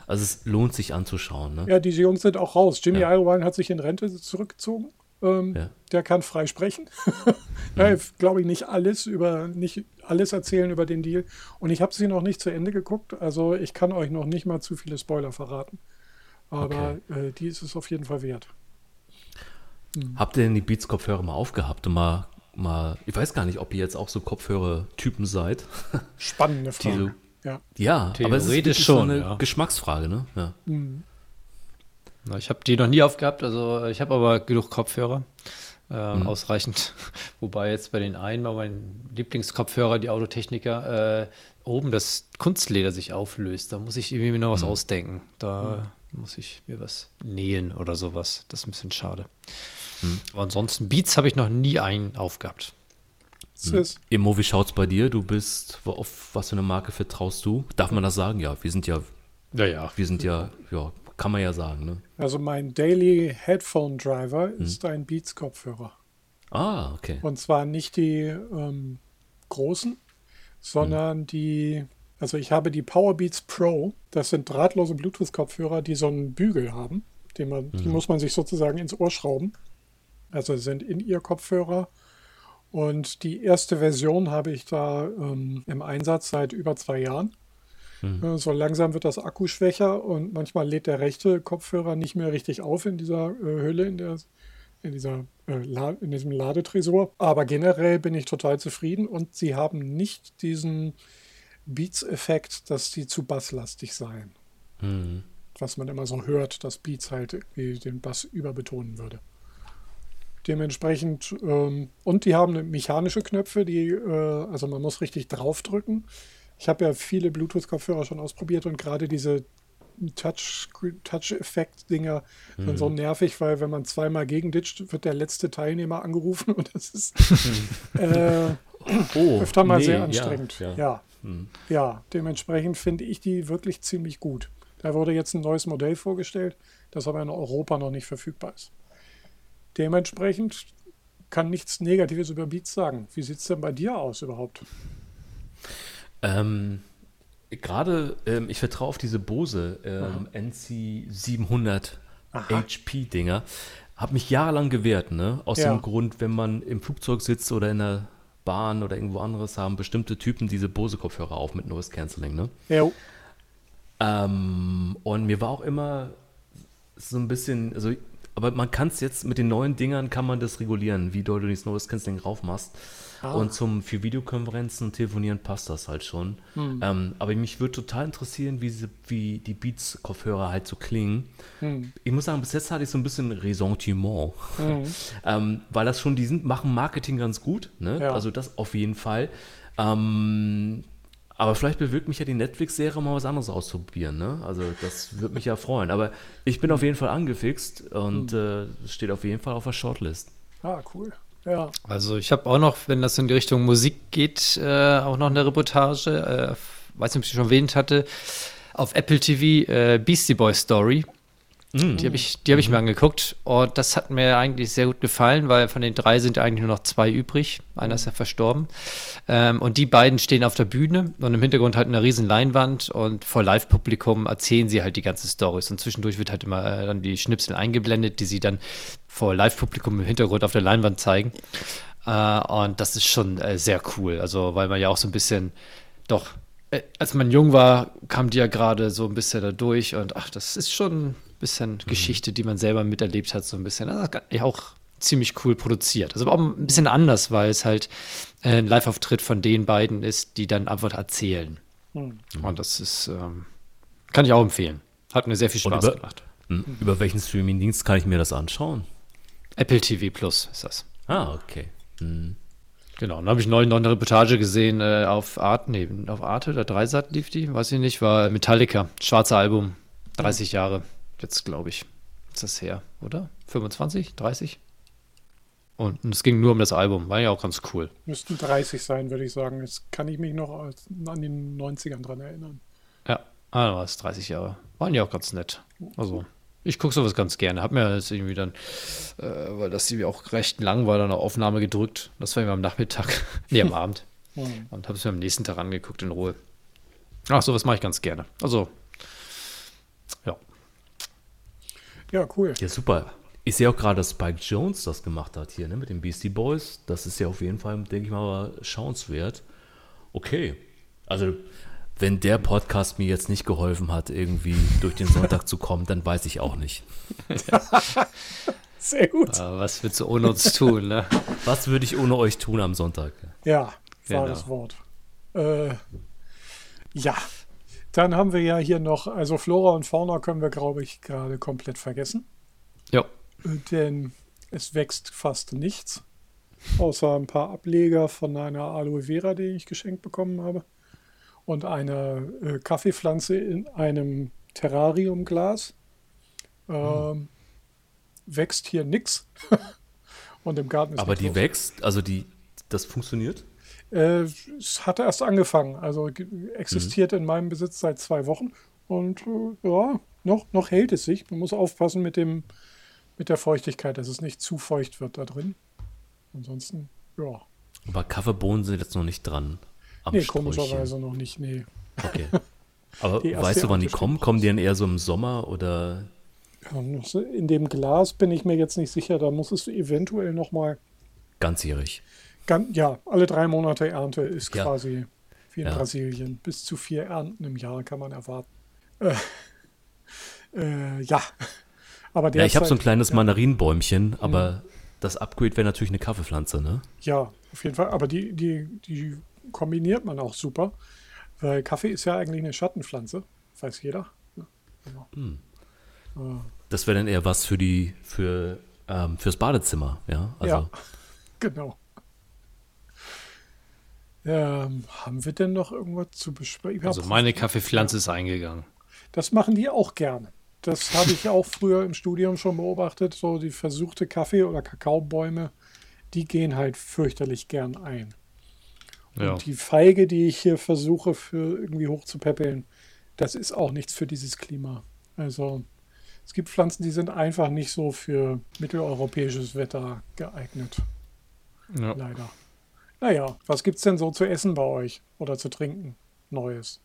D: also es lohnt sich anzuschauen. Ne?
B: Ja, diese Jungs sind auch raus. Jimmy
D: Ja.
B: Iovine hat sich in Rente zurückgezogen. Ähm,
D: Ja.
B: Der kann frei sprechen. ja, glaube ich, nicht alles über, nicht alles erzählen über den Deal. Und ich habe sie noch nicht zu Ende geguckt. Also ich kann euch noch nicht mal zu viele Spoiler verraten. Aber äh, die ist es auf jeden Fall wert.
D: Habt ihr denn die Beats-Kopfhörer mal aufgehabt und mal, mal, ich weiß gar nicht, ob ihr jetzt auch so Kopfhörer-Typen seid.
B: Spannende Frage. Ja.
D: Ja, aber es ist
C: schon,
D: so eine
C: ja.
D: Geschmacksfrage, ne? Ja.
C: Na, Ich habe die noch nie aufgehabt, also ich habe aber genug Kopfhörer. Äh, Ausreichend. Wobei jetzt bei den einen, bei meinen Lieblingskopfhörer, die Autotechniker, äh, oben das Kunstleder sich auflöst. Da muss ich irgendwie mir noch was ausdenken. Da muss ich mir was nähen oder sowas. Das ist ein bisschen schade. Aber ansonsten, Beats habe ich noch nie einen aufgehabt.
B: Es ist,
D: Immo, wie schaut's bei dir? Du bist, auf was für eine Marke vertraust du? Darf man das sagen? Ja, wir sind ja,
C: Ja, ja.
D: wir sind ja, ja, kann man ja sagen, ne?
B: also mein Daily Headphone Driver
D: Hm.
B: ist ein Beats Kopfhörer.
D: Ah, okay.
B: Und zwar nicht die ähm, großen, sondern die, also ich habe die Powerbeats Pro. Das sind drahtlose Bluetooth-Kopfhörer, die so einen Bügel haben. Den man, Die muss man sich sozusagen ins Ohr schrauben. Also sind in ihr Kopfhörer. Und die erste Version habe ich da ähm, im Einsatz seit über zwei Jahren. Äh, So langsam wird das Akku schwächer und manchmal lädt der rechte Kopfhörer nicht mehr richtig auf in dieser äh, Hülle, in, der, in, dieser, äh, in diesem Ladetresor. Aber generell bin ich total zufrieden und sie haben nicht diesen Beats-Effekt, dass sie zu basslastig seien.
D: Hm.
B: Was man immer so hört, dass Beats halt irgendwie den Bass überbetonen würde. Dementsprechend, ähm, und die haben mechanische Knöpfe, die, äh, also man muss richtig draufdrücken. Ich habe ja viele Bluetooth-Kopfhörer schon ausprobiert und gerade diese Touch- Touch-Effekt-Dinger sind so nervig, weil wenn man zweimal gegenditscht, wird der letzte Teilnehmer angerufen und das ist äh,
D: Oh,
B: öfter mal
D: nee,
B: sehr
D: ja,
B: anstrengend.
D: Ja,
B: Ja, ja. dementsprechend finde ich die wirklich ziemlich gut. Da wurde jetzt ein neues Modell vorgestellt, das aber in Europa noch nicht verfügbar ist. Dementsprechend kann nichts Negatives über Beats sagen. Wie sieht es denn bei dir aus überhaupt?
D: Ähm, Gerade, ähm, ich vertraue auf diese Bose ähm, NC 700 HP-Dinger. Habe mich jahrelang gewehrt, ne? Aus
B: Ja.
D: dem Grund, wenn man im Flugzeug sitzt oder in der Bahn oder irgendwo anderes, haben bestimmte Typen diese Bose-Kopfhörer auf mit Noise Cancelling, ne?
B: Ja,
D: Ähm, und mir war auch immer so ein bisschen, also, aber man kann es jetzt mit den neuen Dingern kann man das regulieren, wie doll du das Noise Cancelling rauf machst. Und zum für Videokonferenzen und Telefonieren passt das halt schon. Ähm, aber mich würde total interessieren, wie, sie, wie die Beats-Kopfhörer halt so klingen. Ich muss sagen, bis jetzt hatte ich so ein bisschen Ressentiment. ähm, weil das schon, die sind, machen Marketing ganz gut. Ne?
B: Ja.
D: Also das auf jeden Fall. Ähm, aber vielleicht bewirkt mich ja die Netflix-Serie mal was anderes auszuprobieren. Ne? Also das würde mich ja freuen. Aber ich bin auf jeden Fall angefixt und äh, es steht auf jeden Fall auf der Shortlist.
B: ah, cool. Ja,
C: Also ich habe auch noch, wenn das in die Richtung Musik geht, äh, auch noch eine Reportage, äh, weiß nicht, ob ich sie schon erwähnt hatte, auf Apple TV äh, Beastie Boy Story. Die habe ich, die hab ich mir angeguckt und das hat mir eigentlich sehr gut gefallen, weil von den drei sind eigentlich nur noch zwei übrig. Einer ist ja verstorben. Ähm, und die beiden stehen auf der Bühne und im Hintergrund halt eine riesen Leinwand und vor Live-Publikum erzählen sie halt die ganze Stories. Und zwischendurch wird halt immer äh, dann die Schnipsel eingeblendet, die sie dann vor Live-Publikum im Hintergrund auf der Leinwand zeigen. Äh, und das ist schon äh, sehr cool. Also, weil man ja auch so ein bisschen, doch, äh, als man jung war, kam die ja gerade so ein bisschen da durch und ach, das ist schon bisschen Geschichte, die man selber miterlebt hat, so ein bisschen. Das ist ja auch ziemlich cool produziert. Also auch ein bisschen anders, weil es halt äh, ein Live-Auftritt von den beiden ist, die dann einfach erzählen. Und das ist, ähm, Kann ich auch empfehlen. Hat mir sehr viel Spaß
D: über-
C: gemacht.
D: Hm, Über welchen Streamingdienst kann ich mir das anschauen?
C: Apple TV Plus ist das.
D: Ah, okay. Hm.
C: Genau, dann habe ich neulich noch eine Reportage gesehen äh, auf Art, nee, auf Arte oder Dreisat lief die, weiß ich nicht, war Metallica, schwarze Album, 30 Jahre, jetzt glaube ich, ist das her, oder? 25, 30? Und, und es ging nur um das Album, war ja auch ganz cool.
B: Müssten 30 sein, würde ich sagen. Jetzt kann ich mich noch an den 90ern dran erinnern.
C: Ja, da war es 30 Jahre. Waren ja auch ganz nett. Also, ich gucke sowas ganz gerne. Hab mir jetzt irgendwie dann, äh, weil das irgendwie auch recht lang war, dann eine Aufnahme gedrückt. Das war immer am Nachmittag, nee, am Abend. Und habe es mir am nächsten Tag angeguckt in Ruhe. Ach, sowas mache ich ganz gerne. Also, ja.
B: Ja, cool.
D: Ja, super. Ich sehe auch gerade, dass Spike Jones das gemacht hat hier, ne, mit den Beastie Boys. Das ist ja auf jeden Fall, denke ich mal, schauenswert. Okay. Also, wenn der Podcast mir jetzt nicht geholfen hat, irgendwie durch den Sonntag zu kommen, dann weiß ich auch nicht.
B: Sehr gut.
C: Aber was willst du ohne uns tun, ne?
D: Was würde ich ohne euch tun am Sonntag?
B: Ja,
C: Genau.
B: wahres Wort. Äh, ja, dann haben wir ja hier noch, also Flora und Fauna können wir, glaube ich, gerade komplett vergessen.
C: Ja.
B: Äh, Denn es wächst fast nichts. Außer ein paar Ableger von einer Aloe Vera, die ich geschenkt bekommen habe. Und einer äh, Kaffeepflanze in einem Terrariumglas. Ähm, Wächst hier nix. Und im Garten ist
D: Aber
B: nichts
D: die
B: los.
D: wächst, also die, das funktioniert?
B: Äh, es hatte erst angefangen, also existiert in meinem Besitz seit zwei Wochen und äh, ja, noch, noch hält es sich. Man muss aufpassen mit dem mit der Feuchtigkeit, dass es nicht zu feucht wird da drin. Ansonsten, ja.
D: Aber Kaffeebohnen sind jetzt noch nicht dran. Am
B: Nee,
D: Sträuchchen.
B: komischerweise noch nicht. Nee.
D: Okay. Aber weißt du, wann die kommen? Kommen die dann eher so im Sommer oder?
B: In dem Glas bin ich mir jetzt nicht sicher. Da muss es eventuell noch mal
D: Ganzjährig.
B: Ganz, ja, alle drei Monate Ernte ist
D: Ja.
B: quasi wie in
D: Ja.
B: Brasilien. Bis zu vier Ernten im Jahr kann man erwarten. Äh, äh, ja. Aber
D: Ja, ich habe so ein kleines
B: ja.
D: Mandarinenbäumchen, aber das Upgrade wäre natürlich eine Kaffeepflanze, ne?
B: Ja, auf jeden Fall. Aber die, die, die kombiniert man auch super, weil Kaffee ist ja eigentlich eine Schattenpflanze. Weiß jeder. Ja, genau.
D: Hm.
B: Äh,
D: Das wäre dann eher was für die, für, ähm, fürs Badezimmer, ja? Also,
B: Ja. genau. Ähm, haben wir denn noch irgendwas zu besprechen?
C: Also meine Kaffeepflanze ist eingegangen.
B: Das machen die auch gerne. Das habe ich auch früher im Studium schon beobachtet. So die versuchte Kaffee- oder Kakaobäume, die gehen halt fürchterlich gern ein.
C: Ja.
B: Und die Feige, die ich hier versuche für irgendwie hochzupäppeln, das ist auch nichts für dieses Klima. Also es gibt Pflanzen, die sind einfach nicht so für mitteleuropäisches Wetter geeignet.
C: ja.
B: Leider. Naja, was gibt's denn so zu essen bei euch oder zu trinken? Neues.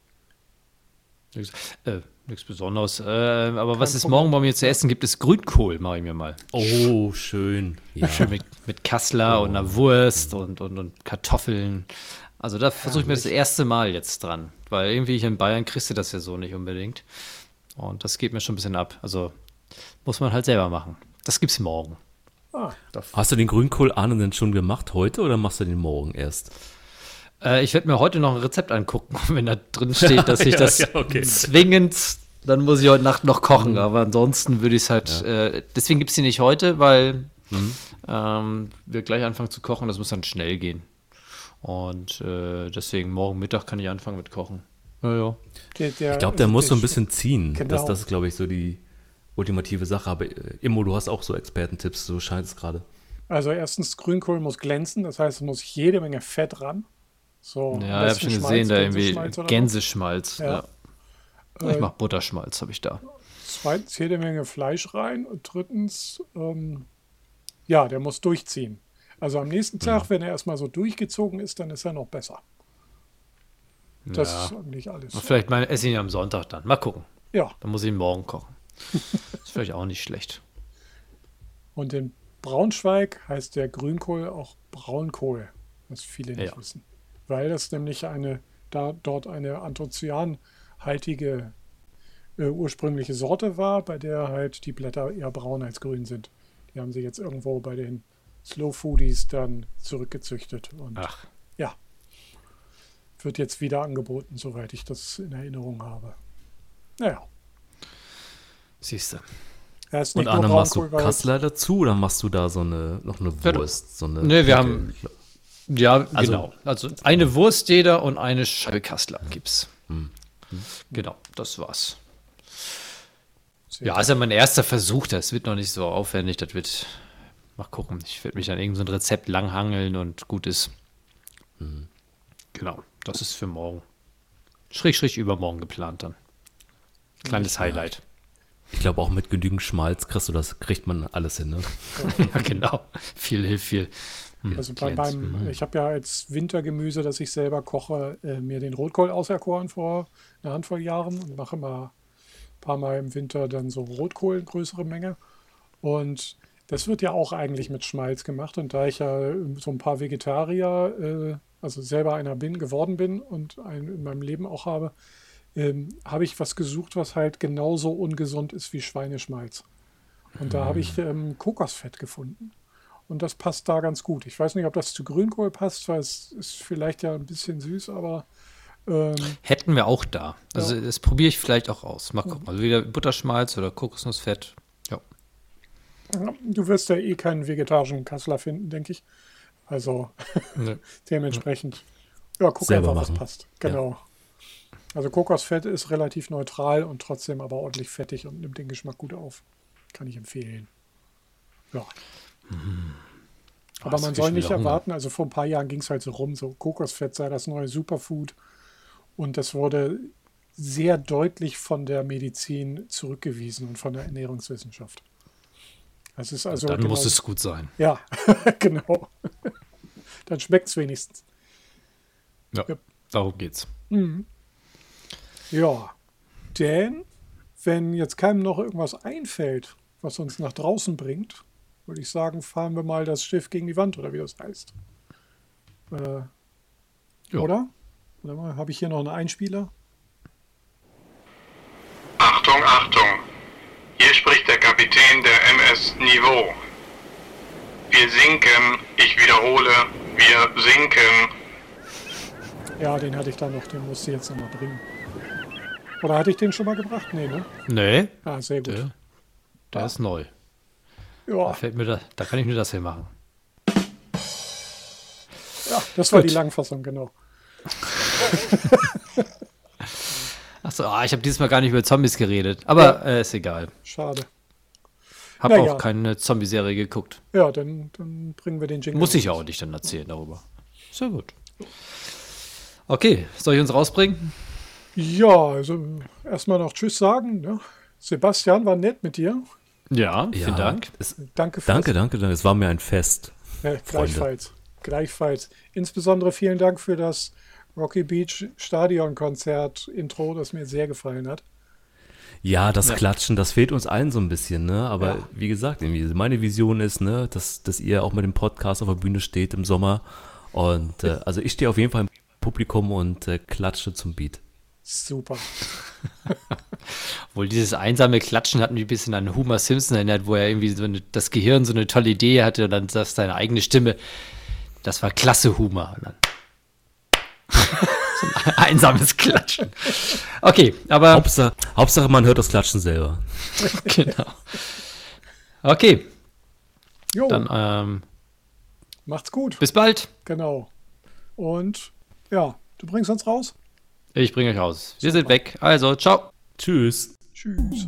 C: Nix, äh, nichts Besonderes. Äh, aber was es morgen bei mir zu essen gibt, ist Grünkohl, mache ich mir mal.
D: oh, schön. Ja.
C: Schön mit, mit Kassler und einer Wurst und, und, und Kartoffeln. Also da versuche ich mir das erste Mal jetzt dran. Weil irgendwie hier in Bayern kriegst du das ja so nicht unbedingt. Und das geht mir schon ein bisschen ab. Also muss man halt selber machen. Das gibt's morgen.
B: Ah,
D: Hast du den Grünkohl Ahnen denn schon gemacht heute oder machst du den morgen erst?
C: Äh, ich werde mir heute noch ein Rezept angucken, wenn da drin steht, dass ich
D: Ja,
C: das
D: ja, okay.
C: zwingend, dann muss ich heute Nacht noch kochen. Aber ansonsten würde ich es halt, äh, deswegen gibt es die nicht heute, weil ähm, wir gleich anfangen zu kochen. Das muss dann schnell gehen. Und äh, deswegen morgen Mittag kann ich anfangen mit Kochen. Ja, ja.
B: der, der,
D: Ich glaube, der muss so ein
B: Sch-
D: bisschen ziehen.
B: Genau.
D: Das, das ist, glaube ich, so die ultimative Sache. Aber äh, Immo, du hast auch so Expertentipps, so scheint es gerade.
B: Also erstens, Grünkohl muss glänzen, das heißt, es muss jede Menge Fett ran. So,
C: Ja, ich habe schon gesehen, da irgendwie
B: Gänseschmalz. Ja.
C: Ja.
B: Äh,
C: Ich mache Butterschmalz, habe ich da.
B: Zweitens jede Menge Fleisch rein und drittens, ähm, ja, der muss durchziehen. Also am nächsten Tag, wenn er erstmal so durchgezogen ist, dann ist er noch besser. Das ist
C: ja.
B: eigentlich alles.
C: Vielleicht mal esse ich ihn am Sonntag dann. Mal gucken.
B: Ja,
C: Dann muss ich ihn morgen kochen. ist vielleicht auch nicht schlecht.
B: und in Braunschweig heißt der Grünkohl auch Braunkohl, was viele nicht
C: Ja.
B: wissen. Weil das nämlich eine, da dort eine anthocyanhaltige äh, ursprüngliche Sorte war, bei der halt die Blätter eher braun als grün sind. Die haben sie jetzt irgendwo bei den Slow Foodies dann zurückgezüchtet und
C: Ach,
B: wird jetzt wieder angeboten, soweit ich das in Erinnerung habe. Naja.
C: Siehst du.
B: Ist
D: Und Anne, machst du Kassler dazu oder machst du da so eine, noch eine
C: Ja,
D: Wurst? So eine
C: Nee, wir haben- Ja,
D: Also-
C: genau. Also eine Wurst jeder und eine Scheibe Kassler gibt's. Genau, das war's. Ja, ist ja mein erster Versuch. Das wird noch nicht so aufwendig. Das wird. Mal gucken. Ich werde mich an irgendein so Rezept langhangeln und gut ist. Genau, das ist für morgen. Schräg, schräg übermorgen geplant dann. Kleines Highlight.
D: Ich glaube, auch mit genügend Schmalz kriegst du das, kriegt man alles hin, ne?
C: Ja, genau. Viel hilft viel. Hm,
B: Also bei, beim, ich habe ja als Wintergemüse, das ich selber koche, äh, mir den Rotkohl auserkoren vor einer Handvoll Jahren und mache immer ein paar Mal im Winter dann so Rotkohl in größere Menge. Und das wird ja auch eigentlich mit Schmalz gemacht. Und da ich ja so ein paar Vegetarier, äh, also selber einer bin, geworden bin und einen in meinem Leben auch habe, ähm, habe ich was gesucht, was halt genauso ungesund ist wie Schweineschmalz. Und da habe ich ähm, Kokosfett gefunden. Und das passt da ganz gut. Ich weiß nicht, ob das zu Grünkohl passt, weil es ist vielleicht ja ein bisschen süß, aber ähm,
C: Hätten wir auch da. Also
B: Ja.
C: das probiere ich vielleicht auch aus. Mal gucken. Also wieder Butterschmalz oder Kokosnussfett. Ja.
B: du wirst ja eh keinen vegetarischen Kassler finden, denke ich. Also
C: Nee.
B: dementsprechend, ja, guck
D: Selber
B: einfach, was
D: machen.
B: passt. Genau. Also Kokosfett ist relativ neutral und trotzdem aber ordentlich fettig und nimmt den Geschmack gut auf. Kann ich empfehlen. Ja. Aber
C: Ah,
B: man soll
C: ich
B: nicht erwarten, also vor ein paar Jahren ging es halt so rum, so Kokosfett sei das neue Superfood. Und das wurde sehr deutlich von der Medizin zurückgewiesen und von der Ernährungswissenschaft. Das ist also.
C: Dann
B: genau-
C: muss es gut sein.
B: Ja, genau. Dann schmeckt es wenigstens.
C: Ja.
B: Ja.
C: Darum geht's.
B: Ja, denn wenn jetzt keinem noch irgendwas einfällt, was uns nach draußen bringt, würde ich sagen, fahren wir mal das Schiff gegen die Wand oder wie das heißt. Äh,
C: Ja.
B: Oder? Warte mal, habe ich hier noch einen Einspieler?
E: Achtung, Achtung! Hier spricht der Kapitän der MS Niveau. Wir sinken, ich wiederhole, wir sinken.
B: Ja, den hatte ich da noch, den musste ich jetzt nochmal bringen. Oder hatte ich den schon mal gebracht? Nee, ne?
C: Nee,
B: Ah, sehr gut.
C: der, der ist neu. Da
B: Ja,
C: fällt mir da, da kann ich nur das hier machen.
B: ja das war
C: Gut.
B: die Langfassung, genau.
C: Achso, ah, ich habe dieses Mal gar nicht über Zombies geredet. Aber äh, ist egal.
B: Schade.
C: Hab
B: Na ja.
C: auch keine Zombie-Serie geguckt.
B: Ja, dann, dann bringen wir den Jingle.
C: Muss ich auch nicht dann erzählen darüber. Sehr gut. Okay, soll ich uns rausbringen?
B: Ja, also erstmal noch Tschüss sagen. Ne? Sebastian, war nett mit dir.
C: Ja, vielen
D: Ja,
C: Dank.
D: Es,
B: Danke für
D: danke, danke, danke. Es war mir ein Fest.
B: Ja, gleichfalls. Gleichfalls. Insbesondere vielen Dank für das Rocky Beach Stadionkonzert Intro, das mir sehr gefallen hat.
D: Ja, das
C: Ja.
D: Klatschen, das fehlt uns allen so ein bisschen, ne? Aber
B: Ja.
D: wie gesagt, meine Vision ist, ne, dass, dass ihr auch mit dem Podcast auf der Bühne steht im Sommer. Und äh, also ich stehe auf jeden Fall im Publikum und äh, klatsche zum Beat.
B: Super.
C: Wohl dieses einsame Klatschen hat mich ein bisschen an Homer Simpson erinnert, wo er irgendwie so eine, das Gehirn so eine tolle Idee hatte und dann sagt seine eigene Stimme, das war klasse dann so ein einsames Klatschen. Okay, aber
D: Hauptsache, Hauptsache, man hört das Klatschen selber.
C: genau. Okay,
B: Jo,
C: dann ähm,
B: macht's gut.
C: bis bald.
B: Genau. Und ja, du bringst uns raus.
C: Ich bringe euch raus. Wir sind weg. Also, ciao.
D: Tschüss.
B: Tschüss.